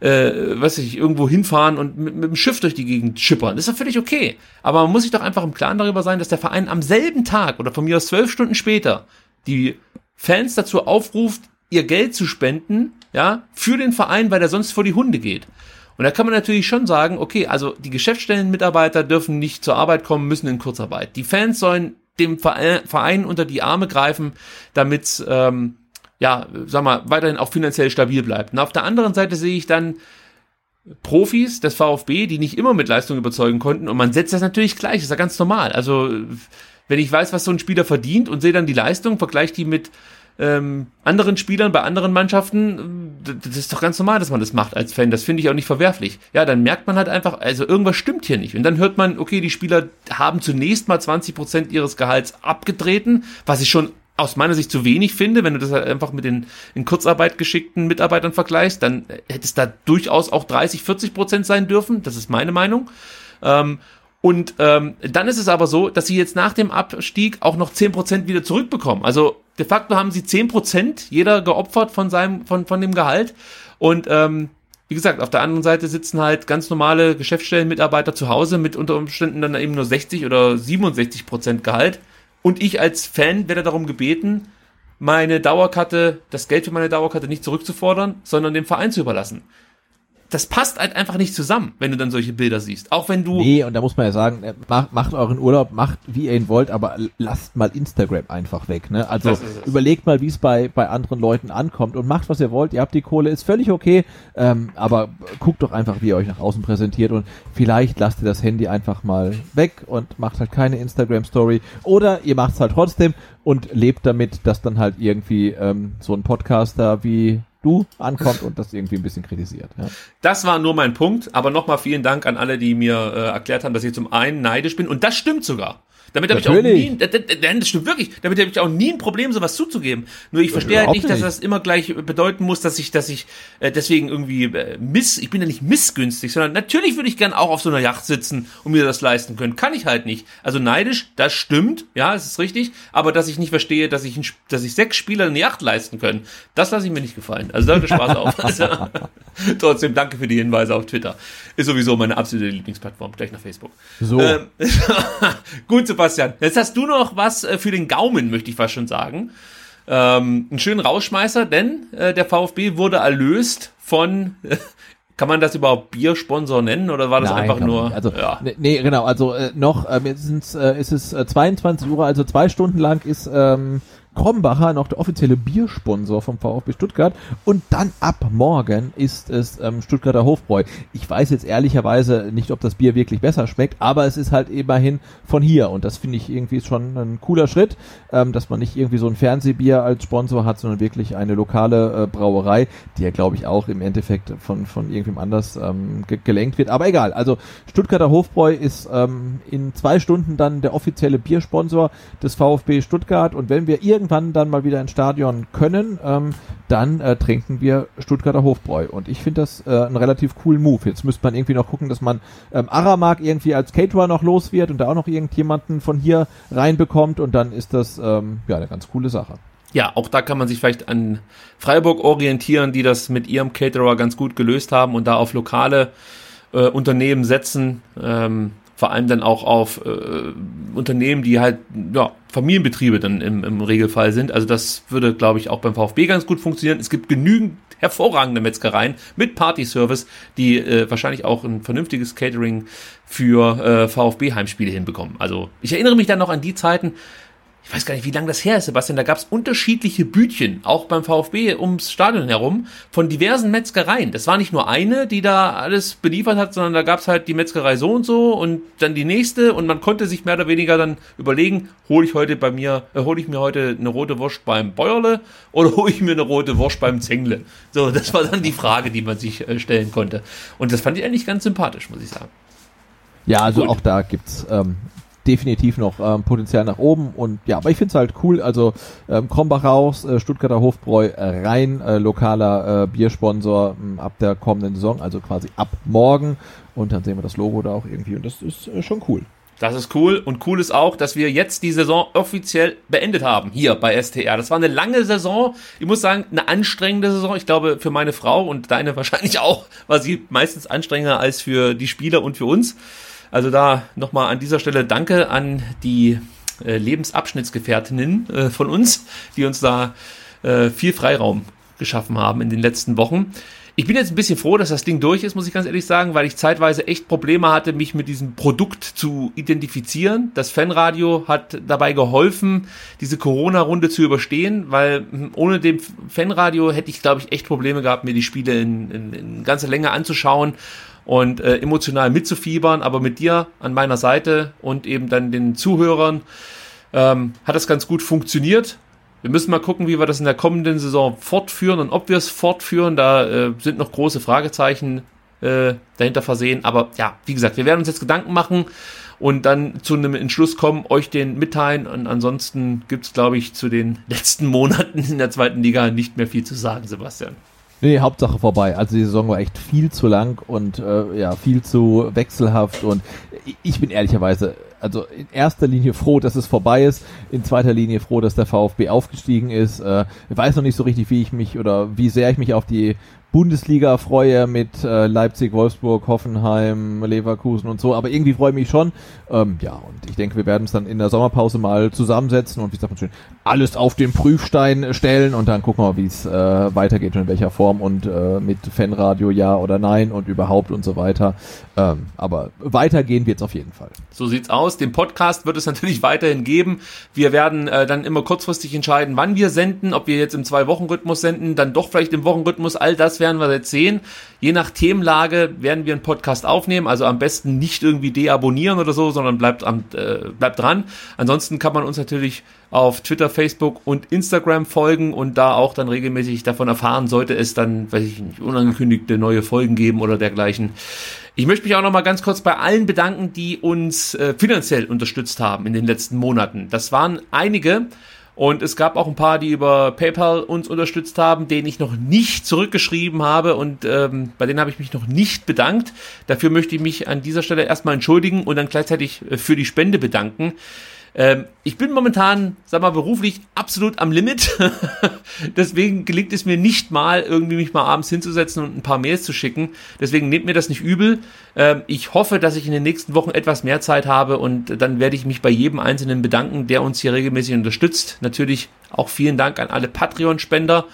äh, weiß ich, irgendwo hinfahren und mit, mit dem Schiff durch die Gegend schippern. Das ist doch völlig okay. Aber man muss sich doch einfach im Klaren darüber sein, dass der Verein am selben Tag oder von mir aus zwölf Stunden später die Fans dazu aufruft, ihr Geld zu spenden, ja, für den Verein, weil der sonst vor die Hunde geht. Und da kann man natürlich schon sagen, okay, also die Geschäftsstellenmitarbeiter dürfen nicht zur Arbeit kommen, müssen in Kurzarbeit. Die Fans sollen dem Verein unter die Arme greifen, damit ähm, ja, sag mal, weiterhin auch finanziell stabil bleibt. Und auf der anderen Seite sehe ich dann Profis des VfB, die nicht immer mit Leistung überzeugen konnten. Und man setzt das natürlich gleich, ist ja ganz normal. Also, wenn ich weiß, was so ein Spieler verdient und sehe dann die Leistung, vergleiche die mit ähm, anderen Spielern bei anderen Mannschaften, d- das ist doch ganz normal, dass man das macht als Fan. Das finde ich auch nicht verwerflich. Ja, dann merkt man halt einfach, also irgendwas stimmt hier nicht. Und dann hört man, okay, die Spieler haben zunächst mal 20 Prozent ihres Gehalts abgetreten, was ich schon aus meiner Sicht zu wenig finde, wenn du das halt einfach mit den in Kurzarbeit geschickten Mitarbeitern vergleichst, dann hätte es da durchaus auch 30, 40 Prozent sein dürfen. Das ist meine Meinung. Ähm, und ähm, dann ist es aber so, dass sie jetzt nach dem Abstieg auch noch 10% wieder zurückbekommen. Also de facto haben sie 10% jeder geopfert von seinem, von, von dem Gehalt. Und ähm, wie gesagt, auf der anderen Seite sitzen halt ganz normale Geschäftsstellenmitarbeiter zu Hause mit unter Umständen dann eben nur 60 oder 67 Prozent Gehalt. Und ich als Fan werde darum gebeten, meine Dauerkarte, das Geld für meine Dauerkarte nicht zurückzufordern, sondern dem Verein zu überlassen. Das passt halt einfach nicht zusammen, wenn du dann solche Bilder siehst. Auch wenn du Nee, und da muss man ja sagen, äh, macht, macht euren Urlaub, macht wie ihr ihn wollt, aber lasst mal Instagram einfach weg. Ne? Also überlegt mal, wie es bei, bei anderen Leuten ankommt und macht, was ihr wollt. Ihr habt die Kohle, ist völlig okay, ähm, aber guckt doch einfach, wie ihr euch nach außen präsentiert und vielleicht lasst ihr das Handy einfach mal weg und macht halt keine Instagram-Story oder ihr macht es halt trotzdem und lebt damit, dass dann halt irgendwie ähm, so ein Podcaster wie du ankommt und das irgendwie ein bisschen kritisiert. Ja. Das war nur mein Punkt, aber nochmal vielen Dank an alle, die mir äh, erklärt haben, dass ich zum einen neidisch bin und das stimmt sogar. Damit habe ich auch nie, das, das stimmt wirklich, damit habe ich auch nie ein Problem, sowas zuzugeben. Nur ich verstehe halt nicht, dass das immer gleich bedeuten muss, dass ich, dass ich äh, deswegen irgendwie äh, miss, ich bin ja nicht missgünstig, sondern natürlich würde ich gern auch auf so einer Yacht sitzen und mir das leisten können. Kann ich halt nicht. Also neidisch, das stimmt, ja, es ist richtig, aber dass ich nicht verstehe, dass ich, dass ich sechs Spieler eine Yacht leisten können, das lasse ich mir nicht gefallen. Also da hört Spaß auf. *laughs* Also, trotzdem danke für die Hinweise auf Twitter. Ist sowieso meine absolute Lieblingsplattform, gleich nach Facebook. So. Ähm, *laughs* gut, Sebastian. Jetzt hast du noch was äh, für den Gaumen, möchte ich fast schon sagen. Ähm, einen schönen Rausschmeißer, denn äh, der VfB wurde erlöst von *laughs* kann man das überhaupt Biersponsor nennen oder war das Nein, einfach nur? Also ja. nee, genau. Also äh, noch ähm, jetzt äh, ist es äh, 22 Uhr, also zwei Stunden lang ist ähm, Krombacher noch der offizielle Biersponsor vom VfB Stuttgart und dann ab morgen ist es ähm, Stuttgarter Hofbräu. Ich weiß jetzt ehrlicherweise nicht, ob das Bier wirklich besser schmeckt, aber es ist halt immerhin von hier und das finde ich irgendwie schon ein cooler Schritt, ähm, dass man nicht irgendwie so ein Fernsehbier als Sponsor hat, sondern wirklich eine lokale äh, Brauerei, die ja glaube ich auch im Endeffekt von von irgendwem anders ähm, ge gelenkt wird. Aber egal, also Stuttgarter Hofbräu ist ähm, in zwei Stunden dann der offizielle Biersponsor des VfB Stuttgart und wenn wir irgend irgendwann dann mal wieder ins Stadion können, ähm, dann äh, trinken wir Stuttgarter Hofbräu. Und ich finde das äh, einen relativ coolen Move. Jetzt müsste man irgendwie noch gucken, dass man ähm, Aramark irgendwie als Caterer noch los wird und da auch noch irgendjemanden von hier reinbekommt und dann ist das ähm, ja eine ganz coole Sache. Ja, auch da kann man sich vielleicht an Freiburg orientieren, die das mit ihrem Caterer ganz gut gelöst haben und da auf lokale äh, Unternehmen setzen. Ähm, vor allem dann auch auf äh, Unternehmen, die halt ja, Familienbetriebe dann im, im Regelfall sind. Also das würde, glaube ich, auch beim VfB ganz gut funktionieren. Es gibt genügend hervorragende Metzgereien mit Party-Service, die äh, wahrscheinlich auch ein vernünftiges Catering für äh, VfB-Heimspiele hinbekommen. Also ich erinnere mich dann noch an die Zeiten, ich weiß gar nicht, wie lange das her ist, Sebastian, da gab es unterschiedliche Bütchen, auch beim VfB ums Stadion herum, von diversen Metzgereien. Das war nicht nur eine, die da alles beliefert hat, sondern da gab es halt die Metzgerei so und so und dann die nächste und man konnte sich mehr oder weniger dann überlegen, hole ich heute bei mir, äh, hole ich mir heute eine rote Wurst beim Bäuerle oder *laughs* hole ich mir eine rote Wurst beim Zengle? So, das war dann die Frage, die man sich äh, stellen konnte. Und das fand ich eigentlich ganz sympathisch, muss ich sagen. Ja, also Gut. auch da gibt's ähm, definitiv noch ähm, Potenzial nach oben und ja, aber ich finde es halt cool, also ähm, Krombach raus, äh, Stuttgarter Hofbräu äh, rein, äh, lokaler äh, Biersponsor äh, ab der kommenden Saison, also quasi ab morgen und dann sehen wir das Logo da auch irgendwie und das ist äh, schon cool. Das ist cool und cool ist auch, dass wir jetzt die Saison offiziell beendet haben hier bei STR. Das war eine lange Saison. Ich muss sagen, eine anstrengende Saison. Ich glaube, für meine Frau und deine wahrscheinlich auch war sie meistens anstrengender als für die Spieler und für uns. Also da nochmal an dieser Stelle Danke an die äh, Lebensabschnittsgefährtinnen äh, von uns, die uns da äh, viel Freiraum geschaffen haben in den letzten Wochen. Ich bin jetzt ein bisschen froh, dass das Ding durch ist, muss ich ganz ehrlich sagen, weil ich zeitweise echt Probleme hatte, mich mit diesem Produkt zu identifizieren. Das Fanradio hat dabei geholfen, diese Corona-Runde zu überstehen, weil hm, ohne dem Fanradio hätte ich, glaube ich, echt Probleme gehabt, mir die Spiele in, in, in ganzer Länge anzuschauen und äh, emotional mitzufiebern, aber mit dir an meiner Seite und eben dann den Zuhörern ähm, hat das ganz gut funktioniert. Wir müssen mal gucken, wie wir das in der kommenden Saison fortführen und ob wir es fortführen. Da äh, sind noch große Fragezeichen äh, dahinter versehen. Aber ja, wie gesagt, wir werden uns jetzt Gedanken machen und dann zu einem Entschluss kommen, euch den mitteilen. Und ansonsten gibt es, glaube ich, zu den *laughs* letzten Monaten in der zweiten Liga nicht mehr viel zu sagen, Sebastian. Nee, Hauptsache vorbei. Also die Saison war echt viel zu lang und äh, ja, viel zu wechselhaft und ich bin ehrlicherweise also in erster Linie froh, dass es vorbei ist, in zweiter Linie froh, dass der VfB aufgestiegen ist. Äh, ich weiß noch nicht so richtig, wie ich mich oder wie sehr ich mich auf die Bundesliga freue mit äh, Leipzig, Wolfsburg, Hoffenheim, Leverkusen und so, aber irgendwie freue ich mich schon. Ähm, ja, und ich denke, wir werden uns dann in der Sommerpause mal zusammensetzen und wie sagt man schön, alles auf den Prüfstein stellen und dann gucken wir, wie es äh, weitergeht und in welcher Form und äh, mit Fanradio ja oder nein und überhaupt und so weiter. Ähm, aber weitergehen wird es auf jeden Fall. So sieht's aus. Den Podcast wird es *laughs* natürlich weiterhin geben. Wir werden äh, dann immer kurzfristig entscheiden, wann wir senden, ob wir jetzt im Zwei-Wochen-Rhythmus senden, dann doch vielleicht im Wochenrhythmus. All das werden wir jetzt sehen. Je nach Themenlage werden wir einen Podcast aufnehmen, also am besten nicht irgendwie deabonnieren oder so, sondern bleibt, am, äh, bleibt dran. Ansonsten kann man uns natürlich auf Twitter, Facebook und Instagram folgen und da auch dann regelmäßig davon erfahren, sollte es dann, weiß ich nicht, unangekündigte neue Folgen geben oder dergleichen. Ich möchte mich auch noch mal ganz kurz bei allen bedanken, die uns äh, finanziell unterstützt haben in den letzten Monaten. Das waren einige. Und es gab auch ein paar, die über PayPal uns unterstützt haben, denen ich noch nicht zurückgeschrieben habe und ähm, bei denen habe ich mich noch nicht bedankt. Dafür möchte ich mich an dieser Stelle erstmal entschuldigen und dann gleichzeitig äh, für die Spende bedanken. Ähm, ich bin momentan, sag mal, beruflich absolut am Limit. *laughs* Deswegen gelingt es mir nicht mal, irgendwie mich mal abends hinzusetzen und ein paar Mails zu schicken. Deswegen nehmt mir das nicht übel. Ähm, ich hoffe, dass ich in den nächsten Wochen etwas mehr Zeit habe und dann werde ich mich bei jedem Einzelnen bedanken, der uns hier regelmäßig unterstützt. Natürlich auch vielen Dank an alle Patreon-Spender.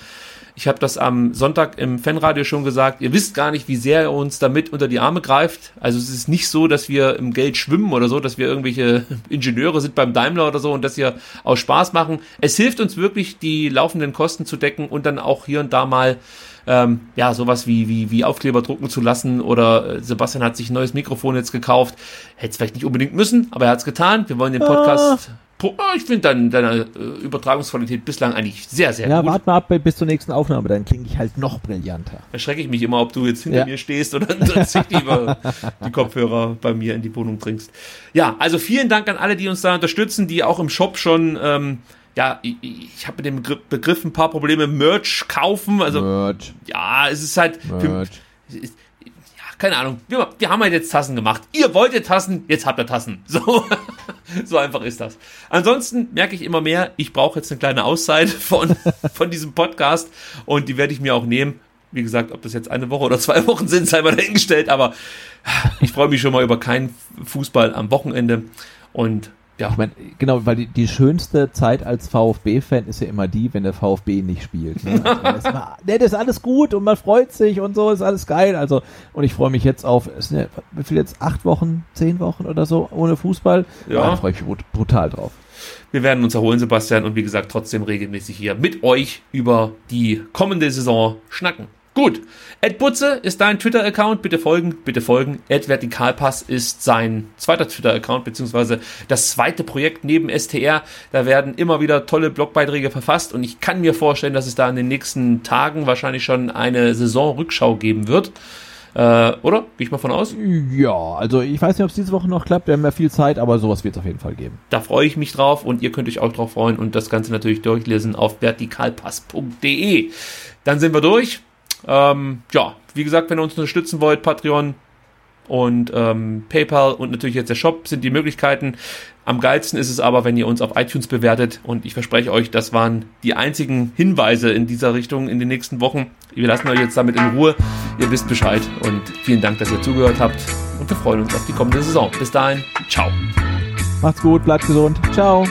Ich habe das am Sonntag im Fanradio schon gesagt. Ihr wisst gar nicht, wie sehr er uns damit unter die Arme greift. Also es ist nicht so, dass wir im Geld schwimmen oder so, dass wir irgendwelche *laughs* Ingenieure sind beim Daimler oder so und das hier aus Spaß machen. Es hilft uns wirklich, die laufenden Kosten zu decken und dann auch hier und da mal ähm, ja, sowas wie, wie, wie Aufkleber drucken zu lassen oder äh, Sebastian hat sich ein neues Mikrofon jetzt gekauft. Hätte es vielleicht nicht unbedingt müssen, aber er hat es getan. Wir wollen den Podcast ah. Ah, ich finde deine, deine äh, Übertragungsqualität bislang eigentlich sehr, sehr ja, gut. Ja, warte mal ab bis zur nächsten Aufnahme, dann klinge ich halt noch brillanter. Da schrecke ich mich immer, ob du jetzt hinter ja. mir stehst oder *laughs* sich die, die Kopfhörer bei mir in die Wohnung bringst. Ja, also vielen Dank an alle, die uns da unterstützen, die auch im Shop schon, ähm, ja, ich, ich habe mit dem Begriff ein paar Probleme, Merch kaufen. Also, Merch. ja, es ist halt, Merch. Für, keine Ahnung, wir, wir haben halt jetzt Tassen gemacht. Ihr wolltet Tassen, jetzt habt ihr Tassen. So, *laughs* so einfach ist das. Ansonsten merke ich immer mehr, ich brauche jetzt eine kleine Auszeit von, *laughs* von diesem Podcast und die werde ich mir auch nehmen. Wie gesagt, ob das jetzt eine Woche oder zwei Wochen sind, sei mal dahingestellt, aber ich freue mich schon mal über keinen Fußball am Wochenende und ja. Ich meine, genau, weil die, die schönste Zeit als VfB-Fan ist ja immer die, wenn der VfB nicht spielt. Ne? Also das, ist immer, ne, das ist alles gut und man freut sich und so, ist alles geil. Also, und ich freue mich jetzt auf, ist ne, wie viel jetzt? Acht Wochen, zehn Wochen oder so ohne Fußball? Ja. Da freue ich mich brutal drauf. Wir werden uns erholen, Sebastian, und wie gesagt, trotzdem regelmäßig hier mit euch über die kommende Saison schnacken. Gut. Ed Butze ist dein Twitter-Account. Bitte folgen, bitte folgen. Ed Vertikalpass ist sein zweiter Twitter-Account, beziehungsweise das zweite Projekt neben STR. Da werden immer wieder tolle Blogbeiträge verfasst und ich kann mir vorstellen, dass es da in den nächsten Tagen wahrscheinlich schon eine Saisonrückschau geben wird. Äh, oder? Gehe ich mal von aus? Ja, also ich weiß nicht, ob es diese Woche noch klappt. Wir haben ja viel Zeit, aber sowas wird es auf jeden Fall geben. Da freue ich mich drauf und ihr könnt euch auch drauf freuen und das Ganze natürlich durchlesen auf vertikalpass.de. Dann sind wir durch. Ähm, ja, wie gesagt, wenn ihr uns unterstützen wollt, Patreon und ähm, PayPal und natürlich jetzt der Shop sind die Möglichkeiten. Am geilsten ist es aber, wenn ihr uns auf iTunes bewertet und ich verspreche euch, das waren die einzigen Hinweise in dieser Richtung in den nächsten Wochen. Wir lassen euch jetzt damit in Ruhe. Ihr wisst Bescheid und vielen Dank, dass ihr zugehört habt und wir freuen uns auf die kommende Saison. Bis dahin, ciao. Macht's gut, bleibt gesund. Ciao.